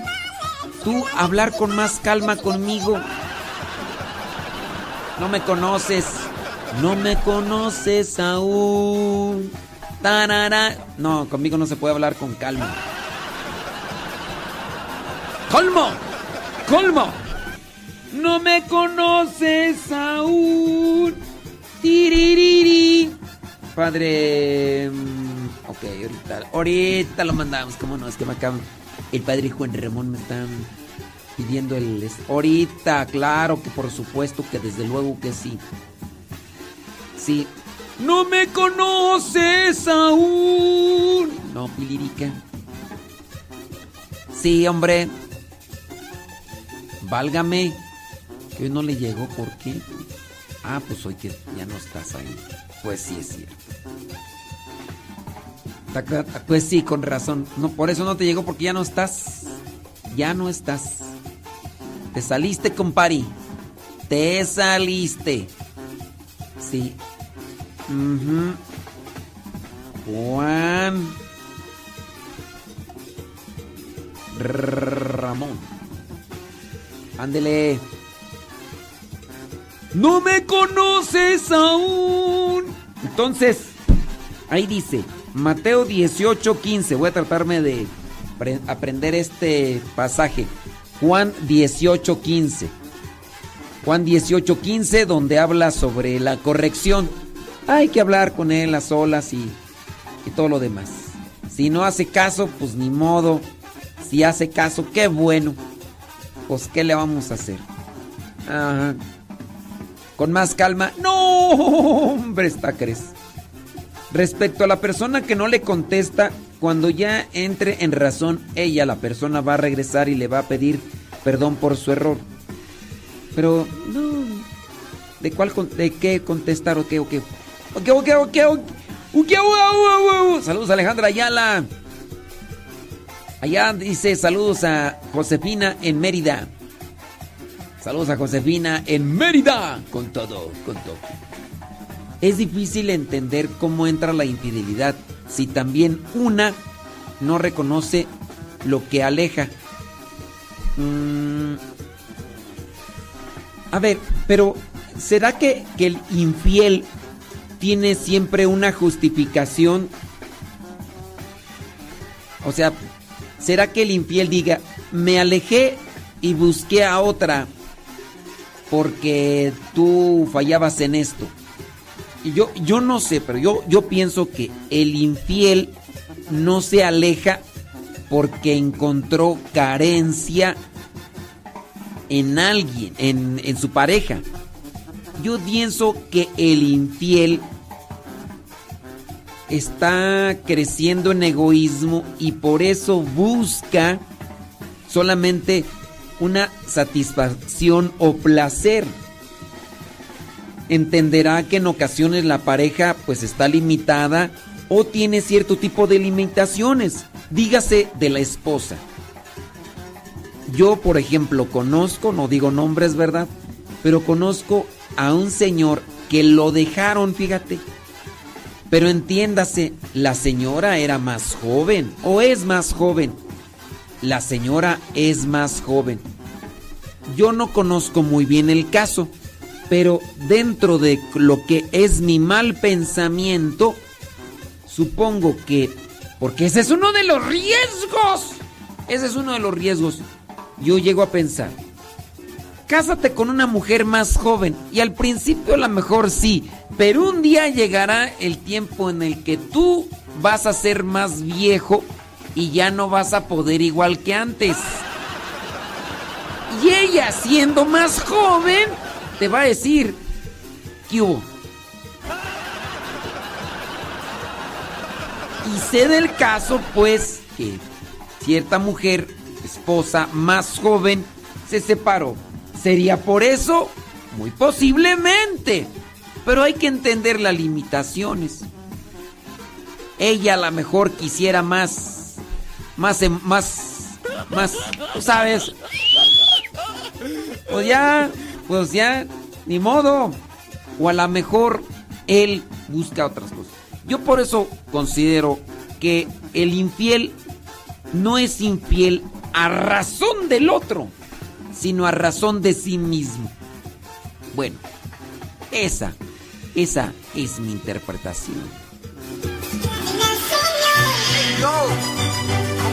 Tú hablar con más calma conmigo. No me conoces. No me conoces aún. Tarara. No, conmigo no se puede hablar con calma. ¡Colmo! ¡Colmo! No me conoces aún. Tiririri. Padre. mm, Ok, ahorita, ahorita lo mandamos. ¿Cómo no? Es que me acaban. El padre Juan Ramón me está pidiendo el. Ahorita, claro que por supuesto que desde luego que sí. Sí. No me conoces aún. No, Pilirica. Sí, hombre. Válgame. Que hoy no le llegó, ¿por qué? Ah, pues hoy que ya no estás ahí. Pues sí, es cierto. Pues sí, con razón. No, por eso no te llegó, porque ya no estás. Ya no estás. Te saliste, compari. Te saliste. Sí. Ujú. Juan. Ramón. Ándele. No me conoces aún. Entonces, ahí dice, Mateo 18, 15. Voy a tratarme de pre- aprender este pasaje. Juan 18, 15. Juan 18, 15, donde habla sobre la corrección. Hay que hablar con él a solas y, y todo lo demás. Si no hace caso, pues ni modo. Si hace caso, qué bueno. Pues, ¿qué le vamos a hacer? Ajá. Con más calma. No, hombre, está crees. Respecto a la persona que no le contesta, cuando ya entre en razón, ella, la persona, va a regresar y le va a pedir perdón por su error. Pero, no. ¿De cuál, de qué contestar o qué, o qué? Ok, ok, ok, ok. Saludos, Alejandra Ayala. Allá dice saludos a Josefina en Mérida. Saludos a Josefina en Mérida. Con todo, con todo. Es difícil entender cómo entra la infidelidad si también una no reconoce lo que aleja. Mm. A ver, pero ¿será que, que el infiel tiene siempre una justificación? O sea, ¿será que el infiel diga, me alejé y busqué a otra porque tú fallabas en esto? Y yo, yo no sé, pero yo, yo pienso que el infiel no se aleja porque encontró carencia en alguien, en, en su pareja. Yo pienso que el infiel está creciendo en egoísmo y por eso busca solamente una satisfacción o placer. Entenderá que en ocasiones la pareja pues está limitada o tiene cierto tipo de limitaciones. Dígase de la esposa. Yo, por ejemplo, conozco, no digo nombres, ¿verdad? Pero conozco a un señor que lo dejaron, fíjate. Pero entiéndase, la señora era más joven o es más joven. La señora es más joven. Yo no conozco muy bien el caso, pero dentro de lo que es mi mal pensamiento, supongo que, porque ese es uno de los riesgos, ese es uno de los riesgos, yo llego a pensar, cásate con una mujer más joven y al principio a lo mejor sí, pero un día llegará el tiempo en el que tú vas a ser más viejo y ya no vas a poder igual que antes. Y ella, siendo más joven, te va a decir, ¿qué? Y sé del caso, pues, que cierta mujer, esposa más joven, se separó. ¿Sería por eso? Muy posiblemente. Pero hay que entender las limitaciones. Ella a lo mejor quisiera más, más, em, más, más, ¿sabes? Pues ya, pues ya, ni modo. O a lo mejor él busca otras cosas. Yo por eso considero que el infiel no es infiel a razón del otro, sino a razón de sí mismo. Bueno, esa, esa es mi interpretación. No.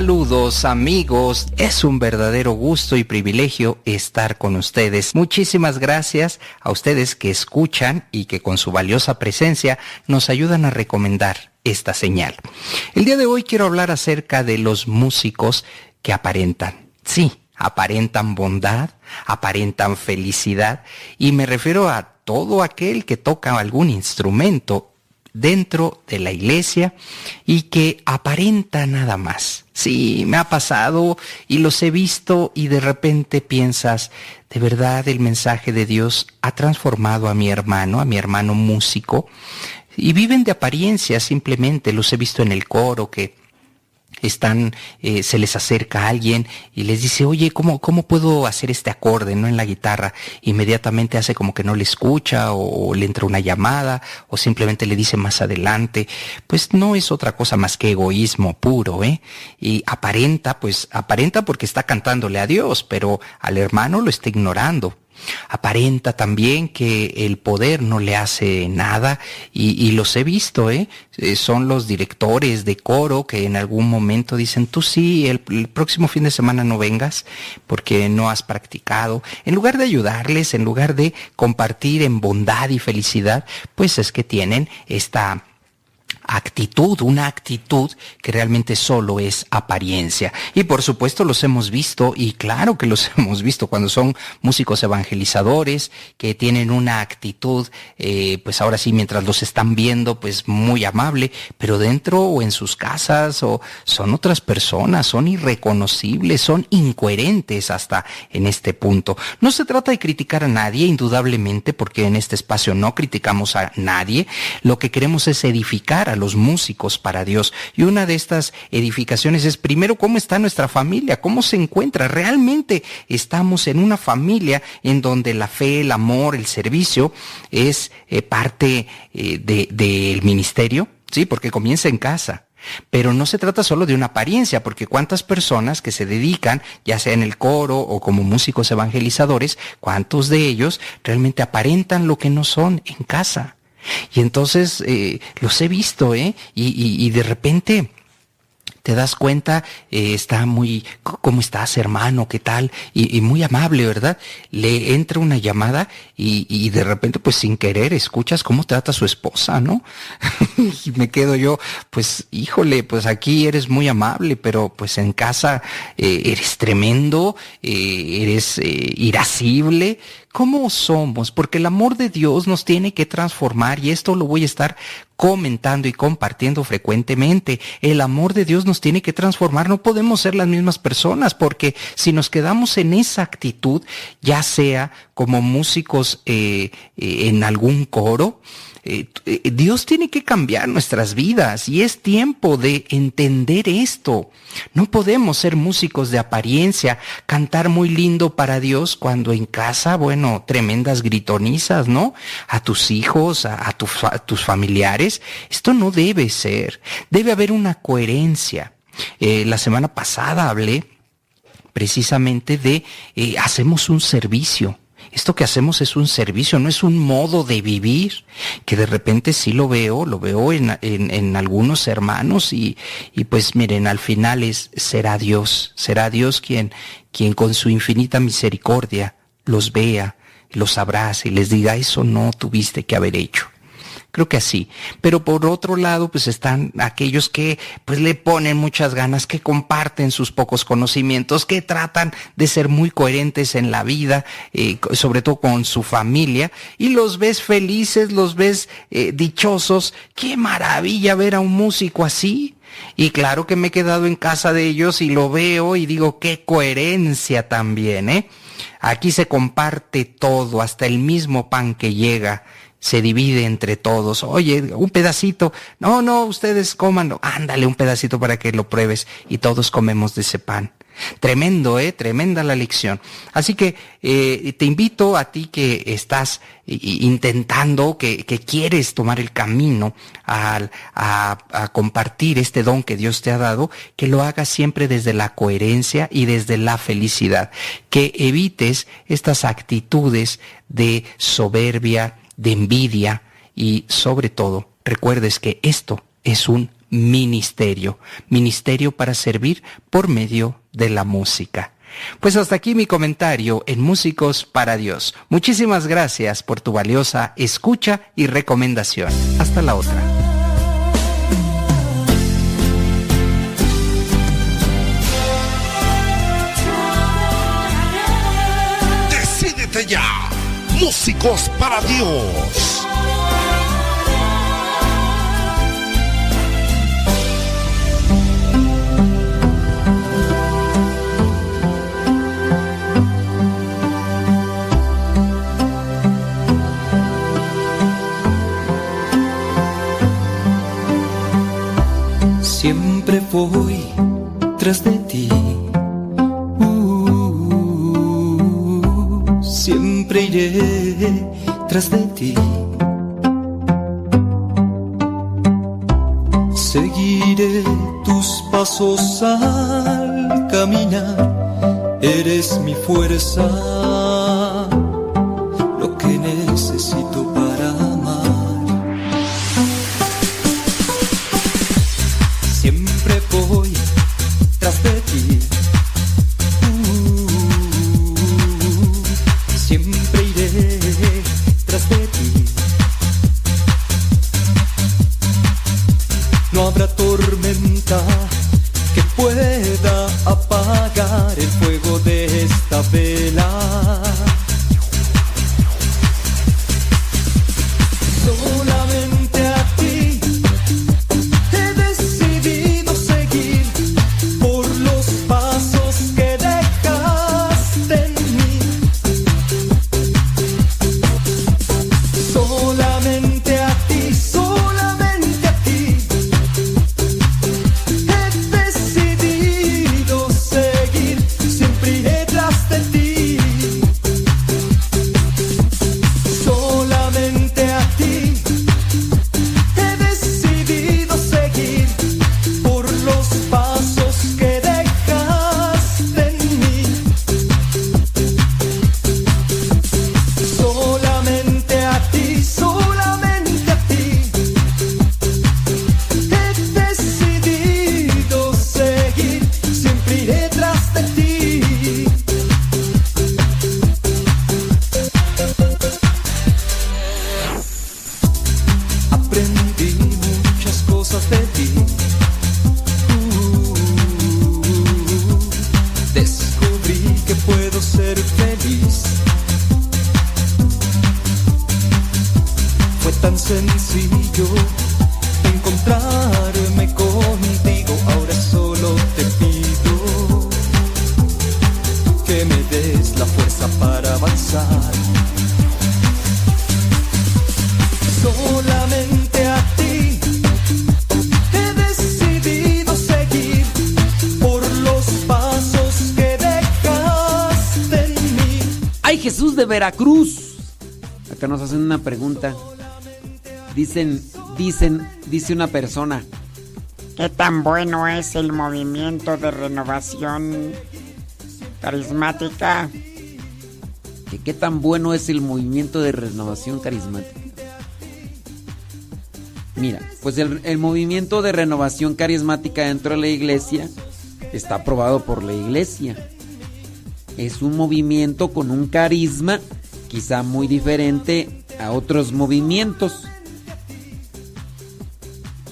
Saludos amigos, es un verdadero gusto y privilegio estar con ustedes. Muchísimas gracias a ustedes que escuchan y que con su valiosa presencia nos ayudan a recomendar esta señal. El día de hoy quiero hablar acerca de los músicos que aparentan. Sí, aparentan bondad, aparentan felicidad y me refiero a todo aquel que toca algún instrumento dentro de la iglesia y que aparenta nada más. Sí, me ha pasado y los he visto y de repente piensas, de verdad el mensaje de Dios ha transformado a mi hermano, a mi hermano músico, y viven de apariencia simplemente, los he visto en el coro que están, eh, se les acerca alguien y les dice, oye, ¿cómo, ¿cómo puedo hacer este acorde, no en la guitarra? Inmediatamente hace como que no le escucha o, o le entra una llamada o simplemente le dice más adelante. Pues no es otra cosa más que egoísmo puro, ¿eh? Y aparenta, pues aparenta porque está cantándole a Dios, pero al hermano lo está ignorando. Aparenta también que el poder no le hace nada y, los he visto, ¿eh? Eh, Son los directores de coro que en algún momento dicen, tú sí, el próximo fin de semana no vengas porque no has practicado. En lugar de ayudarles, en lugar de compartir en bondad y felicidad, pues es que tienen esta actitud, una actitud que realmente solo es apariencia. Y por supuesto los hemos visto, y claro que los hemos visto cuando son músicos evangelizadores, que tienen una actitud, eh, pues ahora sí, mientras los están viendo, pues muy amable, pero dentro o en sus casas o son otras personas, son irreconocibles, son incoherentes hasta en este punto. No se trata de criticar a nadie, indudablemente, porque en este espacio no criticamos a nadie, lo que queremos es edificar a los músicos para Dios. Y una de estas edificaciones es primero cómo está nuestra familia, cómo se encuentra. Realmente estamos en una familia en donde la fe, el amor, el servicio es eh, parte eh, del de, ministerio, sí, porque comienza en casa. Pero no se trata solo de una apariencia, porque cuántas personas que se dedican, ya sea en el coro o como músicos evangelizadores, cuántos de ellos realmente aparentan lo que no son en casa. Y entonces eh, los he visto, ¿eh? Y, y, y de repente te das cuenta, eh, está muy, ¿cómo estás, hermano? ¿Qué tal? Y, muy amable, ¿verdad? Le entra una llamada y, y, de repente, pues sin querer, escuchas cómo trata su esposa, ¿no? y me quedo yo, pues, híjole, pues aquí eres muy amable, pero pues en casa eh, eres tremendo, eh, eres irascible. ¿Cómo somos? Porque el amor de Dios nos tiene que transformar y esto lo voy a estar comentando y compartiendo frecuentemente. El amor de Dios nos tiene que transformar. No podemos ser las mismas personas porque si nos quedamos en esa actitud, ya sea como músicos eh, eh, en algún coro, eh, Dios tiene que cambiar nuestras vidas y es tiempo de entender esto. No podemos ser músicos de apariencia, cantar muy lindo para Dios cuando en casa, bueno, tremendas gritonizas, ¿no? A tus hijos, a, a, tu, a tus familiares. Esto no debe ser. Debe haber una coherencia. Eh, la semana pasada hablé precisamente de eh, hacemos un servicio. Esto que hacemos es un servicio, no es un modo de vivir, que de repente sí lo veo, lo veo en, en, en algunos hermanos y, y, pues miren, al final es, será Dios, será Dios quien, quien con su infinita misericordia los vea, los abrace y les diga, eso no tuviste que haber hecho. Creo que así. Pero por otro lado, pues están aquellos que pues le ponen muchas ganas, que comparten sus pocos conocimientos, que tratan de ser muy coherentes en la vida, eh, sobre todo con su familia, y los ves felices, los ves eh, dichosos. Qué maravilla ver a un músico así. Y claro que me he quedado en casa de ellos y lo veo y digo, qué coherencia también, ¿eh? Aquí se comparte todo, hasta el mismo pan que llega se divide entre todos. Oye, un pedacito. No, no, ustedes coman. Ándale un pedacito para que lo pruebes. Y todos comemos de ese pan. Tremendo, ¿eh? Tremenda la lección. Así que eh, te invito a ti que estás intentando, que, que quieres tomar el camino a, a, a, compartir este don que Dios te ha dado, que lo hagas siempre desde la coherencia y desde la felicidad. Que evites estas actitudes de soberbia, de envidia y sobre todo recuerdes que esto es un ministerio, ministerio para servir por medio de la música. Pues hasta aquí mi comentario en Músicos para Dios. Muchísimas gracias por tu valiosa escucha y recomendación. Hasta la otra. Decídete ya. Músicos para Dios. Siempre voy tras de ti. Siempre iré tras de ti. Seguiré tus pasos al caminar, eres mi fuerza, lo que necesito para amar. Siempre voy una persona. ¿Qué tan bueno es el movimiento de renovación carismática? qué tan bueno es el movimiento de renovación carismática. Mira, pues el, el movimiento de renovación carismática dentro de la iglesia está aprobado por la iglesia. Es un movimiento con un carisma quizá muy diferente a otros movimientos.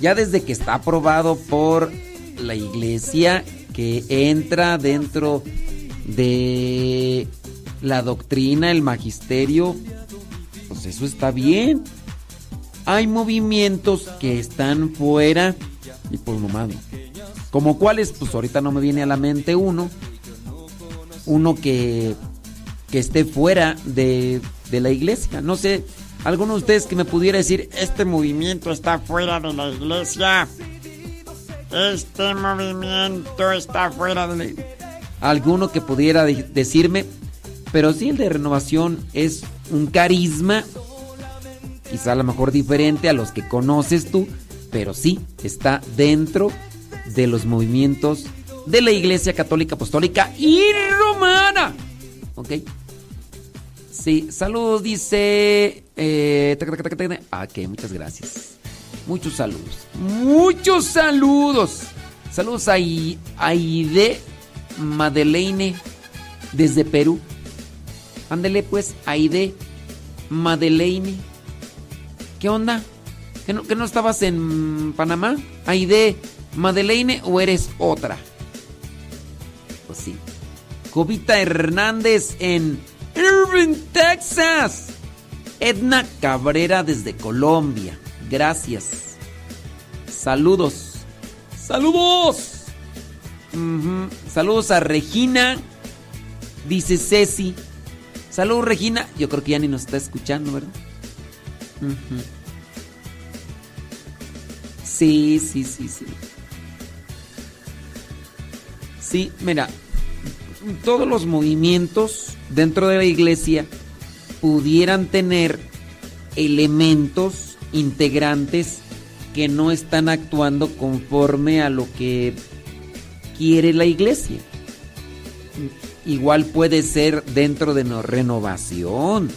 Ya desde que está aprobado por la iglesia que entra dentro de la doctrina, el magisterio, pues eso está bien. Hay movimientos que están fuera y pues nomás. no. Como cuáles, pues ahorita no me viene a la mente uno. Uno que, que esté fuera de, de la iglesia. No sé, alguno de ustedes que me pudiera decir, Este movimiento está fuera de la iglesia. Este movimiento está fuera de la iglesia. alguno que pudiera de- decirme, pero sí el de renovación es un carisma, quizá a lo mejor diferente a los que conoces tú, pero sí está dentro de los movimientos de la Iglesia Católica Apostólica y Romana. ¿Ok? Sí, saludos, dice... Eh. Ah, ok, muchas gracias. Muchos saludos. Muchos saludos. Saludos a, Aide Madeleine desde Perú. Ándele pues, Aide Madeleine. ¿Qué onda? ¿Que no, que no estabas en Panamá? Aide Madeleine o eres otra? Pues sí. Jovita Hernández en Irving, Texas. Edna Cabrera desde Colombia. Gracias. Saludos. Saludos. Saludos a Regina. Dice Ceci. Saludos Regina. Yo creo que ya ni nos está escuchando, ¿verdad? Sí, sí, sí, sí. Sí, mira, todos los movimientos dentro de la iglesia pudieran tener elementos integrantes que no están actuando conforme a lo que quiere la iglesia. Igual puede ser dentro de no- renovación,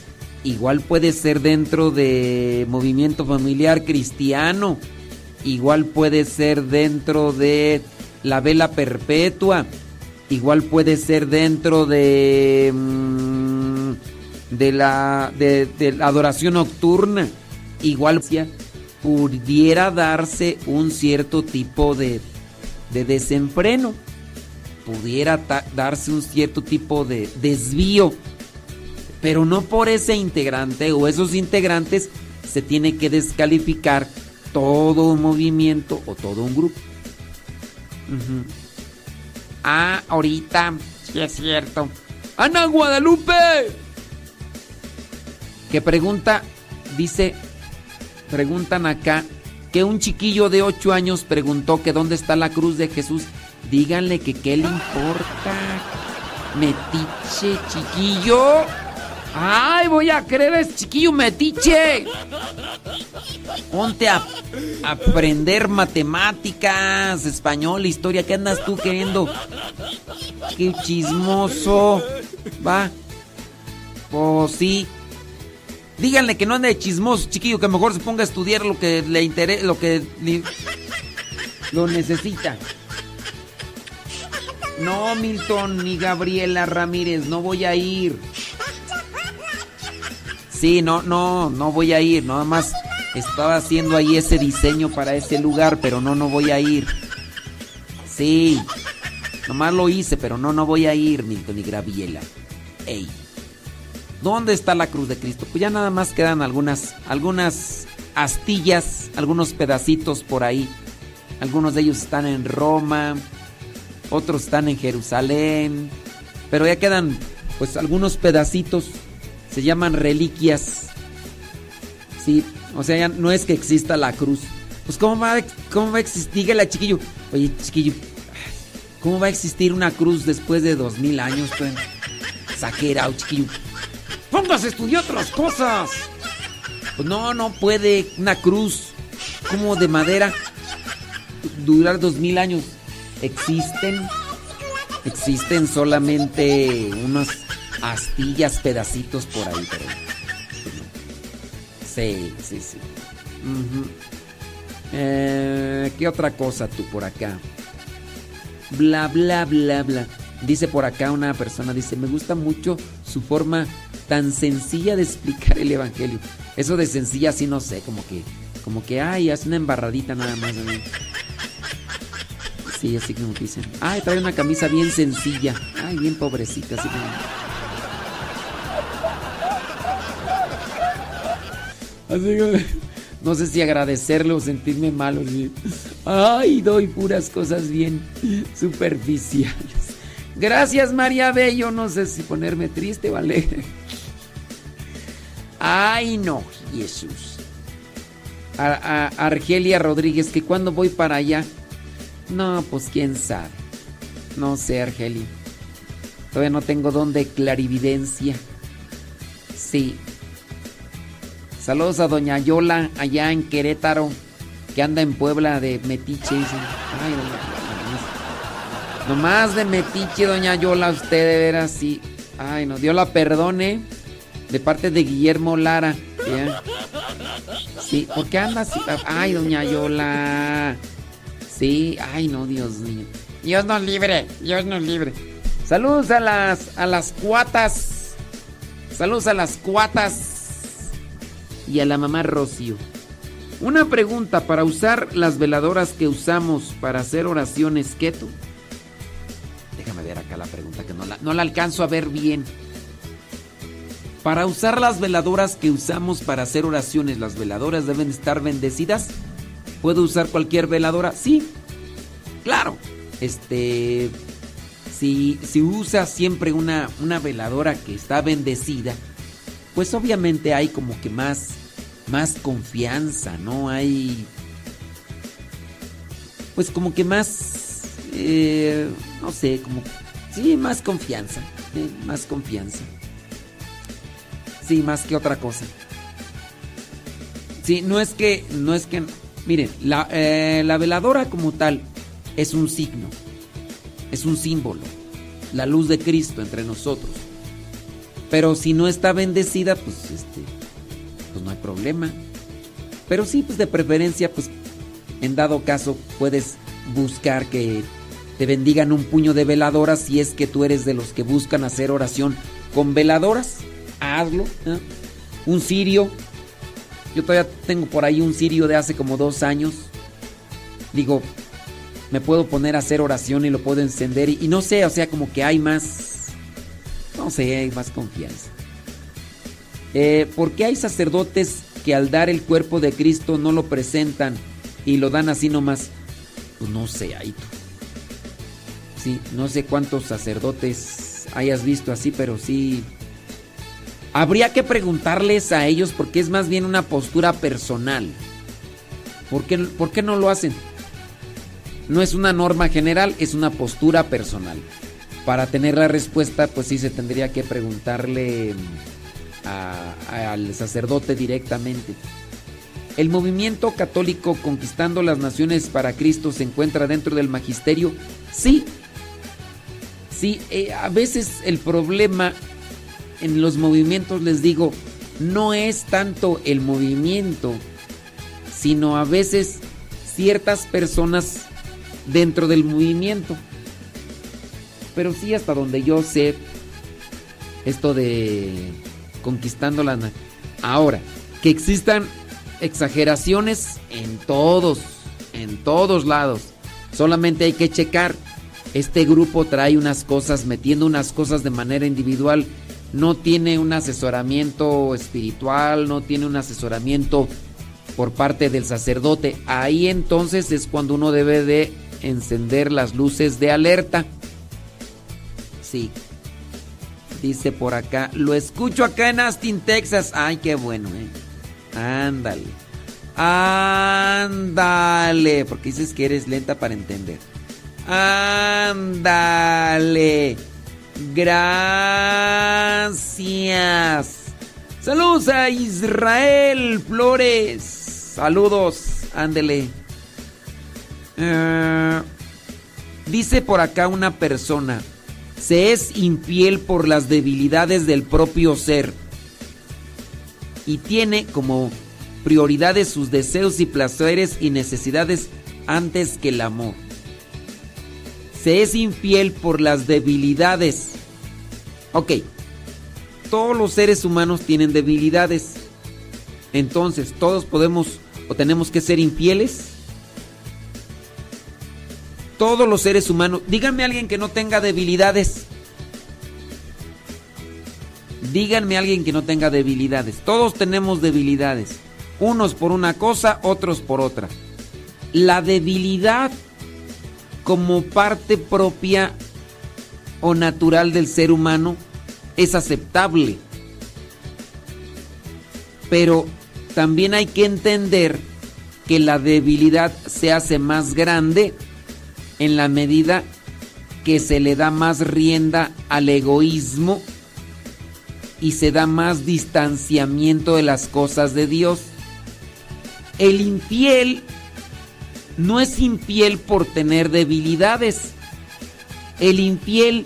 igual puede ser dentro de movimiento familiar cristiano, igual puede ser dentro de la vela perpetua, igual puede ser dentro de mm, de la de, la adoración nocturna, igual pudiera darse un cierto tipo de de desenfreno, pudiera darse un cierto tipo de desvío, pero no por ese integrante o esos integrantes se tiene que descalificar todo un movimiento o todo un grupo. Ah, ahorita, sí es cierto. Ana Guadalupe. Que pregunta, dice, preguntan acá que un chiquillo de 8 años preguntó que dónde está la cruz de Jesús. Díganle que qué le importa. Metiche, chiquillo. Ay, voy a creer es chiquillo metiche. Ponte a, aprender matemáticas, español, historia. ¿Qué andas tú queriendo? Qué chismoso. Va. Pues sí. Díganle que no ande de chismoso, chiquillo, que mejor se ponga a estudiar lo que le interesa, lo que lo necesita. No, Milton ni Gabriela Ramírez, no voy a ir. Sí, no, no, no voy a ir. Nada más estaba haciendo ahí ese diseño para ese lugar, pero no, no voy a ir. Sí, nomás lo hice, pero no, no voy a ir, Milton y Gabriela. Ey, ¿dónde está la cruz de Cristo? Pues ya nada más quedan algunas, algunas astillas, algunos pedacitos por ahí. Algunos de ellos están en Roma, otros están en Jerusalén, pero ya quedan, pues, algunos pedacitos se llaman reliquias. Sí, o sea, ya no es que exista la cruz. Pues cómo va, a- cómo va existir, dígale a chiquillo, oye chiquillo, ¿cómo va a existir una cruz después de dos mil años? Pues? Saquera, chiquillo. Póngase a estudiar otras cosas. Pues no, no puede una cruz como de madera durar dos mil años. Existen, existen solamente unas astillas, pedacitos por ahí, pero. Sí, sí, sí. Eh, ¿Qué otra cosa tú por acá? Bla, bla, bla, bla. Dice por acá una persona, dice, me gusta mucho su forma tan sencilla de explicar el Evangelio. Eso de sencilla sí no sé, como que, como que, ay, hace una embarradita nada más. Sí, así como dicen, ay, trae una camisa bien sencilla, ay, bien pobrecita, así como... Así que, no sé si agradecerle o sentirme malo. Ay, doy puras cosas bien superficiales. Gracias, María Bello. No sé si ponerme triste o. Ay, no, Jesús. A- Argelia Rodríguez, que cuando voy para allá. No, pues quién sabe. No sé, Argelia. Todavía no tengo don de clarividencia. Sí. Saludos a Doña Yola allá en Querétaro, que anda en Puebla de Metiche. dice. Ay, Doña Yola, nomás- de Metiche, Doña Yola, usted de veras sí. Ay, no, Dios la perdone. De parte de Guillermo Lara. ¿ya? Sí, ¿por qué anda así? Ay, Doña Yola. Sí, ay, no, Dios mío. Dios nos libre, Dios nos libre. Saludos a las, a las cuatas. Saludos a las cuatas y a la mamá Rocío. Una pregunta para usar las veladoras que usamos para hacer oraciones keto. Déjame ver acá la pregunta que no la, no la alcanzo a ver bien. Para usar las veladoras que usamos para hacer oraciones, ¿las veladoras deben estar bendecidas? ¿Puedo usar cualquier veladora? Sí, claro. Este, si, si usa siempre una, una veladora que está bendecida, pues obviamente hay como que más, más confianza, ¿no? Hay, pues como que más eh, no sé, como, sí, más confianza, eh, más confianza. Sí, más que otra cosa. Sí, no es que, no es que, miren, eh, la veladora como tal es un signo, es un símbolo, la luz de Cristo entre nosotros. Pero si no está bendecida, pues este, no hay problema. Pero sí, pues de preferencia, pues en dado caso puedes buscar que te bendigan un puño de veladoras si es que tú eres de los que buscan hacer oración con veladoras. Hazlo. Un cirio. Yo todavía tengo por ahí un cirio de hace como dos años. Digo, me puedo poner a hacer oración y lo puedo encender. Y no sé, o sea, como que hay más. No sé, hay más confianza. Eh, ¿Por qué hay sacerdotes que al dar el cuerpo de Cristo no lo presentan y lo dan así nomás? Pues no sé, ahí. Sí, no sé cuántos sacerdotes hayas visto así, pero sí. Habría que preguntarles a ellos porque es más bien una postura personal. ¿Por qué, por qué no lo hacen? No es una norma general, es una postura personal. Para tener la respuesta, pues sí se tendría que preguntarle al sacerdote directamente. ¿El movimiento católico conquistando las naciones para Cristo se encuentra dentro del magisterio? Sí. Sí, eh, a veces el problema en los movimientos, les digo, no es tanto el movimiento, sino a veces ciertas personas dentro del movimiento. Pero sí, hasta donde yo sé, esto de conquistando la... Ahora, que existan exageraciones en todos, en todos lados. Solamente hay que checar. Este grupo trae unas cosas, metiendo unas cosas de manera individual. No tiene un asesoramiento espiritual, no tiene un asesoramiento por parte del sacerdote. Ahí entonces es cuando uno debe de encender las luces de alerta. Sí. Dice por acá, lo escucho acá en Austin, Texas. Ay, qué bueno, eh. Ándale. Ándale. Porque dices que eres lenta para entender. Ándale. Gracias. Saludos a Israel Flores. Saludos. Ándele. Eh, dice por acá una persona. Se es infiel por las debilidades del propio ser y tiene como prioridades sus deseos y placeres y necesidades antes que el amor. Se es infiel por las debilidades. Ok, todos los seres humanos tienen debilidades. Entonces, todos podemos o tenemos que ser infieles. Todos los seres humanos, díganme a alguien que no tenga debilidades. Díganme a alguien que no tenga debilidades. Todos tenemos debilidades. Unos por una cosa, otros por otra. La debilidad como parte propia o natural del ser humano es aceptable. Pero también hay que entender que la debilidad se hace más grande en la medida que se le da más rienda al egoísmo y se da más distanciamiento de las cosas de Dios. El infiel no es infiel por tener debilidades. El infiel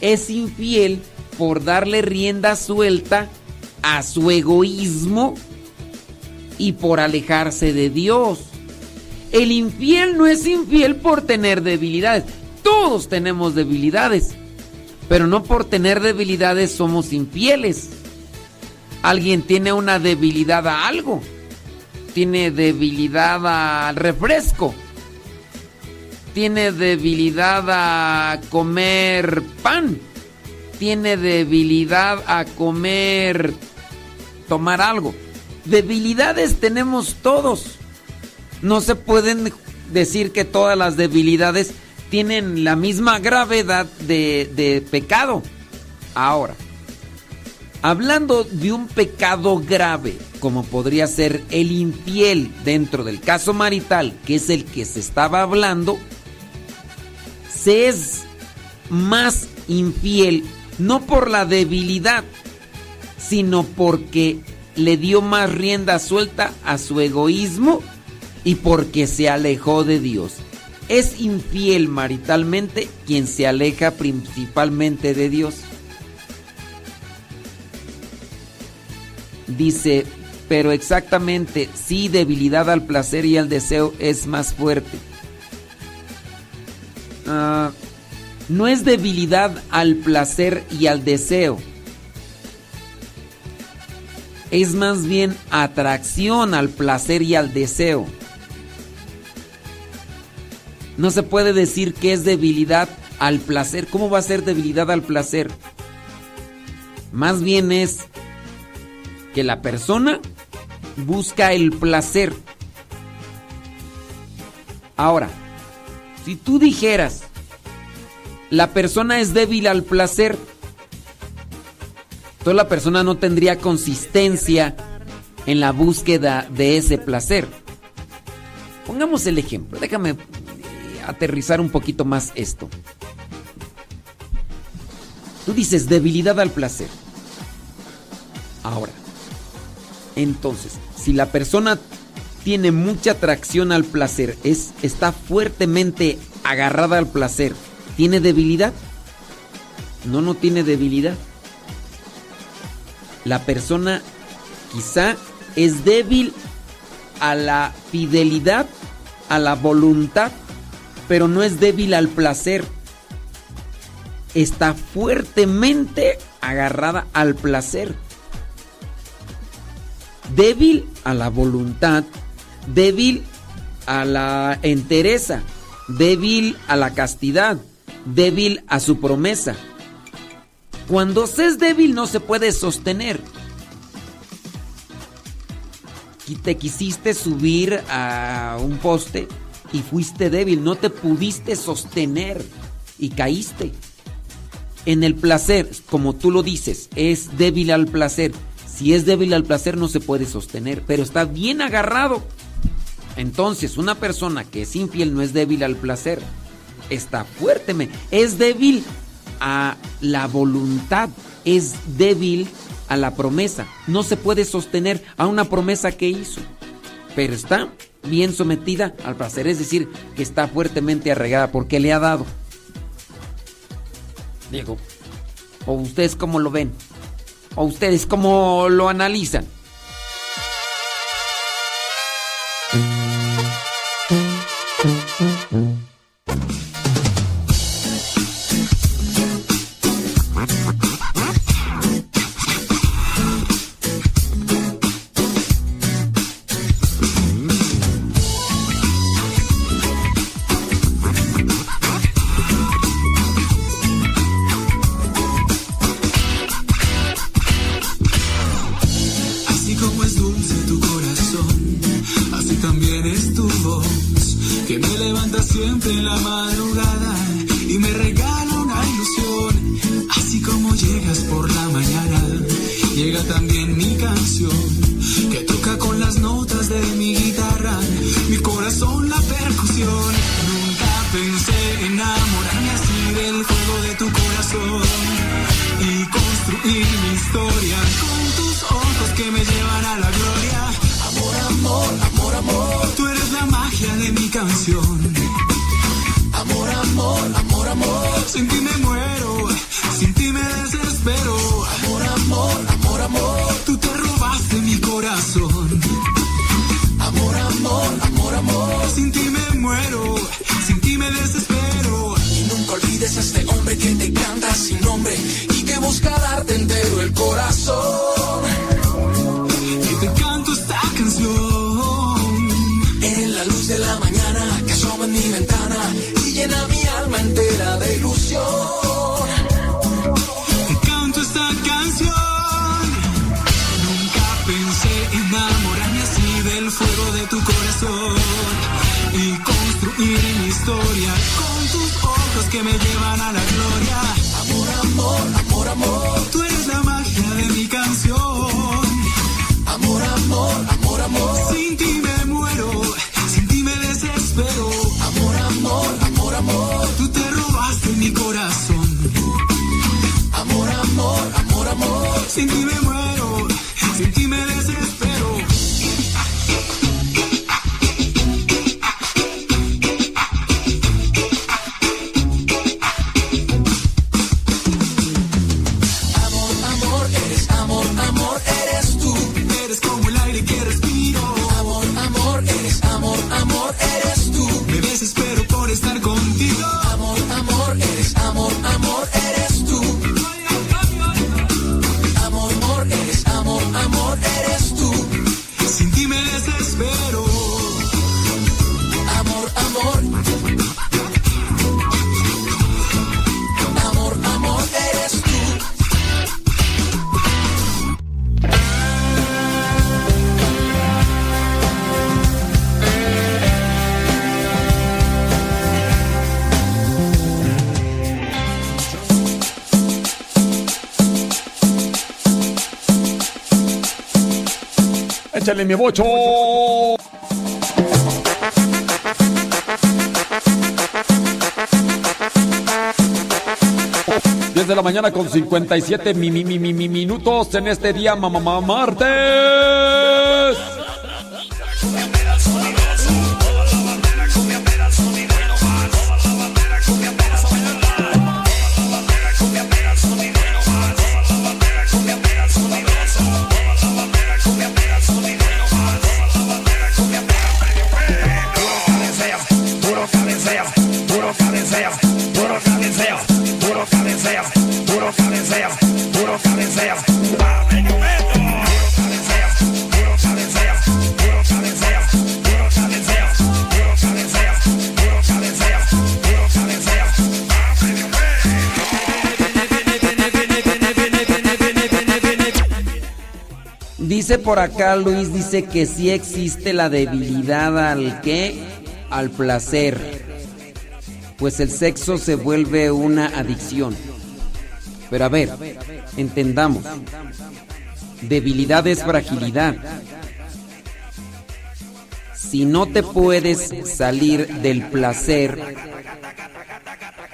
es infiel por darle rienda suelta a su egoísmo y por alejarse de Dios. El infiel no es infiel por tener debilidades. Todos tenemos debilidades. Pero no por tener debilidades somos infieles. Alguien tiene una debilidad a algo. Tiene debilidad al refresco. Tiene debilidad a comer pan. Tiene debilidad a comer, tomar algo. Debilidades tenemos todos. No se pueden decir que todas las debilidades tienen la misma gravedad de, de pecado. Ahora, hablando de un pecado grave, como podría ser el infiel dentro del caso marital, que es el que se estaba hablando, se es más infiel no por la debilidad, sino porque le dio más rienda suelta a su egoísmo y porque se alejó de Dios. Es infiel maritalmente quien se aleja principalmente de Dios. Dice, pero exactamente, sí, debilidad al placer y al deseo es más fuerte. Ah, no es debilidad al placer y al deseo. Es más bien atracción al placer y al deseo. No se puede decir que es debilidad al placer. ¿Cómo va a ser debilidad al placer? Más bien es que la persona busca el placer. Ahora, si tú dijeras, la persona es débil al placer, entonces la persona no tendría consistencia en la búsqueda de ese placer. Pongamos el ejemplo, déjame aterrizar un poquito más esto. Tú dices debilidad al placer. Ahora, entonces, si la persona tiene mucha atracción al placer, es, está fuertemente agarrada al placer, ¿tiene debilidad? No, no tiene debilidad. La persona quizá es débil a la fidelidad, a la voluntad, pero no es débil al placer. Está fuertemente agarrada al placer débil a la voluntad, débil a la entereza, débil a la castidad, débil a su promesa. Cuando se es débil no se puede sostener. Y te quisiste subir a un poste y fuiste débil, no te pudiste sostener y caíste. En el placer, como tú lo dices, es débil al placer. Si es débil al placer no se puede sostener, pero está bien agarrado. Entonces, una persona que es infiel no es débil al placer, está fuertemente, es débil a la voluntad, es débil a la promesa. No se puede sostener a una promesa que hizo, pero está bien sometida al placer, es decir, que está fuertemente arraigada porque le ha dado. Diego, ¿o ustedes cómo lo ven? ¿O ustedes cómo lo analizan? Échale mi bocho. 10 de la mañana con 57 mi, mi, mi, mi, mi minutos en este día, mamá, martes. Dice que sí existe la debilidad al qué? Al placer. Pues el sexo se vuelve una adicción. Pero a ver, entendamos. Debilidad es fragilidad. Si no te puedes salir del placer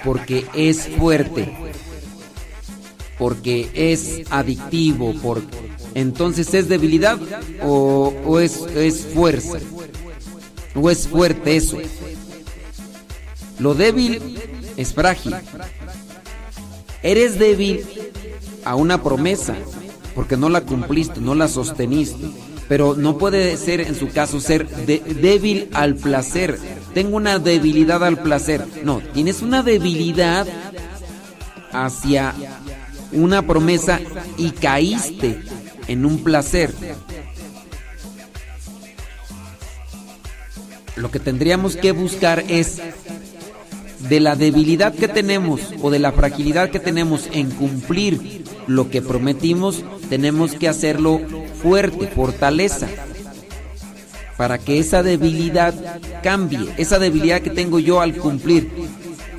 porque es fuerte, porque es adictivo, porque entonces es debilidad o, es, es fuerza, o es fuerte eso. Lo débil es frágil. Eres débil a una promesa porque no la cumpliste, no la sosteniste. Pero no puede ser en su caso ser débil al placer. Tengo una debilidad al placer. No, tienes una debilidad hacia una promesa y caíste en un placer. Lo que tendríamos que buscar es de la debilidad que tenemos o de la fragilidad que tenemos en cumplir lo que prometimos, tenemos que hacerlo fuerte, fortaleza, para que esa debilidad cambie, esa debilidad que tengo yo al cumplir.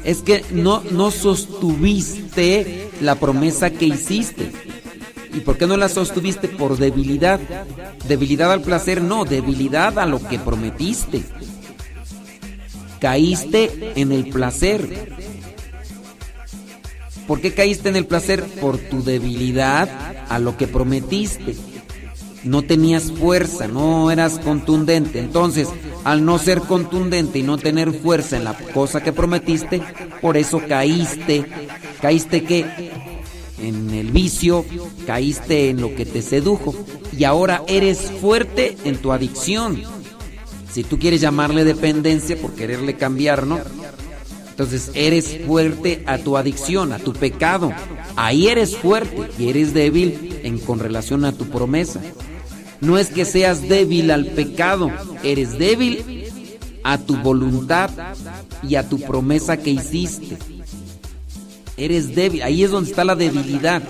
Es que no, no sostuviste la promesa que hiciste. ¿Y por qué no la sostuviste? Por debilidad. Debilidad al placer, no, debilidad a lo que prometiste. Caíste en el placer. ¿Por qué caíste en el placer? Por tu debilidad a lo que prometiste. No tenías fuerza, no eras contundente. Entonces, al no ser contundente y no tener fuerza en la cosa que prometiste, por eso caíste. ¿Caíste qué? En el vicio, caíste en lo que te sedujo. Y ahora eres fuerte en tu adicción. Si tú quieres llamarle dependencia por quererle cambiar, ¿no? Entonces eres fuerte a tu adicción, a tu pecado. Ahí eres fuerte y eres débil en con relación a tu promesa. No es que seas débil al pecado, eres débil a tu voluntad y a tu promesa que hiciste. Eres débil, ahí es donde está la debilidad.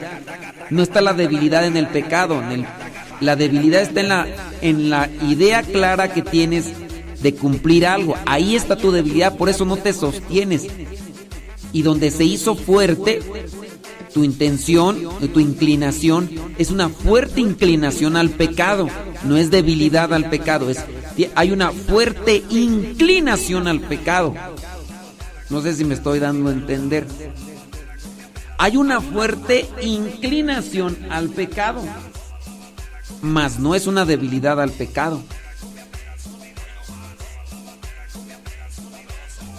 No está la debilidad en el pecado, en el- la debilidad está en la, en la idea clara que tienes de cumplir algo. Ahí está tu debilidad, por eso no te sostienes. Y donde se hizo fuerte, tu intención, tu inclinación, es una fuerte inclinación al pecado. No es debilidad al pecado, es, hay una fuerte inclinación al pecado. No sé si me estoy dando a entender. Hay una fuerte inclinación al pecado, mas no es una debilidad al pecado.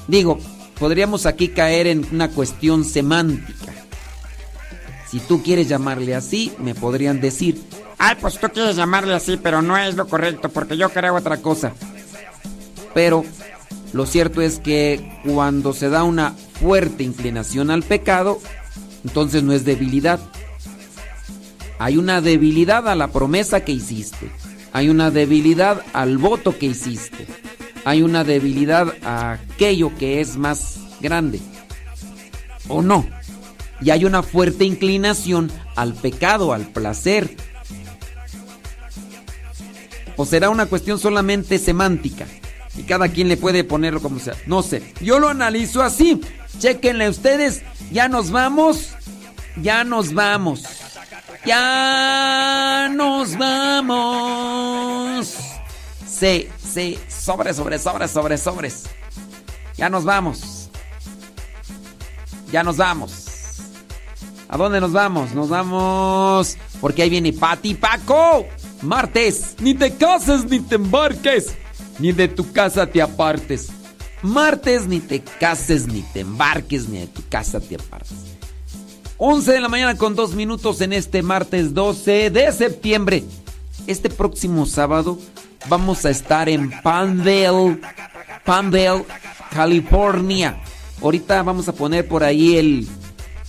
Digo, podríamos aquí caer en una cuestión semántica. Si tú quieres llamarle así, me podrían decir, Ay, pues tú quieres llamarle así, pero no es lo correcto, porque yo creo otra cosa. pero lo cierto es que cuando se da una fuerte inclinación al pecado, entonces no es debilidad. Hay una debilidad a la promesa que hiciste. Hay una debilidad al voto que hiciste. Hay una debilidad a aquello que es más grande. ¿O no? Y hay una fuerte inclinación al pecado, al placer. ¿O será una cuestión solamente semántica? Y cada quien le puede ponerlo como sea. No sé. Yo lo analizo así. Chequenle ustedes. Ya nos vamos. Ya nos vamos. Ya nos vamos. Sí, sí. Sobres, sobres, sobres, sobres, sobres. Ya nos vamos. Ya nos vamos. ¿A dónde nos vamos? Nos vamos. Porque ahí viene Pati Paco. Martes. Ni te cases ni te embarques. Ni de tu casa te apartes. Martes ni te cases ni te embarques. Ni de tu casa te apartes. 11 de la mañana con 2 minutos en este martes 12 de septiembre. Este próximo sábado vamos a estar en Palmdale, Palmdale, California. Ahorita vamos a poner por ahí el,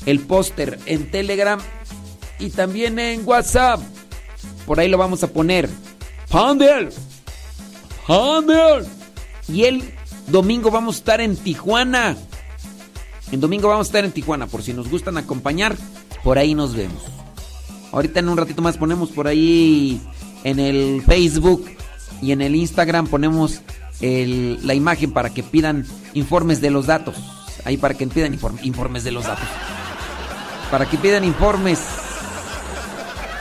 el póster en Telegram y también en WhatsApp. Por ahí lo vamos a poner. Palmdale, Palmdale. Y el domingo vamos a estar en Tijuana. El domingo vamos a estar en Tijuana, por si nos gustan acompañar, por ahí nos vemos. Ahorita en un ratito más ponemos por ahí en el Facebook y en el Instagram ponemos la imagen para que pidan informes de los datos. Ahí para que pidan inform- informes de los datos. Para que pidan informes.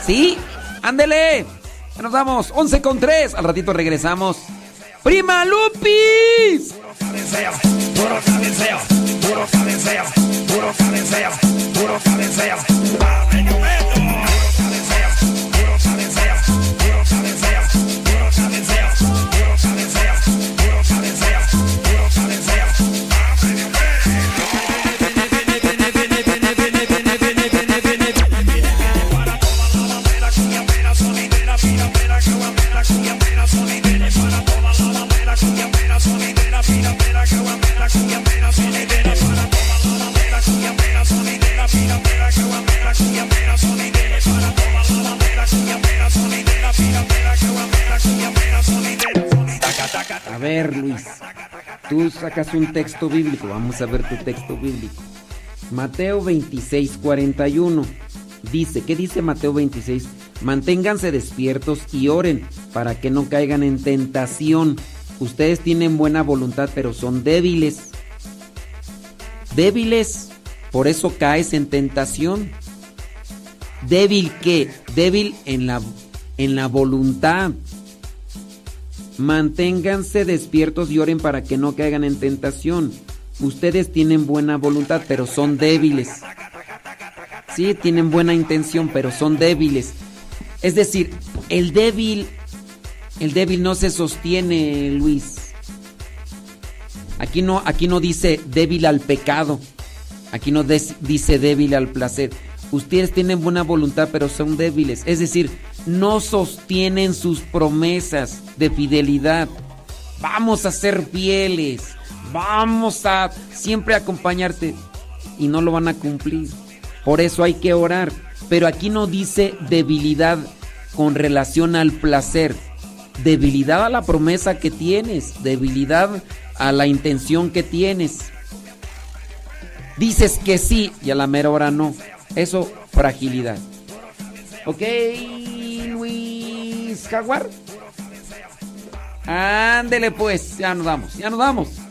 ¿Sí? ¡Ándele! Ya nos vamos. 11 con 3. Al ratito regresamos. ¡Prima Lupis! Puro cabeceo, puro cabeceo, puro cabeceo, puro cabeceo. A ver, Luis. Tú sacas un texto bíblico. Vamos a ver tu texto bíblico. Mateo 26, 41. Dice, ¿qué dice Mateo 26? Manténganse despiertos y oren para que no caigan en tentación. Ustedes tienen buena voluntad, pero son débiles. Débiles, por eso caes en tentación. ¿Débil qué? Débil en la, en la voluntad. Manténganse despiertos y oren para que no caigan en tentación. Ustedes tienen buena voluntad, pero son débiles. Sí, tienen buena intención, pero son débiles. Es decir, el débil, el débil no se sostiene, Luis. Aquí no, aquí no dice débil al pecado. Aquí no dice débil al placer. Ustedes tienen buena voluntad, pero son débiles. Es decir, no sostienen sus promesas de fidelidad. Vamos a ser fieles. Vamos a siempre acompañarte. Y no lo van a cumplir. Por eso hay que orar. Pero aquí no dice debilidad con relación al placer. Debilidad a la promesa que tienes. Debilidad a la intención que tienes. Dices que sí y a la mera hora no. Eso, fragilidad. Ok, Jaguar. Ándele pues, ya nos vamos, ya nos vamos.